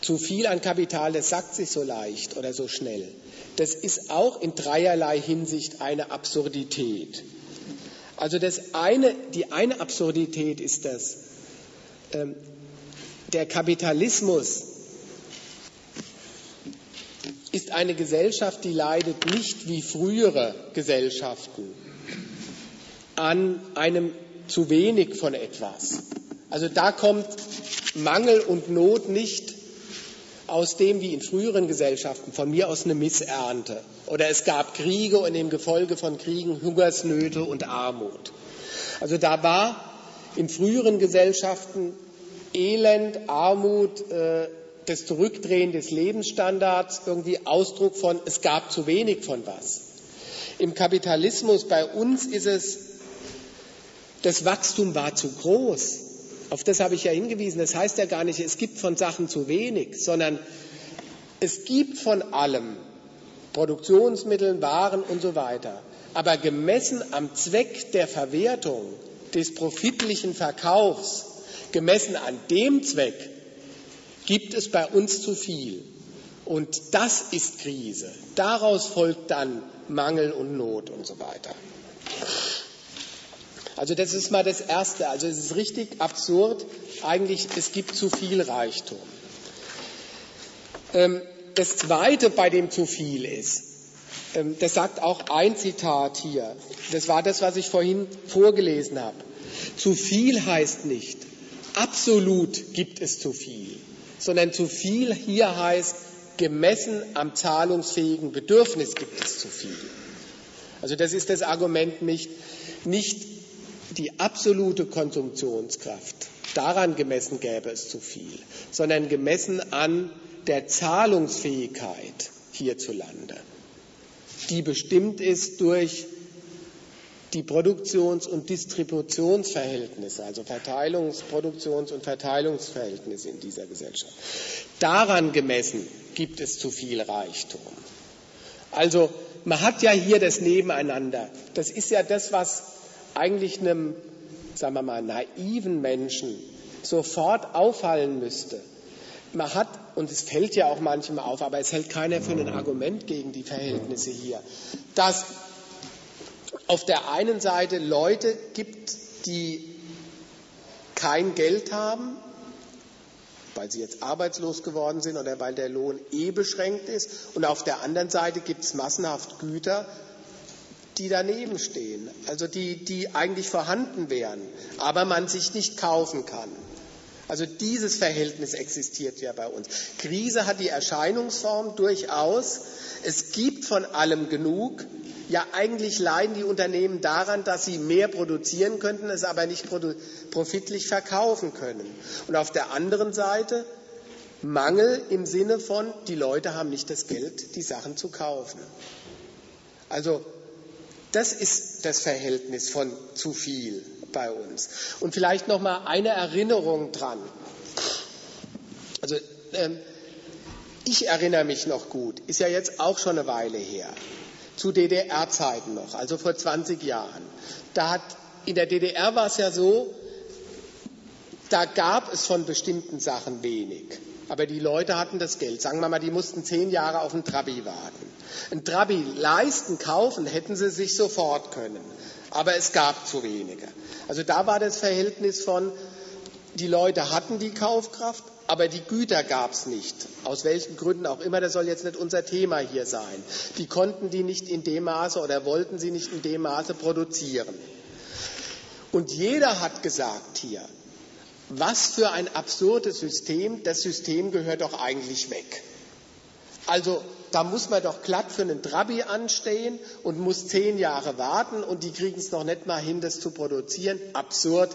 zu viel an Kapital, das sagt sich so leicht oder so schnell das ist auch in dreierlei Hinsicht eine Absurdität. Also das eine, die eine Absurdität ist das, ähm, der Kapitalismus ist eine Gesellschaft, die leidet nicht wie frühere Gesellschaften an einem zu wenig von etwas. Also da kommt Mangel und Not nicht aus dem wie in früheren Gesellschaften von mir aus eine Missernte. Oder es gab Kriege und im Gefolge von Kriegen Hungersnöte und Armut. Also da war in früheren Gesellschaften Elend, Armut, äh, das Zurückdrehen des Lebensstandards irgendwie Ausdruck von, es gab zu wenig von was. Im Kapitalismus bei uns ist es, das Wachstum war zu groß. Auf das habe ich ja hingewiesen. Das heißt ja gar nicht, es gibt von Sachen zu wenig, sondern es gibt von allem, Produktionsmitteln, Waren und so weiter. Aber gemessen am Zweck der Verwertung, des profitlichen Verkaufs, gemessen an dem Zweck, gibt es bei uns zu viel. Und das ist Krise. Daraus folgt dann Mangel und Not und so weiter. Also das ist mal das Erste. Also es ist richtig absurd. Eigentlich, es gibt zu viel Reichtum. Ähm, das Zweite, bei dem zu viel ist, ähm, das sagt auch ein Zitat hier. Das war das, was ich vorhin vorgelesen habe. Zu viel heißt nicht, absolut gibt es zu viel, sondern zu viel hier heißt, gemessen am zahlungsfähigen Bedürfnis gibt es zu viel. Also das ist das Argument nicht, nicht die absolute Konsumptionskraft. Daran gemessen gäbe es zu viel, sondern gemessen an der Zahlungsfähigkeit hierzulande, die bestimmt ist durch die Produktions- und Distributionsverhältnisse, also Verteilungs-, Produktions- und Verteilungsverhältnisse in dieser Gesellschaft. Daran gemessen gibt es zu viel Reichtum. Also man hat ja hier das Nebeneinander. Das ist ja das, was eigentlich einem, sagen wir mal, naiven Menschen sofort auffallen müsste. Man hat, und es fällt ja auch manchem auf, aber es hält keiner für ein Argument gegen die Verhältnisse hier, dass auf der einen Seite Leute gibt, die kein Geld haben, weil sie jetzt arbeitslos geworden sind oder weil der Lohn eh beschränkt ist. Und auf der anderen Seite gibt es massenhaft Güter, die daneben stehen, also die, die eigentlich vorhanden wären, aber man sich nicht kaufen kann. Also dieses Verhältnis existiert ja bei uns. Krise hat die Erscheinungsform durchaus. Es gibt von allem genug, ja, eigentlich leiden die Unternehmen daran, dass sie mehr produzieren könnten, es aber nicht profitlich verkaufen können. Und auf der anderen Seite Mangel im Sinne von, die Leute haben nicht das Geld, die Sachen zu kaufen. Also das ist das Verhältnis von zu viel bei uns. Und vielleicht noch mal eine Erinnerung dran. Also ähm, ich erinnere mich noch gut, ist ja jetzt auch schon eine Weile her zu DDR-Zeiten noch, also vor 20 Jahren. Da hat, in der DDR war es ja so, da gab es von bestimmten Sachen wenig. Aber die Leute hatten das Geld. Sagen wir mal, die mussten zehn Jahre auf ein Trabi warten. Ein Trabi leisten, kaufen hätten sie sich sofort können. Aber es gab zu wenige. Also da war das Verhältnis von, die Leute hatten die Kaufkraft, aber die Güter gab es nicht. Aus welchen Gründen auch immer, das soll jetzt nicht unser Thema hier sein. Die konnten die nicht in dem Maße oder wollten sie nicht in dem Maße produzieren. Und jeder hat gesagt hier, was für ein absurdes System, das System gehört doch eigentlich weg. Also da muss man doch glatt für einen Trabi anstehen und muss zehn Jahre warten und die kriegen es noch nicht mal hin, das zu produzieren. Absurd.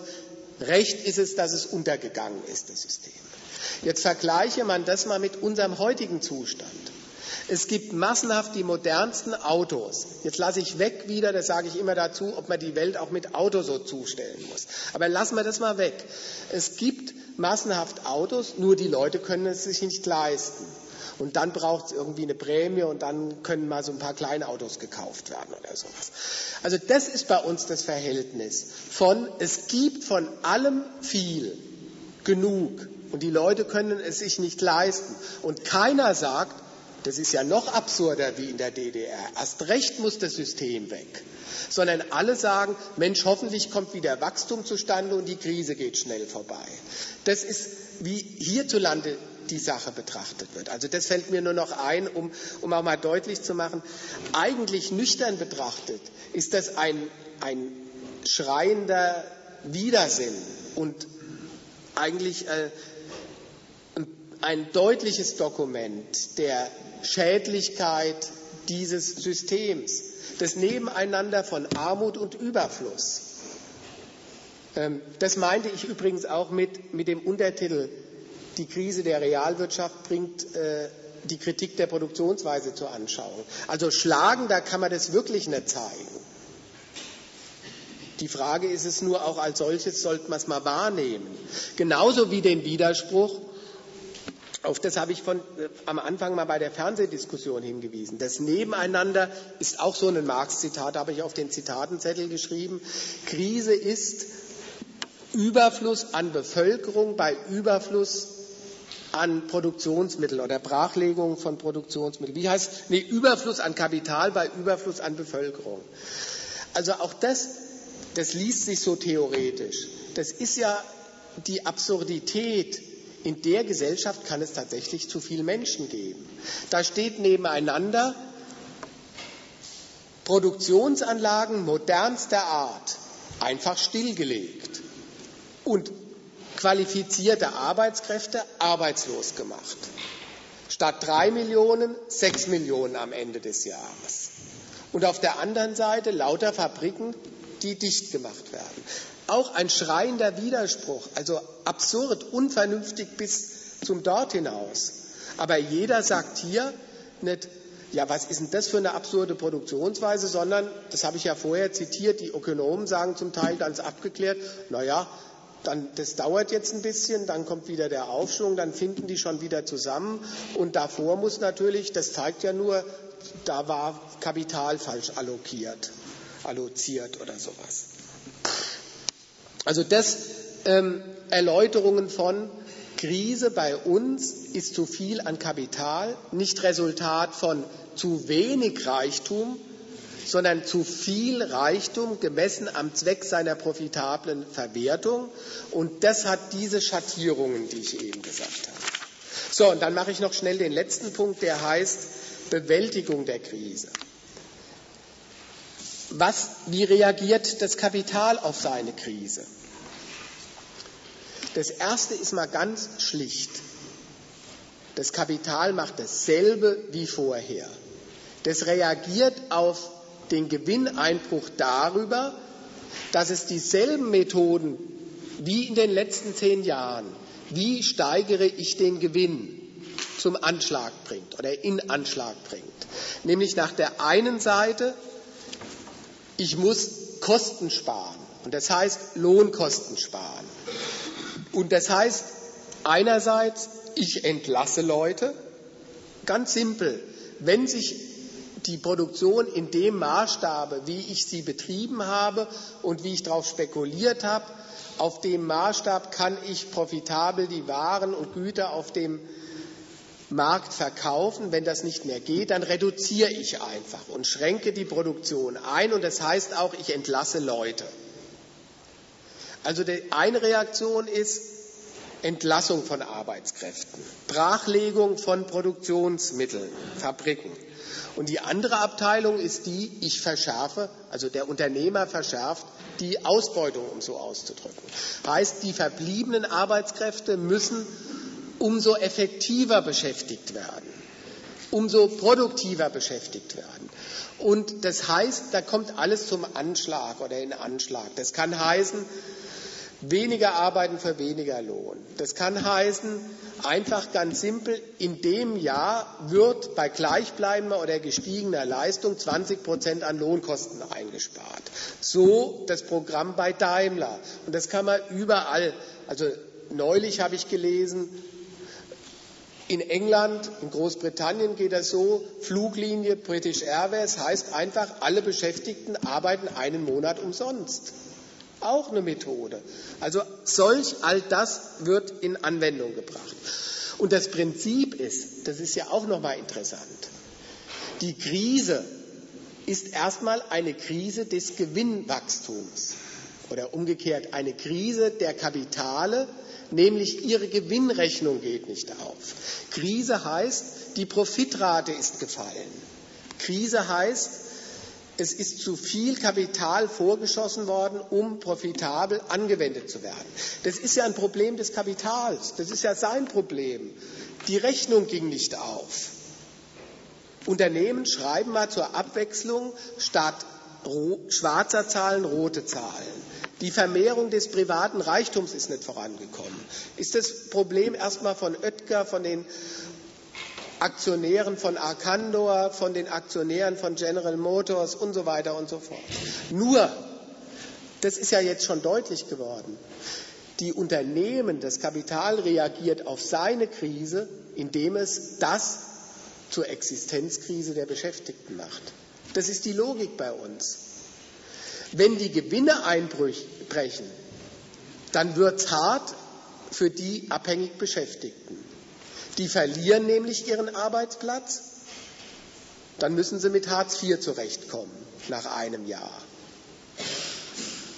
Recht ist es, dass es untergegangen ist, das System. Jetzt vergleiche man das mal mit unserem heutigen Zustand. Es gibt massenhaft die modernsten Autos. Jetzt lasse ich weg wieder, das sage ich immer dazu, ob man die Welt auch mit Autos so zustellen muss. Aber lassen wir das mal weg. Es gibt massenhaft Autos, nur die Leute können es sich nicht leisten. Und dann braucht es irgendwie eine Prämie und dann können mal so ein paar Kleinautos gekauft werden oder sowas. Also das ist bei uns das Verhältnis von, es gibt von allem viel, genug. Und die Leute können es sich nicht leisten. Und keiner sagt, das ist ja noch absurder wie in der DDR. Erst recht muss das System weg. Sondern alle sagen, Mensch, hoffentlich kommt wieder Wachstum zustande und die Krise geht schnell vorbei. Das ist, wie hierzulande die Sache betrachtet wird. Also das fällt mir nur noch ein, um, um auch mal deutlich zu machen, eigentlich nüchtern betrachtet ist das ein, ein schreiender Widersinn und eigentlich äh, ein deutliches Dokument der Schädlichkeit dieses Systems, das Nebeneinander von Armut und Überfluss. Ähm, das meinte ich übrigens auch mit, mit dem Untertitel Die Krise der Realwirtschaft bringt äh, die Kritik der Produktionsweise zur Anschauung. Also schlagen, da kann man das wirklich nicht zeigen. Die Frage ist es nur auch als solches, sollte man es mal wahrnehmen. Genauso wie den Widerspruch, auf das habe ich von, äh, am Anfang mal bei der Fernsehdiskussion hingewiesen. Das Nebeneinander ist auch so ein Marx-Zitat, habe ich auf den Zitatenzettel geschrieben. Krise ist Überfluss an Bevölkerung bei Überfluss an Produktionsmitteln oder Brachlegung von Produktionsmitteln. Wie heißt nee, Überfluss an Kapital bei Überfluss an Bevölkerung? Also auch das, das liest sich so theoretisch. Das ist ja die Absurdität. In der Gesellschaft kann es tatsächlich zu viele Menschen geben. Da steht nebeneinander Produktionsanlagen modernster Art, einfach stillgelegt und qualifizierte Arbeitskräfte arbeitslos gemacht. Statt drei Millionen sechs Millionen am Ende des Jahres. Und auf der anderen Seite lauter Fabriken, die dicht gemacht werden. Auch ein schreiender Widerspruch, also absurd, unvernünftig bis zum Dort hinaus. Aber jeder sagt hier nicht, ja, was ist denn das für eine absurde Produktionsweise, sondern, das habe ich ja vorher zitiert, die Ökonomen sagen zum Teil ganz abgeklärt, naja, dann, das dauert jetzt ein bisschen, dann kommt wieder der Aufschwung, dann finden die schon wieder zusammen. Und davor muss natürlich, das zeigt ja nur, da war Kapital falsch allokiert, alloziert oder sowas. Also das ähm, Erläuterungen von Krise bei uns ist zu viel an Kapital, nicht Resultat von zu wenig Reichtum, sondern zu viel Reichtum gemessen am Zweck seiner profitablen Verwertung. Und das hat diese Schattierungen, die ich eben gesagt habe. So, und dann mache ich noch schnell den letzten Punkt, der heißt Bewältigung der Krise. Was, wie reagiert das Kapital auf seine Krise? Das erste ist mal ganz schlicht. Das Kapital macht dasselbe wie vorher. Das reagiert auf den Gewinneinbruch darüber, dass es dieselben Methoden wie in den letzten zehn Jahren, wie steigere ich den Gewinn, zum Anschlag bringt oder in Anschlag bringt. Nämlich nach der einen Seite, ich muss Kosten sparen. Und das heißt Lohnkosten sparen. Und das heißt einerseits, ich entlasse Leute. Ganz simpel. Wenn sich die Produktion in dem Maßstabe, wie ich sie betrieben habe und wie ich darauf spekuliert habe, auf dem Maßstab kann ich profitabel die Waren und Güter auf dem Markt verkaufen. Wenn das nicht mehr geht, dann reduziere ich einfach und schränke die Produktion ein. Und das heißt auch, ich entlasse Leute. Also eine Reaktion ist Entlassung von Arbeitskräften, Brachlegung von Produktionsmitteln, Fabriken. Und die andere Abteilung ist die, ich verschärfe, also der Unternehmer verschärft die Ausbeutung, um so auszudrücken. Heißt, die verbliebenen Arbeitskräfte müssen umso effektiver beschäftigt werden, umso produktiver beschäftigt werden. Und das heißt, da kommt alles zum Anschlag oder in Anschlag. Das kann heißen, weniger arbeiten für weniger Lohn. Das kann heißen, einfach ganz simpel, in dem Jahr wird bei gleichbleibender oder gestiegener Leistung 20 Prozent an Lohnkosten eingespart. So das Programm bei Daimler. Und das kann man überall. Also neulich habe ich gelesen, in England, in Großbritannien geht das so, Fluglinie British Airways heißt einfach, alle Beschäftigten arbeiten einen Monat umsonst. Auch eine Methode. Also solch all das wird in Anwendung gebracht. Und das Prinzip ist, das ist ja auch nochmal interessant, die Krise ist erstmal eine Krise des Gewinnwachstums oder umgekehrt eine Krise der Kapitale, nämlich ihre Gewinnrechnung geht nicht auf. Krise heißt, die Profitrate ist gefallen. Krise heißt, es ist zu viel Kapital vorgeschossen worden, um profitabel angewendet zu werden. Das ist ja ein Problem des Kapitals. Das ist ja sein Problem. Die Rechnung ging nicht auf. Unternehmen schreiben mal zur Abwechslung statt schwarzer Zahlen rote Zahlen. Die Vermehrung des privaten Reichtums ist nicht vorangekommen. Ist das Problem erstmal von Oetker, von den Aktionären von Arcandor, von den Aktionären von General Motors und so weiter und so fort. Nur, das ist ja jetzt schon deutlich geworden, die Unternehmen, das Kapital reagiert auf seine Krise, indem es das zur Existenzkrise der Beschäftigten macht. Das ist die Logik bei uns. Wenn die Gewinne einbrechen, dann wird es hart für die abhängig Beschäftigten. Die verlieren nämlich ihren Arbeitsplatz, dann müssen sie mit Hartz IV zurechtkommen nach einem Jahr.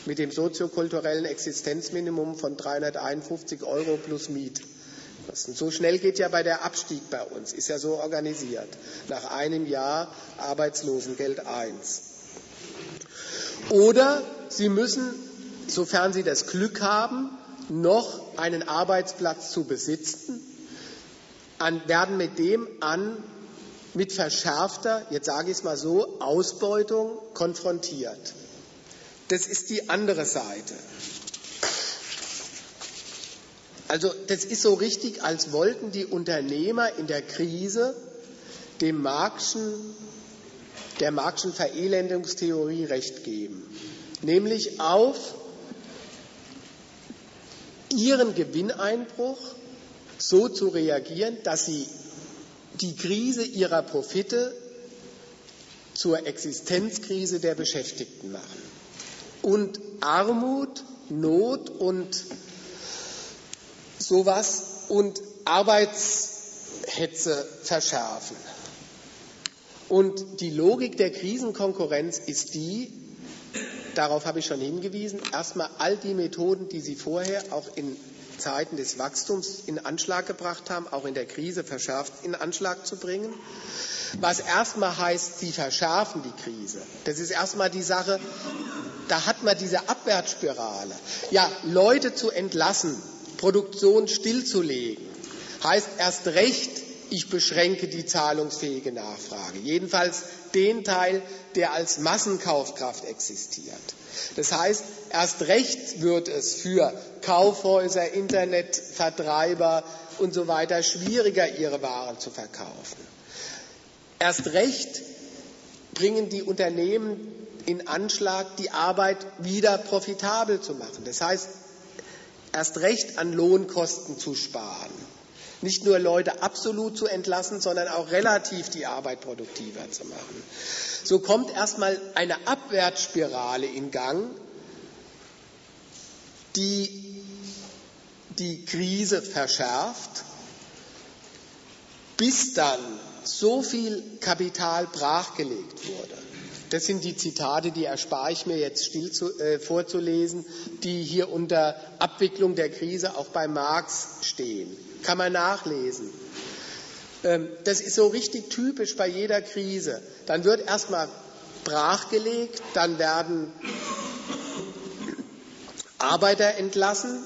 Mit dem soziokulturellen Existenzminimum von 351 Euro plus Mietkosten. So schnell geht ja bei der Abstieg bei uns, ist ja so organisiert. Nach einem Jahr Arbeitslosengeld 1. Oder Sie müssen, sofern Sie das Glück haben, noch einen Arbeitsplatz zu besitzen, an, werden mit dem an mit verschärfter, jetzt sage ich es mal so, Ausbeutung konfrontiert. Das ist die andere Seite. Also das ist so richtig, als wollten die Unternehmer in der Krise dem Marxischen, der Marxischen Verelendungstheorie recht geben, nämlich auf ihren Gewinneinbruch so zu reagieren, dass sie die Krise ihrer Profite zur Existenzkrise der Beschäftigten machen und Armut, Not und sowas und Arbeitshetze verschärfen. Und die Logik der Krisenkonkurrenz ist die, darauf habe ich schon hingewiesen, erstmal all die Methoden, die Sie vorher auch in Zeiten des Wachstums in Anschlag gebracht haben, auch in der Krise verschärft in Anschlag zu bringen. Was erstmal heißt, sie verschärfen die Krise. Das ist erstmal die Sache, da hat man diese Abwärtsspirale. Ja, Leute zu entlassen, Produktion stillzulegen, heißt erst recht, ich beschränke die zahlungsfähige Nachfrage. Jedenfalls den Teil, der als Massenkaufkraft existiert. Das heißt, erst recht wird es für Kaufhäuser, Internetvertreiber und so weiter schwieriger, ihre Waren zu verkaufen. Erst recht bringen die Unternehmen in Anschlag, die Arbeit wieder profitabel zu machen. Das heißt, erst recht an Lohnkosten zu sparen. Nicht nur Leute absolut zu entlassen, sondern auch relativ die Arbeit produktiver zu machen. So kommt erstmal eine Abwärtsspirale in Gang, die die Krise verschärft, bis dann so viel Kapital brachgelegt wurde. Das sind die Zitate, die erspare ich mir jetzt still zu, äh, vorzulesen, die hier unter Abwicklung der Krise auch bei Marx stehen. Kann man nachlesen. Ähm, das ist so richtig typisch bei jeder Krise. Dann wird erstmal brachgelegt, dann werden Arbeiter entlassen.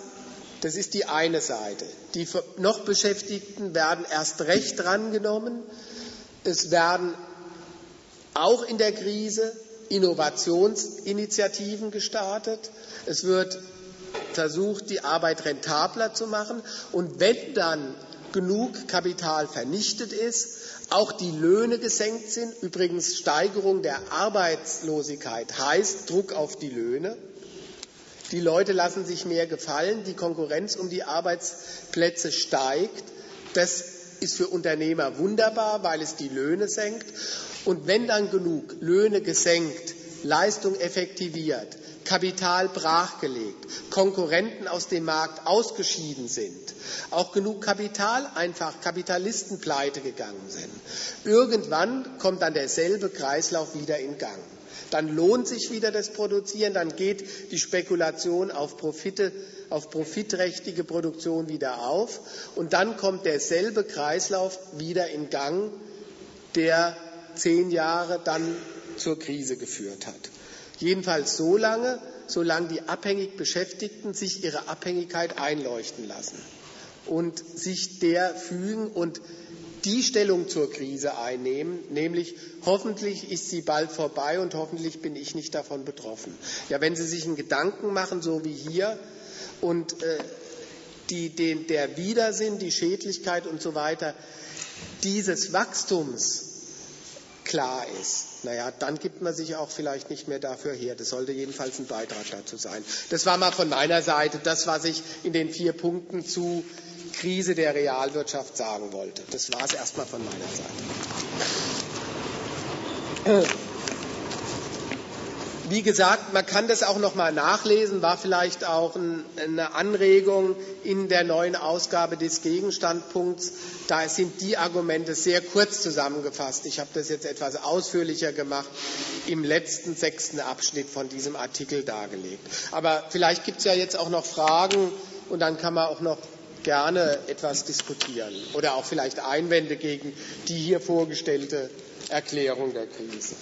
Das ist die eine Seite. Die noch Beschäftigten werden erst recht drangenommen. Es werden auch in der Krise Innovationsinitiativen gestartet. Es wird versucht, die Arbeit rentabler zu machen. Und wenn dann genug Kapital vernichtet ist, auch die Löhne gesenkt sind, übrigens Steigerung der Arbeitslosigkeit heißt Druck auf die Löhne, die Leute lassen sich mehr gefallen, die Konkurrenz um die Arbeitsplätze steigt, das ist für Unternehmer wunderbar, weil es die Löhne senkt. Und wenn dann genug Löhne gesenkt, Leistung effektiviert, Kapital brachgelegt, Konkurrenten aus dem Markt ausgeschieden sind, auch genug Kapital einfach Kapitalisten pleite gegangen sind. Irgendwann kommt dann derselbe Kreislauf wieder in Gang. Dann lohnt sich wieder das Produzieren, dann geht die Spekulation auf Profite, auf profitträchtige Produktion wieder auf und dann kommt derselbe Kreislauf wieder in Gang, der zehn Jahre dann zur Krise geführt hat. Jedenfalls so lange, solange die abhängig Beschäftigten sich ihre Abhängigkeit einleuchten lassen und sich der fügen und die Stellung zur Krise einnehmen, nämlich hoffentlich ist sie bald vorbei und hoffentlich bin ich nicht davon betroffen. Ja, wenn Sie sich einen Gedanken machen, so wie hier, und äh, die, den, der Widersinn, die Schädlichkeit und so weiter dieses Wachstums klar ist, naja, dann gibt man sich auch vielleicht nicht mehr dafür her. Das sollte jedenfalls ein Beitrag dazu sein. Das war mal von meiner Seite das, was ich in den vier Punkten zu Krise der Realwirtschaft sagen wollte. Das war es erstmal von meiner Seite. Wie gesagt, man kann das auch noch mal nachlesen, war vielleicht auch eine Anregung in der neuen Ausgabe des Gegenstandpunkts. Da sind die Argumente sehr kurz zusammengefasst. Ich habe das jetzt etwas ausführlicher gemacht im letzten sechsten Abschnitt von diesem Artikel dargelegt. Aber vielleicht gibt es ja jetzt auch noch Fragen und dann kann man auch noch gerne etwas diskutieren oder auch vielleicht Einwände gegen die hier vorgestellte Erklärung der Krise.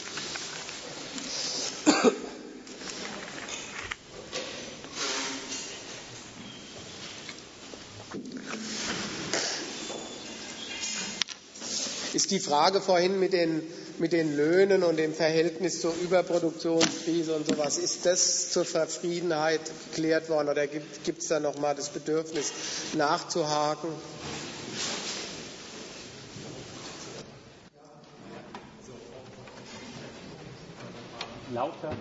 Ist die Frage vorhin mit den mit den Löhnen und dem Verhältnis zur Überproduktionskrise und sowas, ist das zur Zufriedenheit geklärt worden oder gibt es da noch mal das Bedürfnis nachzuhaken?
Lauter.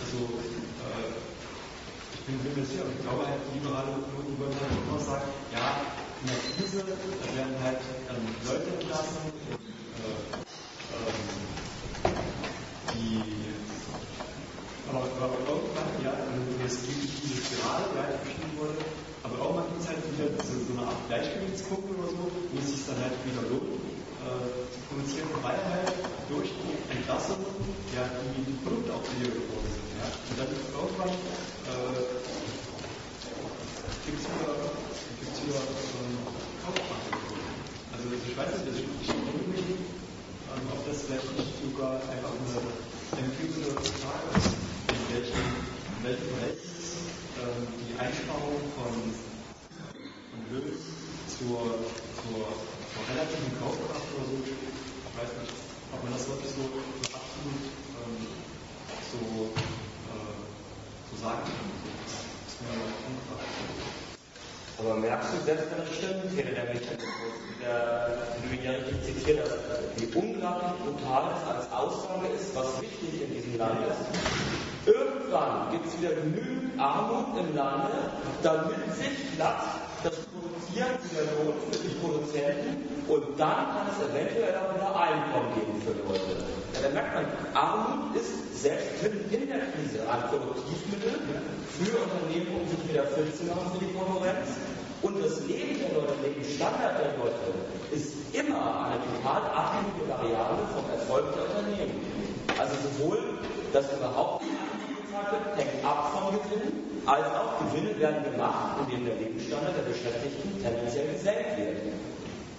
Also, äh, ich bin mir sicher, ich glaube, halt, liberale Ökonomen würden immer sagen, ja, in der Krise, da werden halt ähm, Leute entlassen, äh, ähm, die aber, aber irgendwann, ja, es geht diese Spirale, ja, die beschrieben wurde, aber irgendwann gibt es halt wieder so, so eine Art Gleichgewichtspunkt oder so, wo es sich dann halt wieder lohnt, äh, zu produzieren, weil halt durch Entlassung ja, die, Produkte auch billiger geworden sind. Ja. Und dann irgendwann äh, gibt es wieder für ähm, Kaufpraktiken. Also ich weiß nicht, ich frage mich, ähm, ob das vielleicht nicht sogar einfach eine empfindliche Frage ist, in welchem, in welchem Verhältnis ähm, die Einsparung von, von Löhnen zur, zur, zur relativen Kaufkraft oder so, ich weiß nicht, ob man das wirklich so, so absolut ähm, so, äh, so sagen kann. Das ist mir aber unklar.
Aber merkst du, selbst wenn es stimmt, wäre der Mechanismus, der, den du ja richtig zitiert hast, wie unglaublich brutal es als Aussage ist, was wichtig in diesem Land ist. Irgendwann gibt es wieder genügend Armut im Lande, damit sich glatt das Produzieren wieder lohnt für die Produzenten und dann kann es eventuell auch wieder Einkommen geben für Leute. Ja, da merkt man, Armut ist selbst in der Krise ein Produktivmittel für Unternehmen, um sich wieder fit zu machen für die Konkurrenz. Und das Leben der Leute, der Lebensstandard der Leute ist immer eine total abhängige Variable vom Erfolg der Unternehmen. Also sowohl das überhaupt hängt ab vom Gewinn, als auch Gewinne werden gemacht, indem der Lebensstandard der Beschäftigten tendenziell gesenkt wird.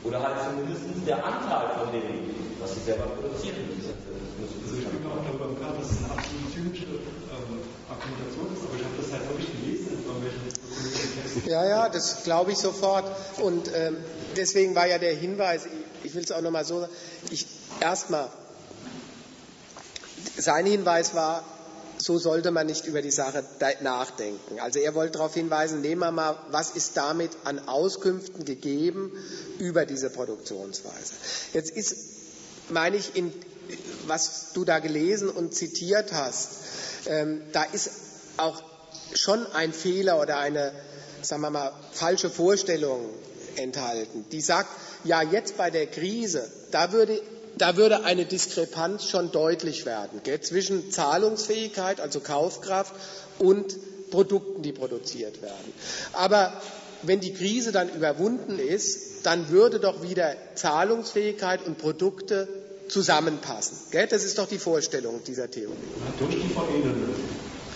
Oder halt zumindest der Anteil von dem, was sie selber produzieren müssen.
Also ich bin mir auch darüber bekannt, dass es eine absolut zynische ähm, Argumentation ist, aber ich habe das halt wirklich gelesen in irgendwelchen
ja, ja, das glaube ich sofort. Und ähm, deswegen war ja der Hinweis, ich will es auch nochmal so sagen, erstmal, sein Hinweis war, so sollte man nicht über die Sache nachdenken. Also er wollte darauf hinweisen, nehmen wir mal, was ist damit an Auskünften gegeben über diese Produktionsweise. Jetzt ist, meine ich, in, was du da gelesen und zitiert hast, ähm, da ist auch schon ein Fehler oder eine sagen wir mal, falsche Vorstellung enthalten. Die sagt, ja, jetzt bei der Krise, da würde, da würde eine Diskrepanz schon deutlich werden gell, zwischen Zahlungsfähigkeit, also Kaufkraft, und Produkten, die produziert werden. Aber wenn die Krise dann überwunden ist, dann würde doch wieder Zahlungsfähigkeit und Produkte zusammenpassen. Gell? Das ist doch die Vorstellung dieser Theorie.
Ja, durch die Veränderung.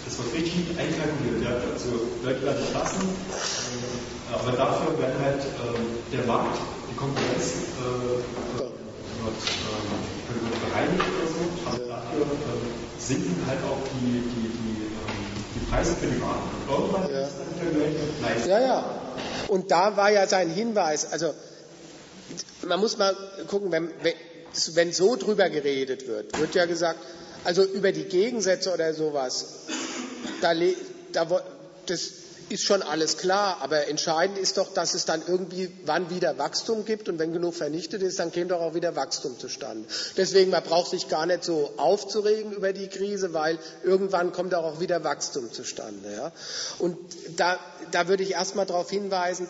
Das wird richtig einkalkuliert. Ja. Also Leute werden entlassen, äh, aber dafür werden halt äh, der Markt, die Konkurrenz äh,
wird, wird bereinigt oder so, aber dafür ähm, sinken halt auch die, die, die, ähm, die Preise für die Waren. Irgendwann
Ja.
ist dann für Preis.
Ja, ja. Und da war ja sein Hinweis, also man muss mal gucken, wenn, wenn, so drüber geredet wird, wird ja gesagt, also über die Gegensätze oder sowas, da, da, das ist schon alles klar, aber entscheidend ist doch, dass es dann irgendwie wann wieder Wachstum gibt und wenn genug vernichtet ist, dann käme doch auch wieder Wachstum zustande. Deswegen, man braucht sich gar nicht so aufzuregen über die Krise, weil irgendwann kommt auch wieder Wachstum zustande. Ja? Und da, da würde ich erstmal darauf hinweisen,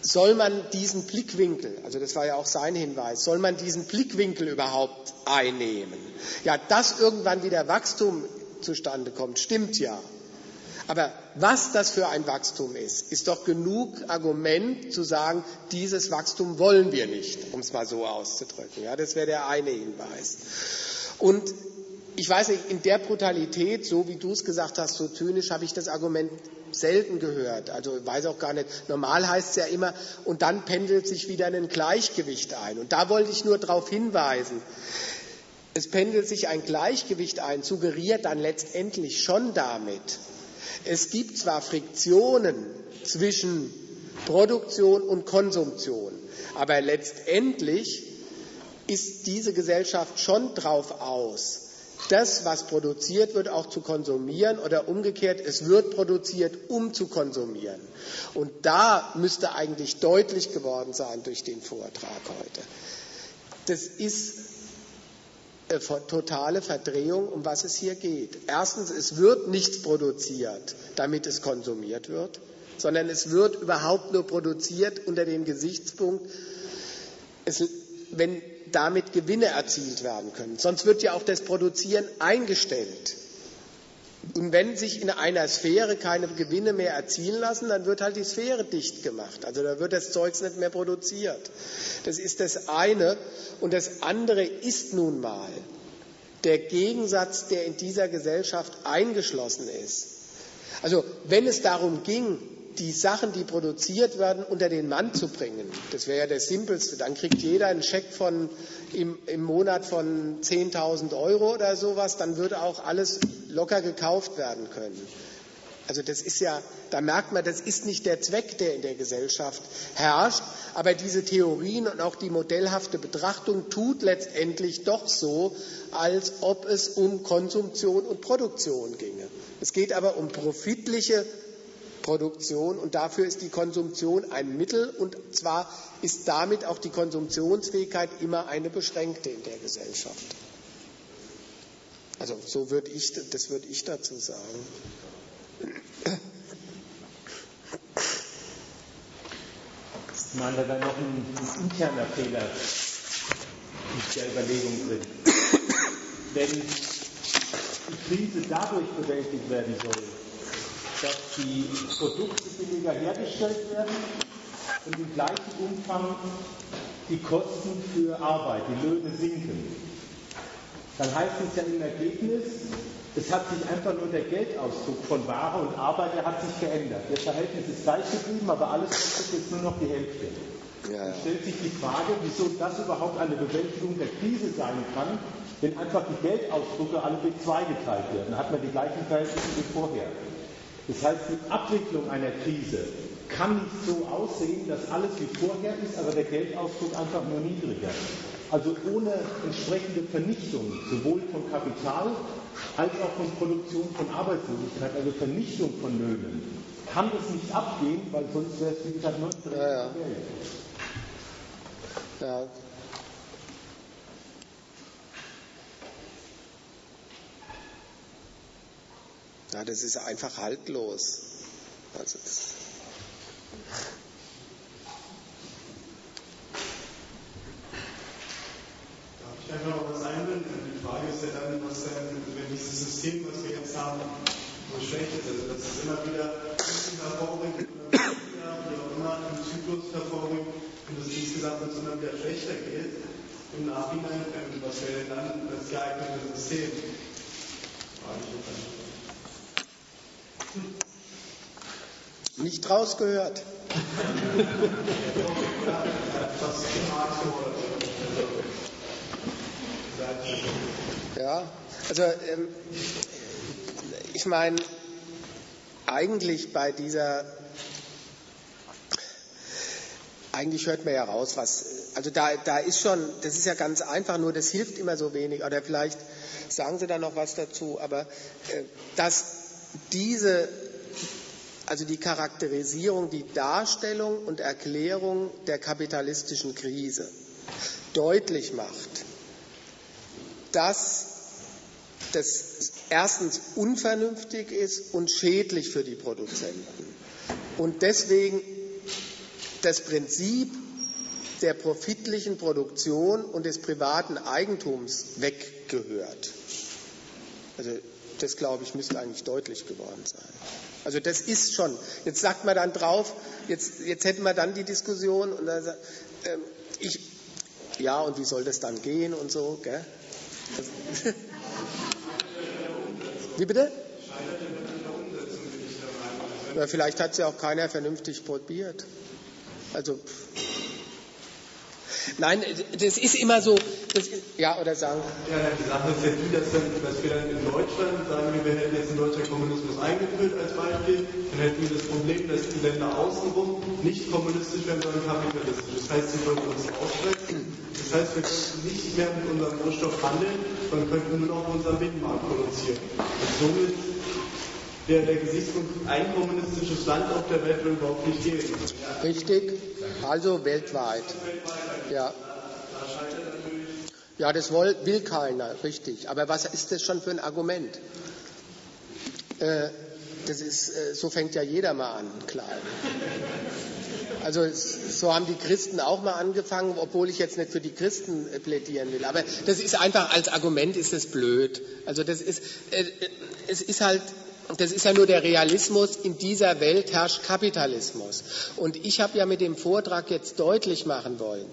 soll man diesen Blickwinkel, also das war ja auch sein Hinweis, soll man diesen Blickwinkel überhaupt einnehmen? Ja, dass irgendwann wieder Wachstum zustande kommt, stimmt ja. Aber was das für ein Wachstum ist, ist doch genug Argument zu sagen, dieses Wachstum wollen wir nicht, um es mal so auszudrücken. Ja, das wäre der eine Hinweis. Und ich weiß nicht, in der Brutalität, so wie du es gesagt hast, so zynisch, habe ich das Argument selten gehört. Also ich weiß auch gar nicht. Normal heißt es ja immer, und dann pendelt sich wieder ein Gleichgewicht ein. Und da wollte ich nur darauf hinweisen. Es pendelt sich ein Gleichgewicht ein, suggeriert dann letztendlich schon damit, es gibt zwar Friktionen zwischen Produktion und Konsumption, aber letztendlich ist diese Gesellschaft schon drauf aus, das, was produziert wird, auch zu konsumieren oder umgekehrt, es wird produziert, um zu konsumieren. Und da müsste eigentlich deutlich geworden sein durch den Vortrag heute. Das ist äh, totale Verdrehung, um was es hier geht. Erstens, es wird nichts produziert, damit es konsumiert wird, sondern es wird überhaupt nur produziert unter dem Gesichtspunkt, es, wenn damit Gewinne erzielt werden können. Sonst wird ja auch das Produzieren eingestellt. Und wenn sich in einer Sphäre keine Gewinne mehr erzielen lassen, dann wird halt die Sphäre dicht gemacht. Also da wird das Zeugs nicht mehr produziert. Das ist das eine. Und das andere ist nun mal der Gegensatz, der in dieser Gesellschaft eingeschlossen ist. Also wenn es darum ging, die Sachen, die produziert werden, unter den Mann zu bringen. Das wäre ja das Simpelste. Dann kriegt jeder einen Scheck von, im, im Monat von 10.000 Euro oder sowas. Dann würde auch alles locker gekauft werden können. Also das ist ja, da merkt man, das ist nicht der Zweck, der in der Gesellschaft herrscht. Aber diese Theorien und auch die modellhafte Betrachtung tut letztendlich doch so, als ob es um Konsumption und Produktion ginge. Es geht aber um profitliche Produktion und dafür ist die Konsumption ein Mittel und zwar ist damit auch die Konsumptionsfähigkeit immer eine beschränkte in der Gesellschaft. Also so würde ich, das würde ich dazu sagen.
Ich meine, da wäre noch ein, ein interner Fehler in der Überlegung drin. Wenn die Krise dadurch bewältigt werden soll, dass die Produkte billiger hergestellt werden und im gleichen Umfang die Kosten für Arbeit, die Löhne sinken, dann heißt es ja im Ergebnis, es hat sich einfach nur der Geldausdruck von Ware und Arbeit, der hat sich geändert. Das Verhältnis ist gleich geblieben, aber alles kostet jetzt nur noch die Hälfte.
Ja,
Dann stellt sich die Frage, wieso das überhaupt eine Bewältigung der Krise sein kann, wenn einfach die Geldausdrucke alle durch zwei geteilt werden. Dann hat man die gleichen Verhältnisse wie vorher. Das heißt, die Abwicklung einer Krise kann nicht so aussehen, dass alles wie vorher ist, aber der Geldausdruck einfach nur niedriger. Also ohne entsprechende Vernichtung sowohl von Kapital als auch von Produktion von Arbeitslosigkeit, also Vernichtung von Löhnen, kann es nicht abgehen, weil sonst wäre es wie gesagt nur ein
Ja, ja. Ja. Ja, das ist einfach haltlos. Also das,
Darf ich einfach noch was einwenden? Die Frage ist ja dann, was denn, wenn dieses System, was wir jetzt haben, so schlecht ist, also dass es immer wieder hervorbringt, wie auch immer, einen Zyklus hervorbringt und es insgesamt uns immer wieder schlechter geht. Im Nachhinein, was wäre denn dann das geeignete System? Frage ich jetzt einfach.
Nicht rausgehört. Ja, also ähm, ich meine, eigentlich bei dieser, eigentlich hört man ja raus, was, also da, da ist schon, das ist ja ganz einfach, nur das hilft immer so wenig. Oder vielleicht sagen Sie da noch was dazu, aber äh, dass diese, also die Charakterisierung, die Darstellung und Erklärung der kapitalistischen Krise deutlich macht, dass das erstens unvernünftig ist und schädlich für die Produzenten. Und deswegen das Prinzip der profitlichen Produktion und des privaten Eigentums weggehört. Also das, glaube ich, müsste eigentlich deutlich geworden sein. Also das ist schon. Jetzt sagt man dann drauf, jetzt, jetzt hätten wir dann die Diskussion und dann sagt, ähm, ich, ja, und wie soll das dann gehen und so, gell? Also, wie bitte? Ja, vielleicht hat es ja auch keiner vernünftig probiert. Also, nein, das ist immer so, das ist, ja, oder sagen.
Ja, die Sache ist ja die, dass, dann, dass wir dann in Deutschland sagen, wir, wir hätten jetzt in Deutschland Kommunismus eingeführt als Beispiel, dann hätten wir das Problem, dass die Länder außenrum nicht kommunistisch werden, sondern kapitalistisch. Das heißt, sie würden uns ausschrecken. Das heißt, wir könnten nicht mehr mit unserem Rohstoff handeln, sondern könnten nur noch unseren Binnenmarkt produzieren. Und somit wäre der Gesichtspunkt, ein kommunistisches Land auf der Welt würde überhaupt nicht gehen.
Richtig, also weltweit. Ja. Ja, das will, will keiner, richtig. Aber was ist das schon für ein Argument? Äh, das ist, äh, so fängt ja jeder mal an, klein. Also so haben die Christen auch mal angefangen, obwohl ich jetzt nicht für die Christen äh, plädieren will. Aber das ist einfach als Argument ist das blöd. Also das ist, äh, es ist halt das ist ja nur der Realismus, in dieser Welt herrscht Kapitalismus. Und ich habe ja mit dem Vortrag jetzt deutlich machen wollen,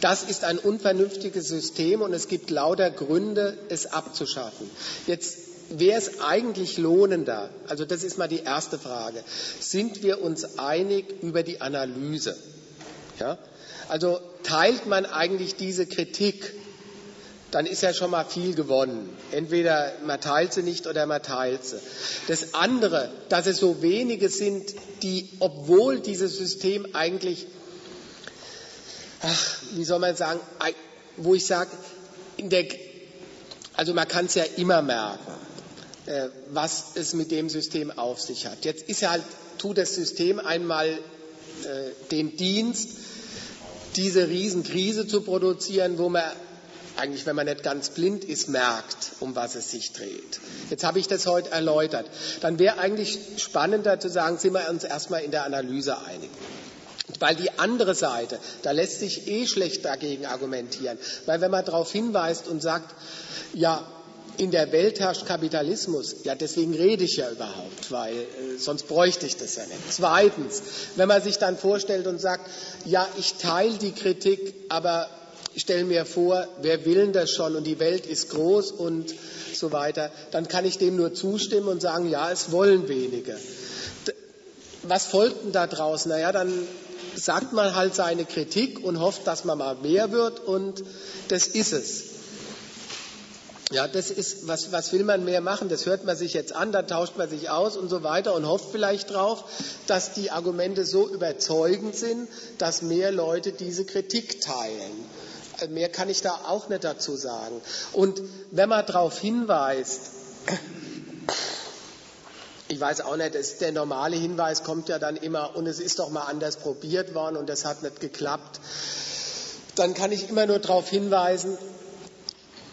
das ist ein unvernünftiges System und es gibt lauter Gründe, es abzuschaffen. Jetzt wäre es eigentlich lohnender, also das ist mal die erste Frage, sind wir uns einig über die Analyse? Ja? Also teilt man eigentlich diese Kritik dann ist ja schon mal viel gewonnen. Entweder man teilt sie nicht oder man teilt sie. Das andere, dass es so wenige sind, die, obwohl dieses System eigentlich, ach, wie soll man sagen, wo ich sage, also man kann es ja immer merken, äh, was es mit dem System auf sich hat. Jetzt ist ja halt, tut das System einmal äh, den Dienst, diese Riesenkrise zu produzieren, wo man eigentlich, wenn man nicht ganz blind ist, merkt, um was es sich dreht. Jetzt habe ich das heute erläutert. Dann wäre eigentlich spannender zu sagen, sind wir uns erstmal in der Analyse einig. Weil die andere Seite, da lässt sich eh schlecht dagegen argumentieren. Weil wenn man darauf hinweist und sagt, ja, in der Welt herrscht Kapitalismus. Ja, deswegen rede ich ja überhaupt, weil äh, sonst bräuchte ich das ja nicht. Zweitens, wenn man sich dann vorstellt und sagt, ja, ich teile die Kritik, aber ich stelle mir vor, wer will denn das schon und die Welt ist groß und so weiter, dann kann ich dem nur zustimmen und sagen, ja, es wollen wenige. Was folgt denn da draus? Naja, dann sagt man halt seine Kritik und hofft, dass man mal mehr wird und das ist es. Ja, das ist, was, was will man mehr machen? Das hört man sich jetzt an, dann tauscht man sich aus und so weiter und hofft vielleicht darauf, dass die Argumente so überzeugend sind, dass mehr Leute diese Kritik teilen. Mehr kann ich da auch nicht dazu sagen. Und wenn man darauf hinweist, ich weiß auch nicht, der normale Hinweis kommt ja dann immer, und es ist doch mal anders probiert worden und das hat nicht geklappt, dann kann ich immer nur darauf hinweisen,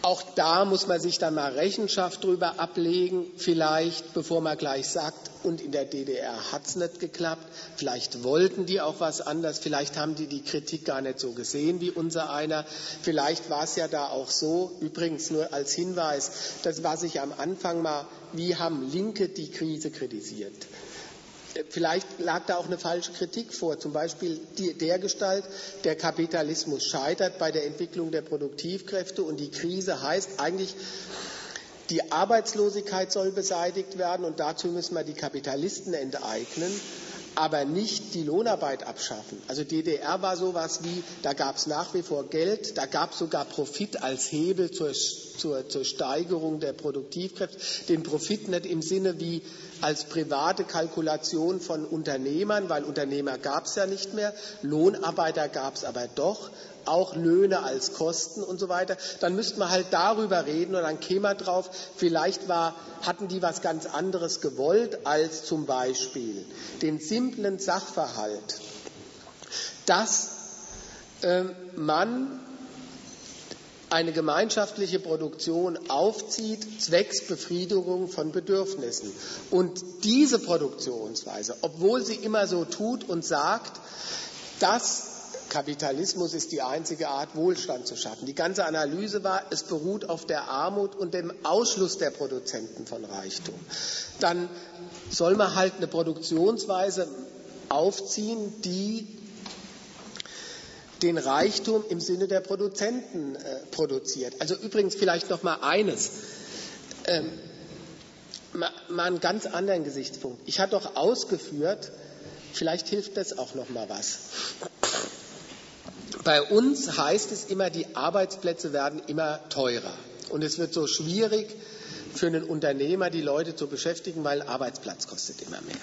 auch da muss man sich dann mal Rechenschaft drüber ablegen, vielleicht, bevor man gleich sagt, und in der DDR hat es nicht geklappt. Vielleicht wollten die auch was anders. Vielleicht haben die die Kritik gar nicht so gesehen wie unser einer. Vielleicht war es ja da auch so. Übrigens nur als Hinweis, das was ich am Anfang mal, wie haben Linke die Krise kritisiert? Vielleicht lag da auch eine falsche Kritik vor, zum Beispiel die, der Gestalt, der Kapitalismus scheitert bei der Entwicklung der Produktivkräfte und die Krise heißt eigentlich, die Arbeitslosigkeit soll beseitigt werden und dazu müssen wir die Kapitalisten enteignen. aber nicht die Lohnarbeit abschaffen. Also DDR war sowas wie, da gab es nach wie vor Geld, da gab es sogar Profit als Hebel zur, zur, zur Steigerung der Produktivkräfte. Den Profit nicht im Sinne wie als private Kalkulation von Unternehmern, weil Unternehmer gab es ja nicht mehr, Lohnarbeiter gab es aber doch, auch Löhne als Kosten und so weiter, dann müssten wir halt darüber reden und dann käme man drauf, vielleicht war, hatten die was ganz anderes gewollt als zum Beispiel den simplen Sachverhalt, dass äh, man eine gemeinschaftliche Produktion aufzieht, zwecks Befriedigung von Bedürfnissen. Und diese Produktionsweise, obwohl sie immer so tut und sagt, dass Kapitalismus ist die einzige Art, Wohlstand zu schaffen. Die ganze Analyse war, es beruht auf der Armut und dem Ausschluss der Produzenten von Reichtum. Dann soll man halt eine Produktionsweise aufziehen, die den Reichtum im Sinne der Produzenten äh, produziert. Also übrigens vielleicht noch mal eines. Ähm, mal, mal einen ganz anderen Gesichtspunkt. Ich hatte doch ausgeführt, vielleicht hilft das auch noch mal was. Bei uns heißt es immer, die Arbeitsplätze werden immer teurer. Und es wird so schwierig für einen Unternehmer, die Leute zu beschäftigen, weil ein Arbeitsplatz kostet immer mehr.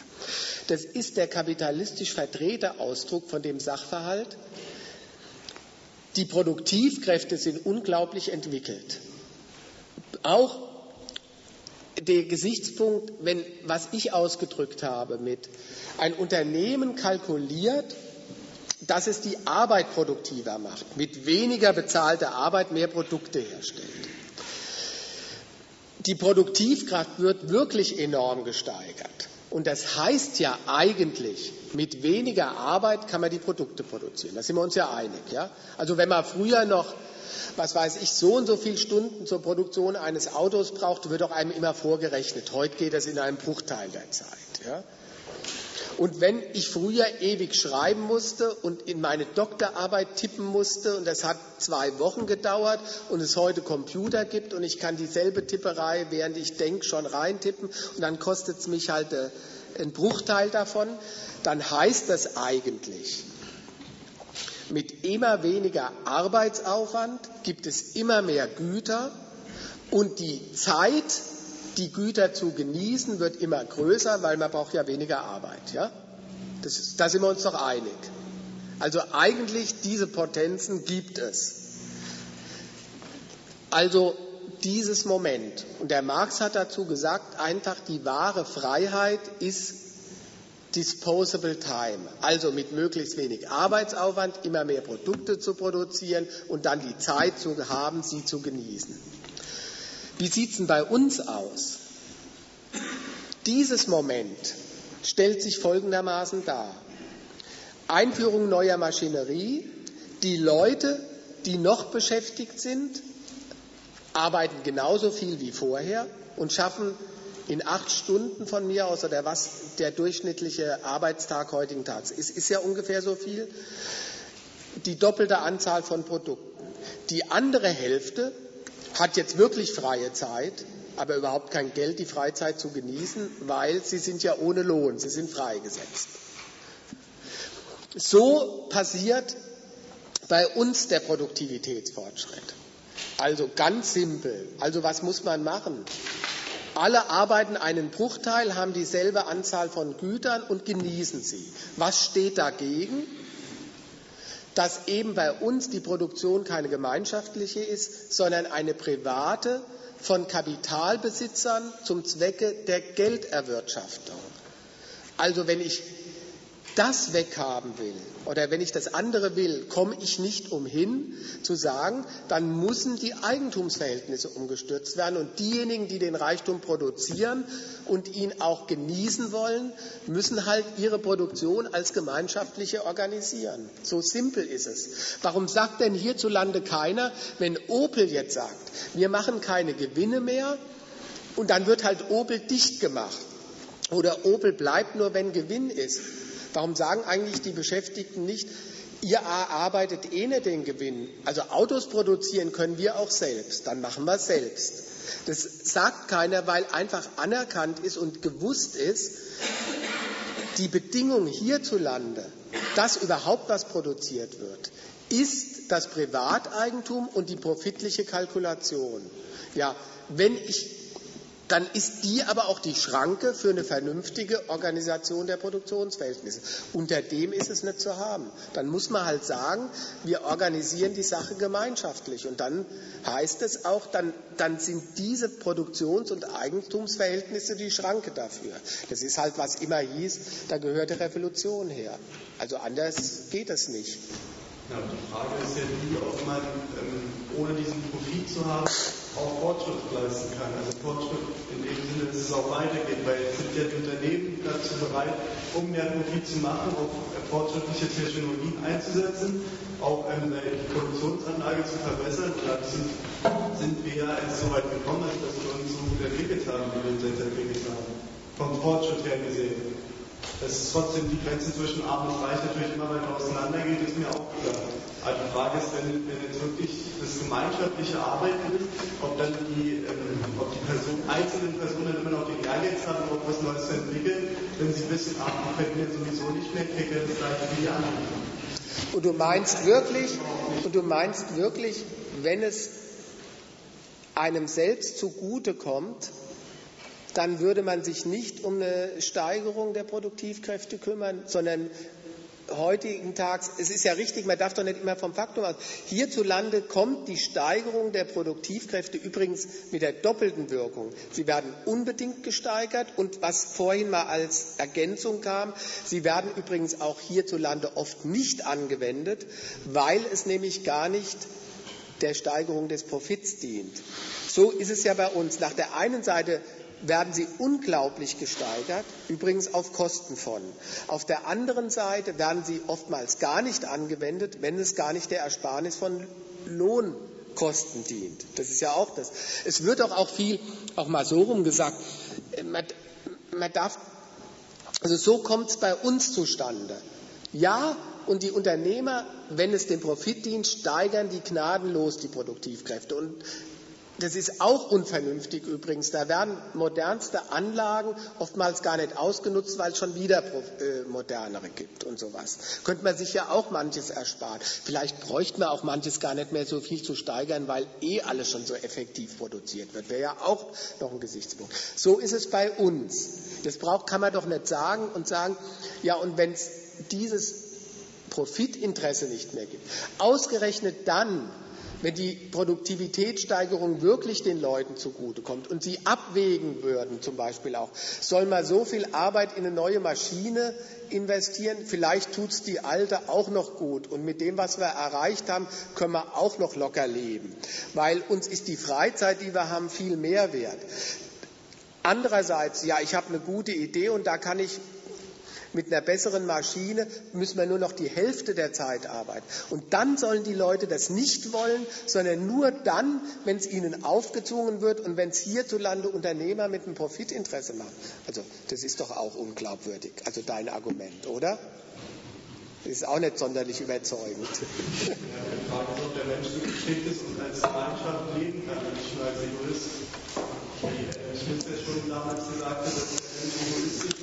Das ist der kapitalistisch verdrehte Ausdruck von dem Sachverhalt. Die Produktivkräfte sind unglaublich entwickelt. Auch der Gesichtspunkt, wenn, was ich ausgedrückt habe mit ein Unternehmen kalkuliert dass es die Arbeit produktiver macht, mit weniger bezahlter Arbeit mehr Produkte herstellt. Die Produktivkraft wird wirklich enorm gesteigert. Und das heißt ja eigentlich, mit weniger Arbeit kann man die Produkte produzieren. Da sind wir uns ja einig. Ja? Also wenn man früher noch, was weiß ich, so und so viele Stunden zur Produktion eines Autos braucht, wird auch einem immer vorgerechnet. Heute geht das in einem Bruchteil der Zeit. Ja? Und wenn ich früher ewig schreiben musste und in meine Doktorarbeit tippen musste, und das hat zwei Wochen gedauert, und es heute Computer gibt und ich kann dieselbe Tipperei, während ich denke, schon reintippen, und dann kostet es mich halt äh, einen Bruchteil davon, dann heißt das eigentlich, mit immer weniger Arbeitsaufwand gibt es immer mehr Güter und die Zeit, die Güter zu genießen, wird immer größer, weil man braucht ja weniger Arbeit. Ja? Das ist, da sind wir uns doch einig. Also eigentlich diese Potenzen gibt es. Also dieses Moment. Und der Marx hat dazu gesagt, einfach die wahre Freiheit ist disposable time, also mit möglichst wenig Arbeitsaufwand immer mehr Produkte zu produzieren und dann die Zeit zu haben, sie zu genießen. Wie sieht es denn bei uns aus? Dieses Moment stellt sich folgendermaßen dar. Einführung neuer Maschinerie. Die Leute, die noch beschäftigt sind, arbeiten genauso viel wie vorher und schaffen in acht Stunden von mir aus oder was der durchschnittliche Arbeitstag heutigen Tags ist, ist ja ungefähr so viel, die doppelte Anzahl von Produkten. Die andere Hälfte hat jetzt wirklich freie Zeit, aber überhaupt kein Geld, die Freizeit zu genießen, weil sie sind ja ohne Lohn, sie sind freigesetzt. So passiert bei uns der Produktivitätsfortschritt. Also ganz simpel. Also was muss man machen? Alle arbeiten einen Bruchteil, haben dieselbe Anzahl von Gütern und genießen sie. Was steht dagegen? dass eben bei uns die Produktion keine gemeinschaftliche ist, sondern eine private von Kapitalbesitzern zum Zwecke der Gelderwirtschaftung. Also wenn ich das weghaben will oder wenn ich das andere will, komme ich nicht umhin zu sagen, dann müssen die Eigentumsverhältnisse umgestürzt werden und diejenigen, die den Reichtum produzieren und ihn auch genießen wollen, müssen halt ihre Produktion als gemeinschaftliche organisieren. So simpel ist es. Warum sagt denn hierzulande keiner, wenn Opel jetzt sagt, wir machen keine Gewinne mehr und dann wird halt Opel dicht gemacht oder Opel bleibt nur, wenn Gewinn ist? Warum sagen eigentlich die Beschäftigten nicht, ihr arbeitet eh nicht den Gewinn? Also Autos produzieren können wir auch selbst, dann machen wir es selbst. Das sagt keiner, weil einfach anerkannt ist und gewusst ist, Die Bedingung hierzulande, dass überhaupt was produziert wird, ist das Privateigentum und die profitliche Kalkulation. Ja, wenn ich dann ist die aber auch die Schranke für eine vernünftige Organisation der Produktionsverhältnisse. Unter dem ist es nicht zu haben. Dann muss man halt sagen, wir organisieren die Sache gemeinschaftlich. Und dann heißt es auch, dann, dann sind diese Produktions- und Eigentumsverhältnisse die Schranke dafür. Das ist halt, was immer hieß, da gehört die Revolution her. Also anders geht es nicht.
Ja, die Frage ist ja die, ob man ähm, ohne diesen Profit zu haben auch Fortschritt leisten kann. Also Fortschritt in dem Sinne, dass es auch weitergeht, weil es sind ja die Unternehmen dazu bereit, um mehr Profit zu machen, auch fortschrittliche Technologien einzusetzen, auch die Produktionsanlage zu verbessern. Und da sind, sind wir ja erst so weit gekommen, dass wir uns so gut entwickelt haben, wie wir uns jetzt entwickelt haben. Vom Fortschritt her gesehen dass trotzdem die Grenze zwischen Arm und Reich natürlich immer weiter auseinandergeht, ist mir auch klar. Aber die Frage ist, wenn, wenn jetzt wirklich das gemeinschaftliche Arbeiten ist, ob dann die, ähm, ob die Person, einzelnen Personen immer noch den Ehrgeiz haben, auch was Neues zu entwickeln, wenn sie wissen, ach, die fällt mir sowieso nicht mehr, kriegt er das gleiche wie die anderen.
Und du meinst wirklich, und du meinst wirklich, wenn es einem selbst zugute kommt, dann würde man sich nicht um eine Steigerung der Produktivkräfte kümmern, sondern heutigen Tags, es ist ja richtig, man darf doch nicht immer vom Faktum aus. Hierzulande kommt die Steigerung der Produktivkräfte übrigens mit der doppelten Wirkung. Sie werden unbedingt gesteigert und was vorhin mal als Ergänzung kam, sie werden übrigens auch hierzulande oft nicht angewendet, weil es nämlich gar nicht der Steigerung des Profits dient. So ist es ja bei uns. Nach der einen Seite werden sie unglaublich gesteigert, übrigens auf Kosten von. Auf der anderen Seite werden sie oftmals gar nicht angewendet, wenn es gar nicht der Ersparnis von Lohnkosten dient. Das ist ja auch das. Es wird doch auch viel, auch mal so rum gesagt, man, man darf, also so kommt es bei uns zustande. Ja, und die Unternehmer, wenn es dem Profit dient, steigern die gnadenlos die Produktivkräfte. Und das ist auch unvernünftig übrigens. Da werden modernste Anlagen oftmals gar nicht ausgenutzt, weil es schon wieder äh, modernere gibt und sowas. Könnte man sich ja auch manches ersparen. Vielleicht bräuchte man auch manches gar nicht mehr so viel zu steigern, weil eh alles schon so effektiv produziert wird. Wäre ja auch noch ein Gesichtspunkt. So ist es bei uns. Das braucht, kann man doch nicht sagen und sagen, ja, und wenn es dieses Profitinteresse nicht mehr gibt, ausgerechnet dann, wenn die Produktivitätssteigerung wirklich den Leuten zugutekommt und sie abwägen würden, zum Beispiel auch, soll man so viel Arbeit in eine neue Maschine investieren, vielleicht tut es die alte auch noch gut und mit dem, was wir erreicht haben, können wir auch noch locker leben, weil uns ist die Freizeit, die wir haben, viel mehr wert. Andererseits, ja, ich habe eine gute Idee und da kann ich mit einer besseren Maschine müssen wir nur noch die Hälfte der Zeit arbeiten. Und dann sollen die Leute das nicht wollen, sondern nur dann, wenn es ihnen aufgezwungen wird und wenn es hierzulande Unternehmer mit einem Profitinteresse machen. Also das ist doch auch unglaubwürdig. Also dein Argument, oder? Das ist auch nicht sonderlich überzeugend.
Ja, die Frage ist, ob der Mensch so geschickt ist und als Gemeinschaft leben kann und nicht nur als Egoist. Wie Schmidt ja schon damals gesagt hat, dass der Mensch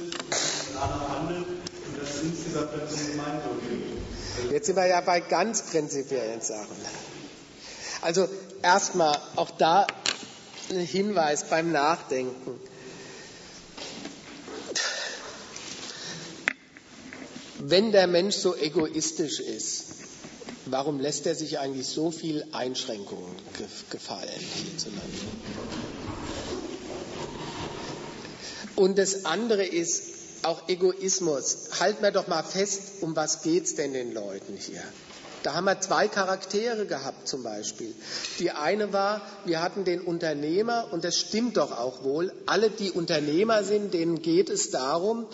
und das insgesamt zum Gemeinwohl geht.
Jetzt sind wir ja bei ganz prinzipiellen Sachen. Also erstmal auch da ein Hinweis beim Nachdenken. Wenn der Mensch so egoistisch ist, warum lässt er sich eigentlich so viel Einschränkungen gefallen hierzulande? Und das andere ist, auch Egoismus. Halten wir doch mal fest, um was geht's denn den Leuten hier? Da haben wir zwei Charaktere gehabt zum Beispiel. Die eine war, wir hatten den Unternehmer, und das stimmt doch auch wohl, alle, die Unternehmer sind, denen geht es darum,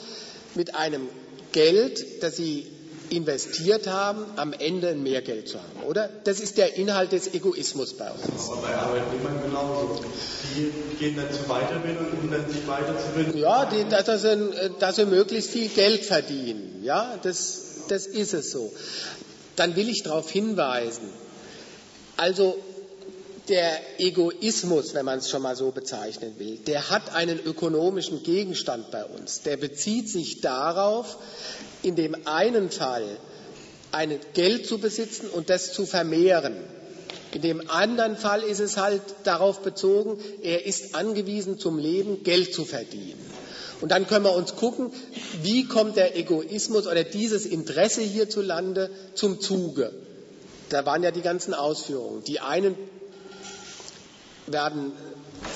mit einem Geld, das sie investiert haben, am Ende mehr Geld zu haben, oder? Das ist der Inhalt des Egoismus bei uns.
Aber bei Arbeitnehmern genauso. Die gehen dann zur Weiterbildung, um dann sich weiterzubilden.
Ja, die, dass, sie, dass sie möglichst viel Geld verdienen. Ja, das, das ist es so. Dann will ich darauf hinweisen. Also der Egoismus, wenn man es schon mal so bezeichnen will, der hat einen ökonomischen Gegenstand bei uns. Der bezieht sich darauf, in dem einen Fall ein Geld zu besitzen und das zu vermehren. In dem anderen Fall ist es halt darauf bezogen, er ist angewiesen zum Leben, Geld zu verdienen. Und dann können wir uns gucken, wie kommt der Egoismus oder dieses Interesse hierzulande zum Zuge. Da waren ja die ganzen Ausführungen. Die einen werden,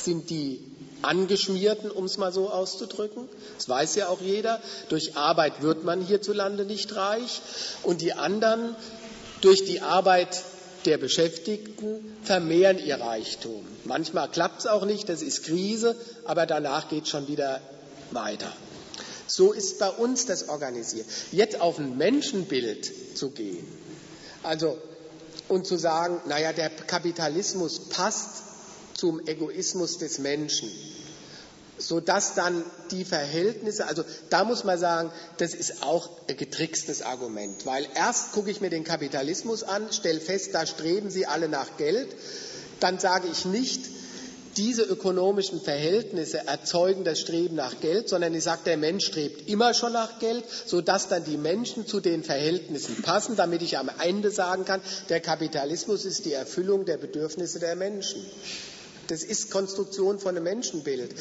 sind die Angeschmierten, um es mal so auszudrücken. Das weiß ja auch jeder. Durch Arbeit wird man hierzulande nicht reich. Und die anderen, durch die Arbeit der Beschäftigten, vermehren ihr Reichtum. Manchmal klappt es auch nicht, das ist Krise, aber danach geht es schon wieder weiter. So ist bei uns das organisiert. Jetzt auf ein Menschenbild zu gehen, also und zu sagen, naja, der Kapitalismus passt zum Egoismus des Menschen, sodass dann die Verhältnisse, also da muss man sagen, das ist auch ein getrickstes Argument, weil erst gucke ich mir den Kapitalismus an, stelle fest, da streben sie alle nach Geld, dann sage ich nicht, diese ökonomischen Verhältnisse erzeugen das Streben nach Geld, sondern ich sage, der Mensch strebt immer schon nach Geld, sodass dann die Menschen zu den Verhältnissen passen, damit ich am Ende sagen kann, der Kapitalismus ist die Erfüllung der Bedürfnisse der Menschen. Das ist Konstruktion von einem Menschenbild.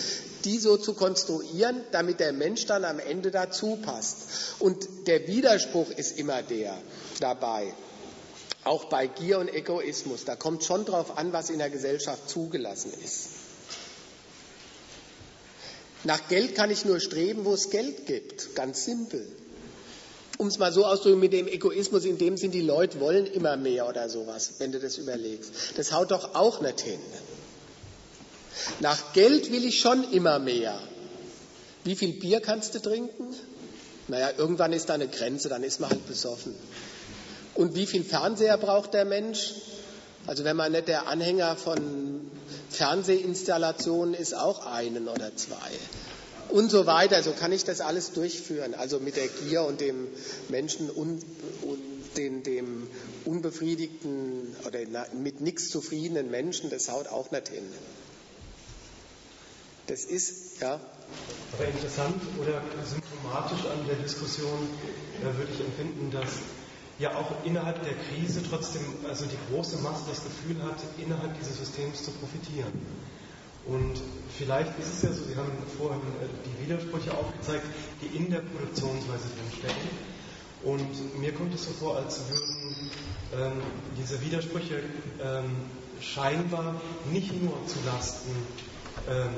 Die so zu konstruieren, damit der Mensch dann am Ende dazu passt. Und der Widerspruch ist immer der dabei. Auch bei Gier und Egoismus. Da kommt schon drauf an, was in der Gesellschaft zugelassen ist. Nach Geld kann ich nur streben, wo es Geld gibt. Ganz simpel. Um es mal so auszudrücken, mit dem Egoismus, in dem Sinn, die Leute wollen immer mehr oder sowas, wenn du das überlegst. Das haut doch auch nicht hin. Nach Geld will ich schon immer mehr. Wie viel Bier kannst du trinken? Naja, irgendwann ist da eine Grenze, dann ist man halt besoffen. Und wie viel Fernseher braucht der Mensch? Also wenn man nicht der Anhänger von Fernsehinstallationen ist, auch einen oder zwei. Und so weiter. So kann ich das alles durchführen. Also mit der Gier und dem Menschen un, und den, dem unbefriedigten oder mit nichts zufriedenen Menschen, das haut auch nicht hin. Das ist, ja.
Aber interessant oder symptomatisch an der Diskussion äh, würde ich empfinden, dass ja auch innerhalb der Krise trotzdem, also die große Masse das Gefühl hat, innerhalb dieses Systems zu profitieren. Und vielleicht ist es ja so, Sie haben vorhin äh, die Widersprüche aufgezeigt, die in der Produktionsweise drinstecken. Und mir kommt es so vor, als würden ähm, diese Widersprüche ähm, scheinbar nicht nur zu Lasten ähm,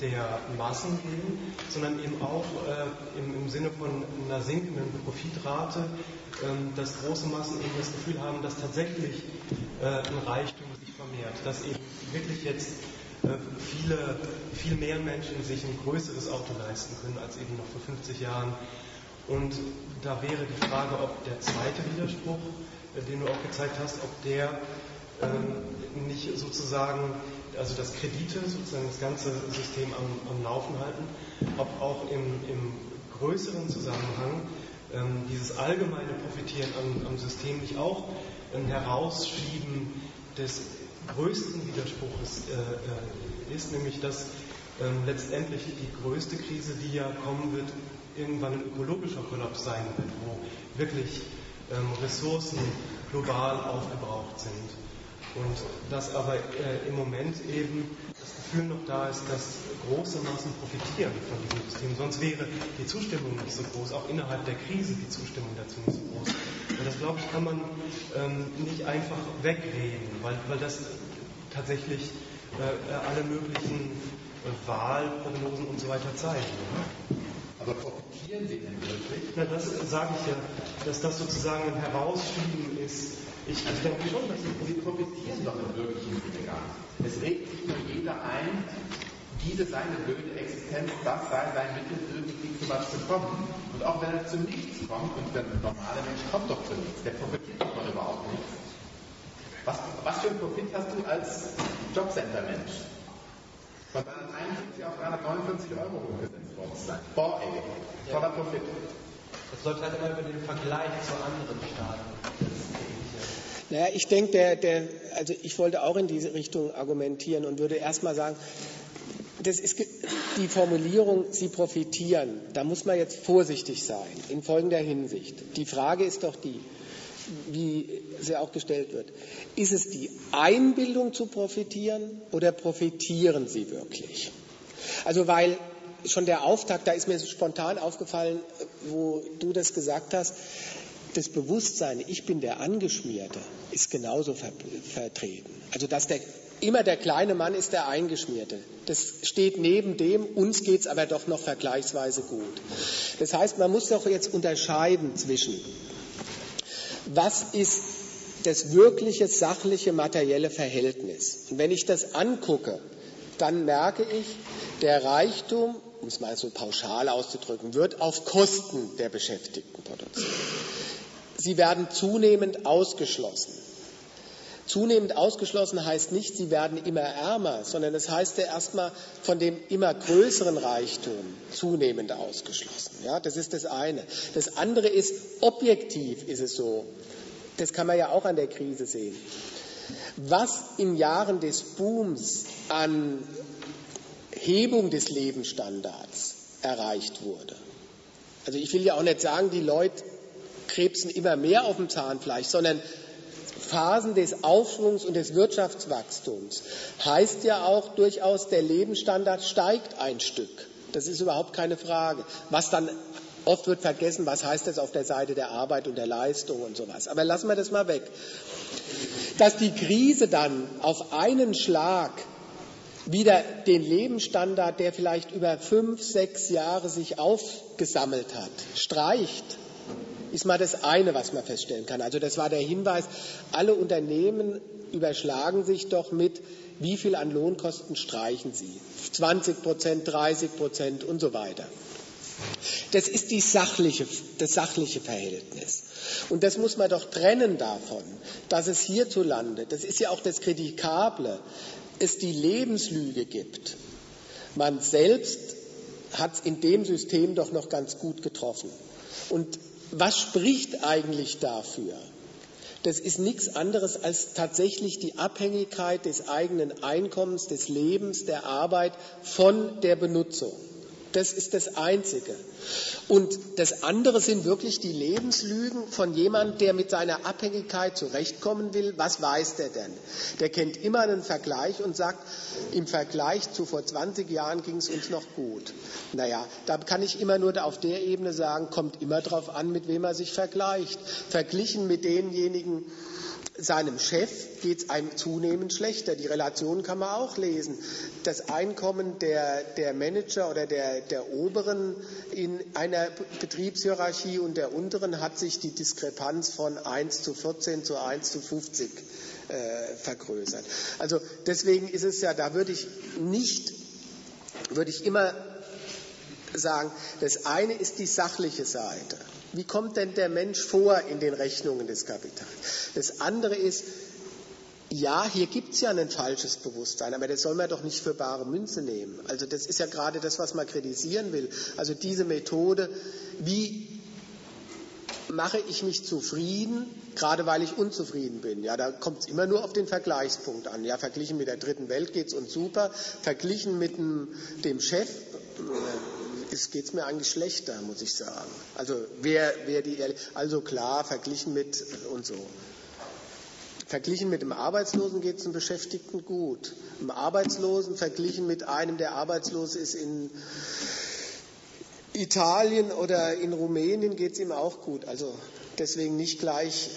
der Massen gehen, sondern eben auch äh, im, im, Sinne von einer sinkenden Profitrate, äh, dass große Massen eben das Gefühl haben, dass tatsächlich äh, ein Reichtum sich vermehrt, dass eben wirklich jetzt äh, viele, viel mehr Menschen sich ein größeres Auto leisten können als eben noch vor 50 Jahren. Und da wäre die Frage, ob der zweite Widerspruch, äh, den du auch gezeigt hast, ob der ähm, nicht sozusagen also dass Kredite sozusagen das ganze System am, am Laufen halten, ob auch im, im größeren Zusammenhang ähm, dieses allgemeine Profitieren am, am, System nicht auch ein Herausschieben des größten Widerspruches äh, äh, ist, nämlich dass ähm, letztendlich die größte Krise, die ja kommen wird, irgendwann ein ökologischer Kollaps sein wird, wo wirklich ähm, Ressourcen global aufgebraucht sind. Und dass aber äh, im Moment eben das Gefühl noch da ist, dass große Massen profitieren von diesem System. Sonst wäre die Zustimmung nicht so groß, auch innerhalb der Krise die Zustimmung dazu nicht so groß. Und das, glaube ich, kann man ähm, nicht einfach wegreden, weil, weil das tatsächlich äh, alle möglichen äh, Wahlprognosen und so weiter zeigen.
Aber profitieren Sie denn wirklich?
Na, das sage ich ja, dass das sozusagen ein Herausschieben ist
ich, ich denke schon, dass sie, sie profitieren doch im wirklichen Sinne gar nicht. Es regt sich nur jeder ein, diese seine blöde Existenz, das sei sein Mittel, irgendwie zu was zu kommen. Und auch wenn er zu nichts kommt, und der normale Mensch kommt doch zu nichts, der profitiert doch überhaupt nichts. Was, was für einen Profit hast du als Jobcenter-Mensch? Von 371 auf 349 Euro umgesetzt worden sein. Boah, ey, voller Profit.
Das läuft halt immer über den Vergleich zu anderen Staaten.
Naja, ich denke, der, der, also ich wollte auch in diese Richtung argumentieren und würde erstmal sagen, das ist die Formulierung, Sie profitieren. Da muss man jetzt vorsichtig sein in folgender Hinsicht. Die Frage ist doch die, wie sie auch gestellt wird. Ist es die Einbildung zu profitieren oder profitieren Sie wirklich? Also weil schon der Auftakt, da ist mir spontan aufgefallen, wo du das gesagt hast, das Bewusstsein, ich bin der Angeschmierte, ist genauso ver vertreten. Also dass der immer der kleine Mann ist der Eingeschmierte. Das steht neben dem, uns geht es aber doch noch vergleichsweise gut. Das heißt, man muss doch jetzt unterscheiden zwischen, was ist das wirkliche, sachliche, materielle Verhältnis. Und wenn ich das angucke, dann merke ich, der Reichtum, um es mal so pauschal auszudrücken, wird auf Kosten der Beschäftigten produziert. Sie werden zunehmend ausgeschlossen. Zunehmend ausgeschlossen heißt nicht, sie werden immer ärmer, sondern es heißt ja erstmal von dem immer größeren Reichtum zunehmend ausgeschlossen. Ja, das ist das eine. Das andere ist, objektiv ist es so, das kann man ja auch an der Krise sehen. Was in Jahren des Booms an Hebung des Lebensstandards erreicht wurde. Also ich will ja auch nicht sagen, die Leute krebsen immer mehr auf dem Zahnfleisch, sondern Phasen des Aufschwungs und des Wirtschaftswachstums heißt ja auch durchaus, der Lebensstandard steigt ein Stück. Das ist überhaupt keine Frage. Was dann oft wird vergessen, was heißt das auf der Seite der Arbeit und der Leistung und sowas. Aber lassen wir das mal weg. Dass die Krise dann auf einen Schlag wieder den Lebensstandard, der vielleicht über fünf, sechs Jahre sich aufgesammelt hat, streicht, ist mal das eine, was man feststellen kann. Also das war der Hinweis, alle Unternehmen überschlagen sich doch mit, wie viel an Lohnkosten streichen sie. 20 Prozent, 30 Prozent und so weiter. Das ist die sachliche, das sachliche Verhältnis. Und das muss man doch trennen davon, dass es hierzulande, das ist ja auch das Kritikable, es die Lebenslüge gibt. Man selbst hat es in dem System doch noch ganz gut getroffen. Und was spricht eigentlich dafür? Das ist nichts anderes als tatsächlich die Abhängigkeit des eigenen Einkommens, des Lebens, der Arbeit von der Benutzung. Das ist das Einzige. Und das andere sind wirklich die Lebenslügen von jemandem, der mit seiner Abhängigkeit zurechtkommen will. Was weiß der denn? Der kennt immer einen Vergleich und sagt, im Vergleich zu vor 20 Jahren ging es uns noch gut. Naja, da kann ich immer nur auf der Ebene sagen, kommt immer darauf an, mit wem er sich vergleicht. Verglichen mit denjenigen, seinem Chef geht es einem zunehmend schlechter. Die Relation kann man auch lesen. Das Einkommen der, der Manager oder der, der Oberen in einer Betriebshierarchie und der unteren hat sich die Diskrepanz von 1 zu 14 zu 1 zu 50 äh, vergrößert. Also deswegen ist es ja, da würde ich nicht, würde ich immer sagen, das eine ist die sachliche Seite. Wie kommt denn der Mensch vor in den Rechnungen des Kapitals? Das andere ist, ja, hier gibt es ja ein falsches Bewusstsein, aber das soll man doch nicht für bare Münze nehmen. Also das ist ja gerade das, was man kritisieren will. Also diese Methode, wie mache ich mich zufrieden, gerade weil ich unzufrieden bin. Ja, da kommt es immer nur auf den Vergleichspunkt an. Ja, verglichen mit der dritten Welt geht es uns super, verglichen mit dem, dem Chef geht es mir eigentlich schlechter, muss ich sagen. Also wer, wer die, also klar, verglichen mit und so. Verglichen mit dem Arbeitslosen geht es dem Beschäftigten gut. Im Arbeitslosen verglichen mit einem, der arbeitslos ist in Italien oder in Rumänien geht es ihm auch gut. Also deswegen nicht gleich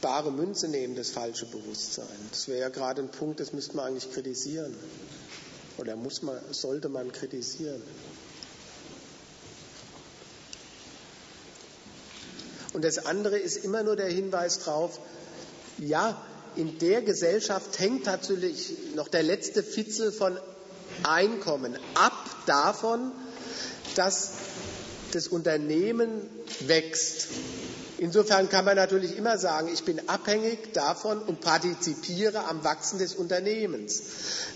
bare Münze nehmen, das falsche Bewusstsein. Das wäre ja gerade ein Punkt, das müsste man eigentlich kritisieren. Oder muss man, sollte man kritisieren. Und das andere ist immer nur der Hinweis darauf, ja, in der Gesellschaft hängt natürlich noch der letzte Fitzel von Einkommen ab davon, dass das Unternehmen wächst. Insofern kann man natürlich immer sagen, ich bin abhängig davon und partizipiere am Wachsen des Unternehmens.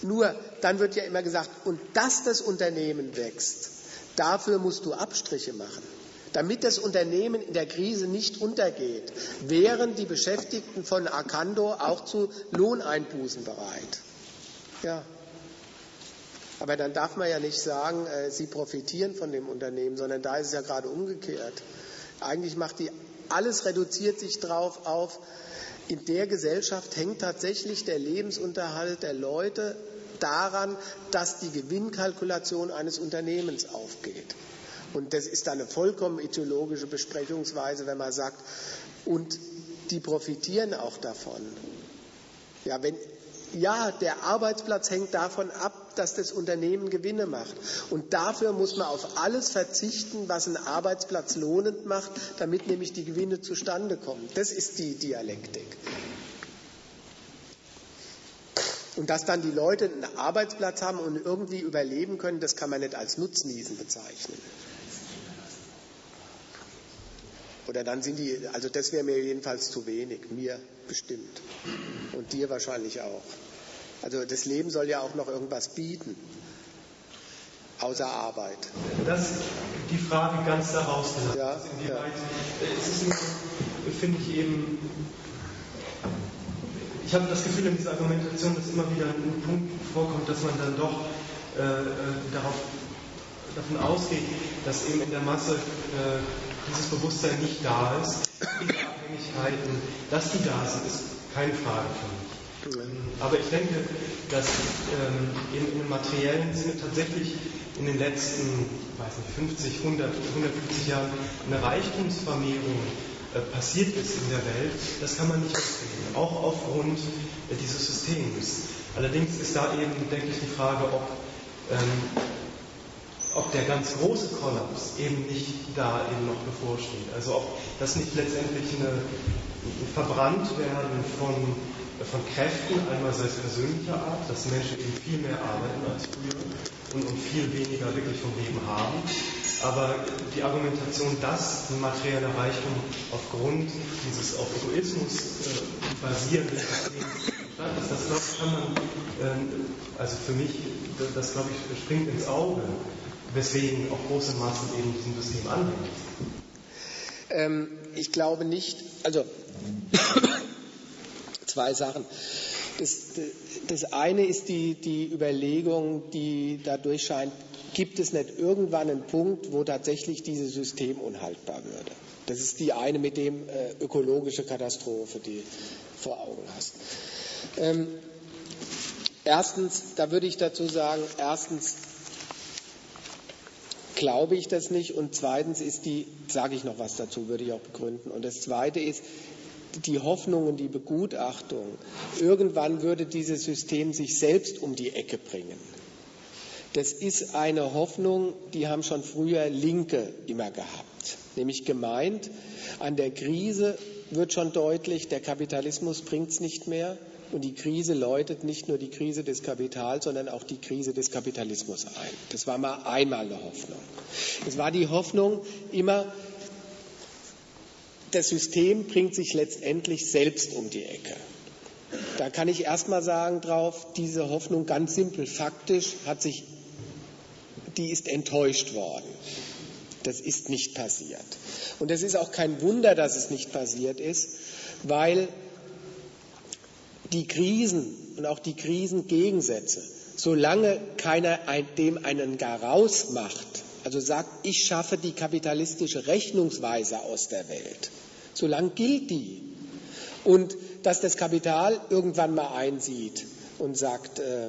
Nur dann wird ja immer gesagt, und dass das Unternehmen wächst, dafür musst du Abstriche machen. Damit das Unternehmen in der Krise nicht untergeht, wären die Beschäftigten von Arcando auch zu Lohneinbußen bereit. Ja. Aber dann darf man ja nicht sagen, äh, sie profitieren von dem Unternehmen, sondern da ist es ja gerade umgekehrt. Eigentlich macht die, alles reduziert sich drauf auf, in der Gesellschaft hängt tatsächlich der Lebensunterhalt der Leute daran, dass die Gewinnkalkulation eines Unternehmens aufgeht. Und das ist eine vollkommen ideologische Besprechungsweise, wenn man sagt, und die profitieren auch davon. Ja, wenn, ja, der Arbeitsplatz hängt davon ab, dass das Unternehmen Gewinne macht. Und dafür muss man auf alles verzichten, was einen Arbeitsplatz lohnend macht, damit nämlich die Gewinne zustande kommen. Das ist die Dialektik. Und dass dann die Leute einen Arbeitsplatz haben und irgendwie überleben können, das kann man nicht als Nutznießen bezeichnen. Oder dann sind die, also das wäre mir jedenfalls zu wenig, mir bestimmt. Und dir wahrscheinlich auch. Also das Leben soll ja auch noch irgendwas bieten, außer Arbeit.
Das ist die Frage ganz daraus.
Ja,
inwieweit ja. ist es, finde ich eben, ich habe das Gefühl in dieser Argumentation, dass immer wieder ein Punkt vorkommt, dass man dann doch äh, äh darauf, davon ausgeht, dass eben in der Masse äh, dieses Bewusstsein nicht da ist, diese Abhängigkeiten, dass die da sind, ist keine Frage für mich. Aber ich denke, dass ähm, in, in einem materiellen Sinne tatsächlich in den letzten weiß nicht, 50, 100, 150 Jahren eine Reichtumsvermehrung äh, passiert ist in der Welt, das kann man nicht wegnehmen, auch aufgrund äh, dieses Systems. Allerdings ist da eben, denke ich, die Frage, ob ähm, ob der ganz große Kollaps eben nicht da eben noch bevorsteht. Also ob das nicht letztendlich eine, ein Verbranntwerden von, von Kräften, einmal sei es persönlicher Art, dass Menschen eben viel mehr arbeiten als früher und, und viel weniger wirklich vom Leben haben. Aber die Argumentation, dass materieller Reichtum aufgrund dieses auf Egoismus äh, basierenden Systems ist, das glaube ich, kann man, äh, also für mich, das glaube ich, springt ins Auge weswegen auch große Massen eben diesem System anhängen?
Ähm, ich glaube nicht, also zwei Sachen. Das, das eine ist die, die Überlegung, die dadurch scheint, gibt es nicht irgendwann einen Punkt, wo tatsächlich dieses System unhaltbar würde. Das ist die eine mit dem äh, ökologische Katastrophe, die vor Augen hast. Ähm, erstens, da würde ich dazu sagen, erstens glaube ich das nicht. Und zweitens ist die, sage ich noch was dazu, würde ich auch begründen. Und das Zweite ist, die Hoffnung und die Begutachtung, irgendwann würde dieses System sich selbst um die Ecke bringen. Das ist eine Hoffnung, die haben schon früher Linke immer gehabt. Nämlich gemeint, an der Krise wird schon deutlich, der Kapitalismus bringt es nicht mehr. Und die Krise läutet nicht nur die Krise des Kapitals, sondern auch die Krise des Kapitalismus ein. Das war mal einmal eine Hoffnung. Es war die Hoffnung immer, das System bringt sich letztendlich selbst um die Ecke. Da kann ich erst mal sagen drauf, diese Hoffnung ganz simpel, faktisch hat sich, die ist enttäuscht worden. Das ist nicht passiert. Und es ist auch kein Wunder, dass es nicht passiert ist, weil die Krisen und auch die Krisengegensätze, solange keiner dem einen gar rausmacht, also sagt, ich schaffe die kapitalistische Rechnungsweise aus der Welt, solange gilt die. Und dass das Kapital irgendwann mal einsieht und sagt, äh,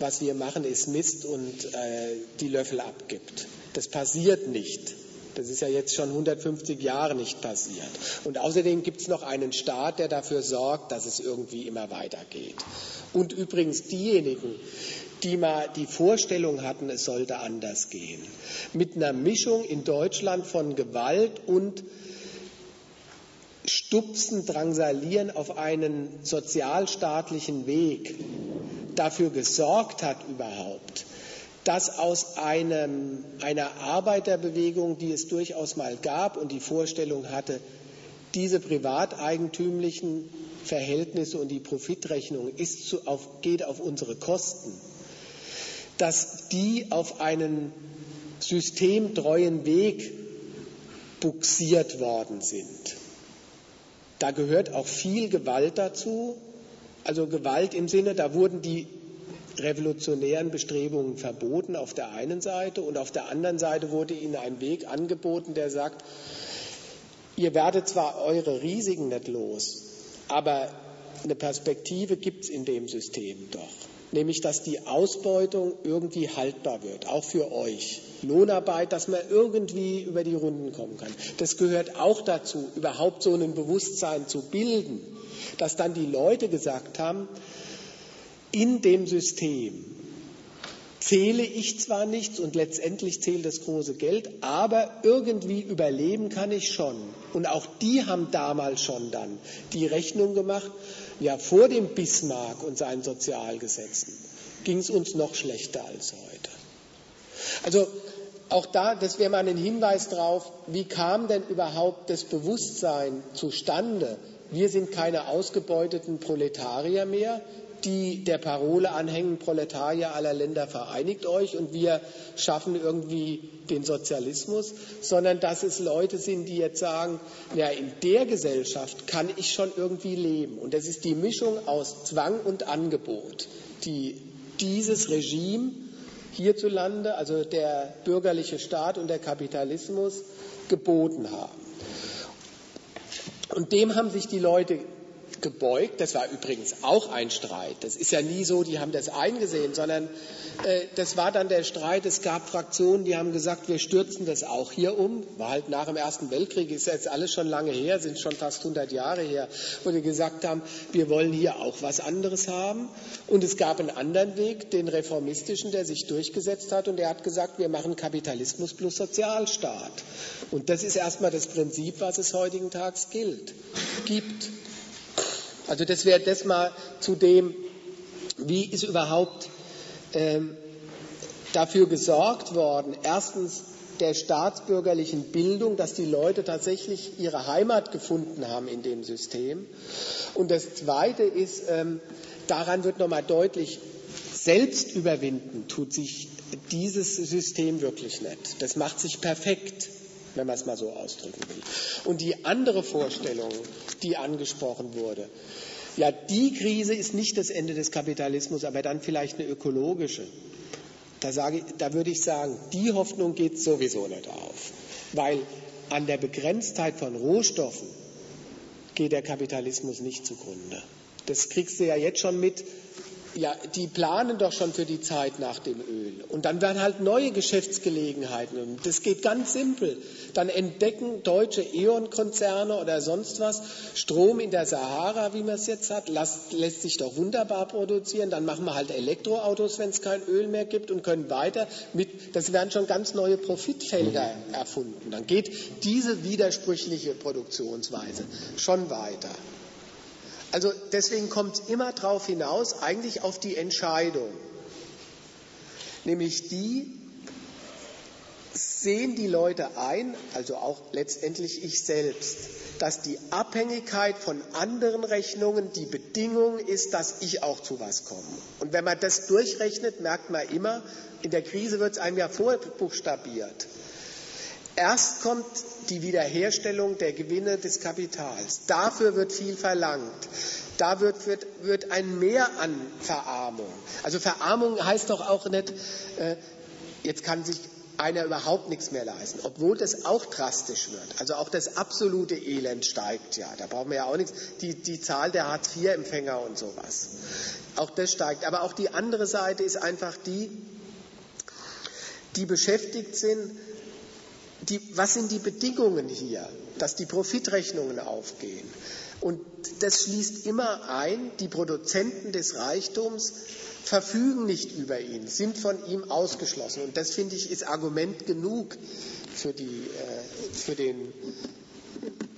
was wir machen ist Mist und äh, die Löffel abgibt. Das passiert nicht. Das ist ja jetzt schon 150 Jahre nicht passiert. Und außerdem gibt es noch einen Staat, der dafür sorgt, dass es irgendwie immer weitergeht. Und übrigens diejenigen, die mal die Vorstellung hatten, es sollte anders gehen, mit einer Mischung in Deutschland von Gewalt und Stupsen, Drangsalieren auf einen sozialstaatlichen Weg dafür gesorgt hat überhaupt, dass aus einem, einer Arbeiterbewegung, die es durchaus mal gab und die Vorstellung hatte, diese privateigentümlichen Verhältnisse und die Profitrechnung ist zu, auf, geht auf unsere Kosten, dass die auf einen systemtreuen Weg buxiert worden sind. Da gehört auch viel Gewalt dazu. Also Gewalt im Sinne, da wurden die revolutionären Bestrebungen verboten auf der einen Seite und auf der anderen Seite wurde ihnen ein Weg angeboten, der sagt, ihr werdet zwar eure Risiken nicht los, aber eine Perspektive gibt es in dem System doch, nämlich dass die Ausbeutung irgendwie haltbar wird, auch für euch. Lohnarbeit, dass man irgendwie über die Runden kommen kann. Das gehört auch dazu, überhaupt so ein Bewusstsein zu bilden, dass dann die Leute gesagt haben, in dem System zähle ich zwar nichts und letztendlich zählt das große Geld, aber irgendwie überleben kann ich schon. Und auch die haben damals schon dann die Rechnung gemacht, ja vor dem Bismarck und seinen Sozialgesetzen ging es uns noch schlechter als heute. Also auch da, das wäre mal ein Hinweis darauf, wie kam denn überhaupt das Bewusstsein zustande? Wir sind keine ausgebeuteten Proletarier mehr, die der Parole anhängen, Proletarier aller Länder vereinigt euch und wir schaffen irgendwie den Sozialismus, sondern dass es Leute sind, die jetzt sagen, ja, in der Gesellschaft kann ich schon irgendwie leben. Und das ist die Mischung aus Zwang und Angebot, die dieses Regime hierzulande, also der bürgerliche Staat und der Kapitalismus, geboten haben. Und dem haben sich die Leute gebeugt. Das war übrigens auch ein Streit. Das ist ja nie so, die haben das eingesehen, sondern äh, das war dann der Streit. Es gab Fraktionen, die haben gesagt, wir stürzen das auch hier um. War halt nach dem Ersten Weltkrieg, ist jetzt alles schon lange her, sind schon fast 100 Jahre her, wo die gesagt haben, wir wollen hier auch was anderes haben. Und es gab einen anderen Weg, den reformistischen, der sich durchgesetzt hat und der hat gesagt, wir machen Kapitalismus plus Sozialstaat. Und das ist erstmal das Prinzip, was es heutigen Tags gilt, gibt. Also das wäre das mal zu dem, wie ist überhaupt ähm, dafür gesorgt worden, erstens der staatsbürgerlichen Bildung, dass die Leute tatsächlich ihre Heimat gefunden haben in dem System. Und das Zweite ist, ähm, daran wird nochmal deutlich, selbst überwinden tut sich dieses System wirklich nicht. Das macht sich perfekt wenn man es mal so ausdrücken will. Und die andere Vorstellung, die angesprochen wurde, ja, die Krise ist nicht das Ende des Kapitalismus, aber dann vielleicht eine ökologische. Da, sage, da würde ich sagen, die Hoffnung geht sowieso nicht auf, weil an der Begrenztheit von Rohstoffen geht der Kapitalismus nicht zugrunde. Das kriegst du ja jetzt schon mit, ja, die planen doch schon für die Zeit nach dem Öl. Und dann werden halt neue Geschäftsgelegenheiten. Und das geht ganz simpel. Dann entdecken deutsche E.ON-Konzerne oder sonst was Strom in der Sahara, wie man es jetzt hat, lässt, lässt sich doch wunderbar produzieren. Dann machen wir halt Elektroautos, wenn es kein Öl mehr gibt und können weiter mit, das werden schon ganz neue Profitfelder erfunden. Dann geht diese widersprüchliche Produktionsweise schon weiter. Also deswegen kommt es immer darauf hinaus, eigentlich auf die Entscheidung. Nämlich die, sehen die Leute ein, also auch letztendlich ich selbst, dass die Abhängigkeit von anderen Rechnungen die Bedingung ist, dass ich auch zu was komme. Und wenn man das durchrechnet, merkt man immer, in der Krise wird es einem ja vorbuchstabiert. Erst kommt die Wiederherstellung der Gewinne des Kapitals. Dafür wird viel verlangt. Da wird, wird, wird ein Mehr an Verarmung. Also Verarmung heißt doch auch nicht, äh, jetzt kann sich einer überhaupt nichts mehr leisten, obwohl das auch drastisch wird. Also auch das absolute Elend steigt ja. Da brauchen wir ja auch nichts. Die, die Zahl der Hartz-IV-Empfänger und sowas. Auch das steigt. Aber auch die andere Seite ist einfach die, die beschäftigt sind, die, was sind die Bedingungen hier, dass die Profitrechnungen aufgehen? Und das schließt immer ein, die Produzenten des Reichtums verfügen nicht über ihn, sind von ihm ausgeschlossen. Und das, finde ich, ist Argument genug für die, äh, für den,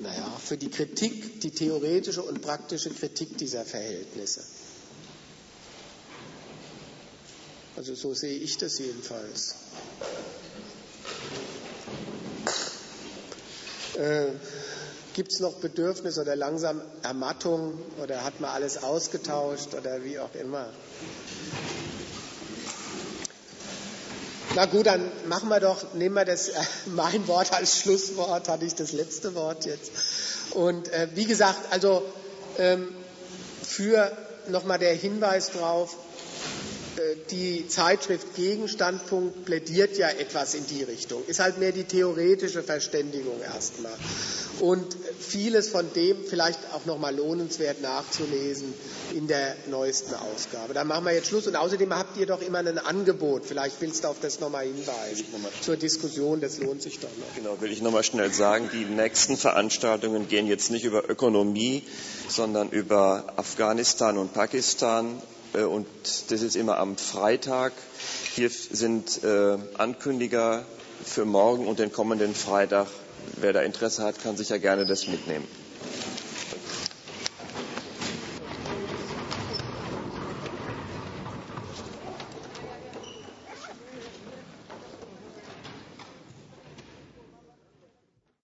naja, für die Kritik, die theoretische und praktische Kritik dieser Verhältnisse. Also so sehe ich das jedenfalls. Äh, Gibt es noch Bedürfnis oder langsam Ermattung oder hat man alles ausgetauscht oder wie auch immer? Na gut, dann machen wir doch, nehmen wir das, äh, mein Wort als Schlusswort, hatte ich das letzte Wort jetzt. Und äh, wie gesagt, also ähm, für nochmal der Hinweis drauf, die Zeitschrift Gegenstandpunkt plädiert ja etwas in die Richtung, ist halt mehr die theoretische Verständigung erstmal. Und vieles von dem vielleicht auch nochmal lohnenswert nachzulesen in der neuesten Ausgabe. Dann machen wir jetzt Schluss. Und außerdem habt ihr doch immer ein Angebot. Vielleicht willst du auf das nochmal hinweisen. Noch mal Zur Diskussion, das lohnt sich doch noch.
Genau, will ich nochmal schnell sagen. Die nächsten Veranstaltungen gehen jetzt nicht über Ökonomie, sondern über Afghanistan und Pakistan und das ist immer am Freitag. Hier sind äh, Ankündiger für morgen und den kommenden Freitag. Wer da Interesse hat, kann sicher gerne das mitnehmen.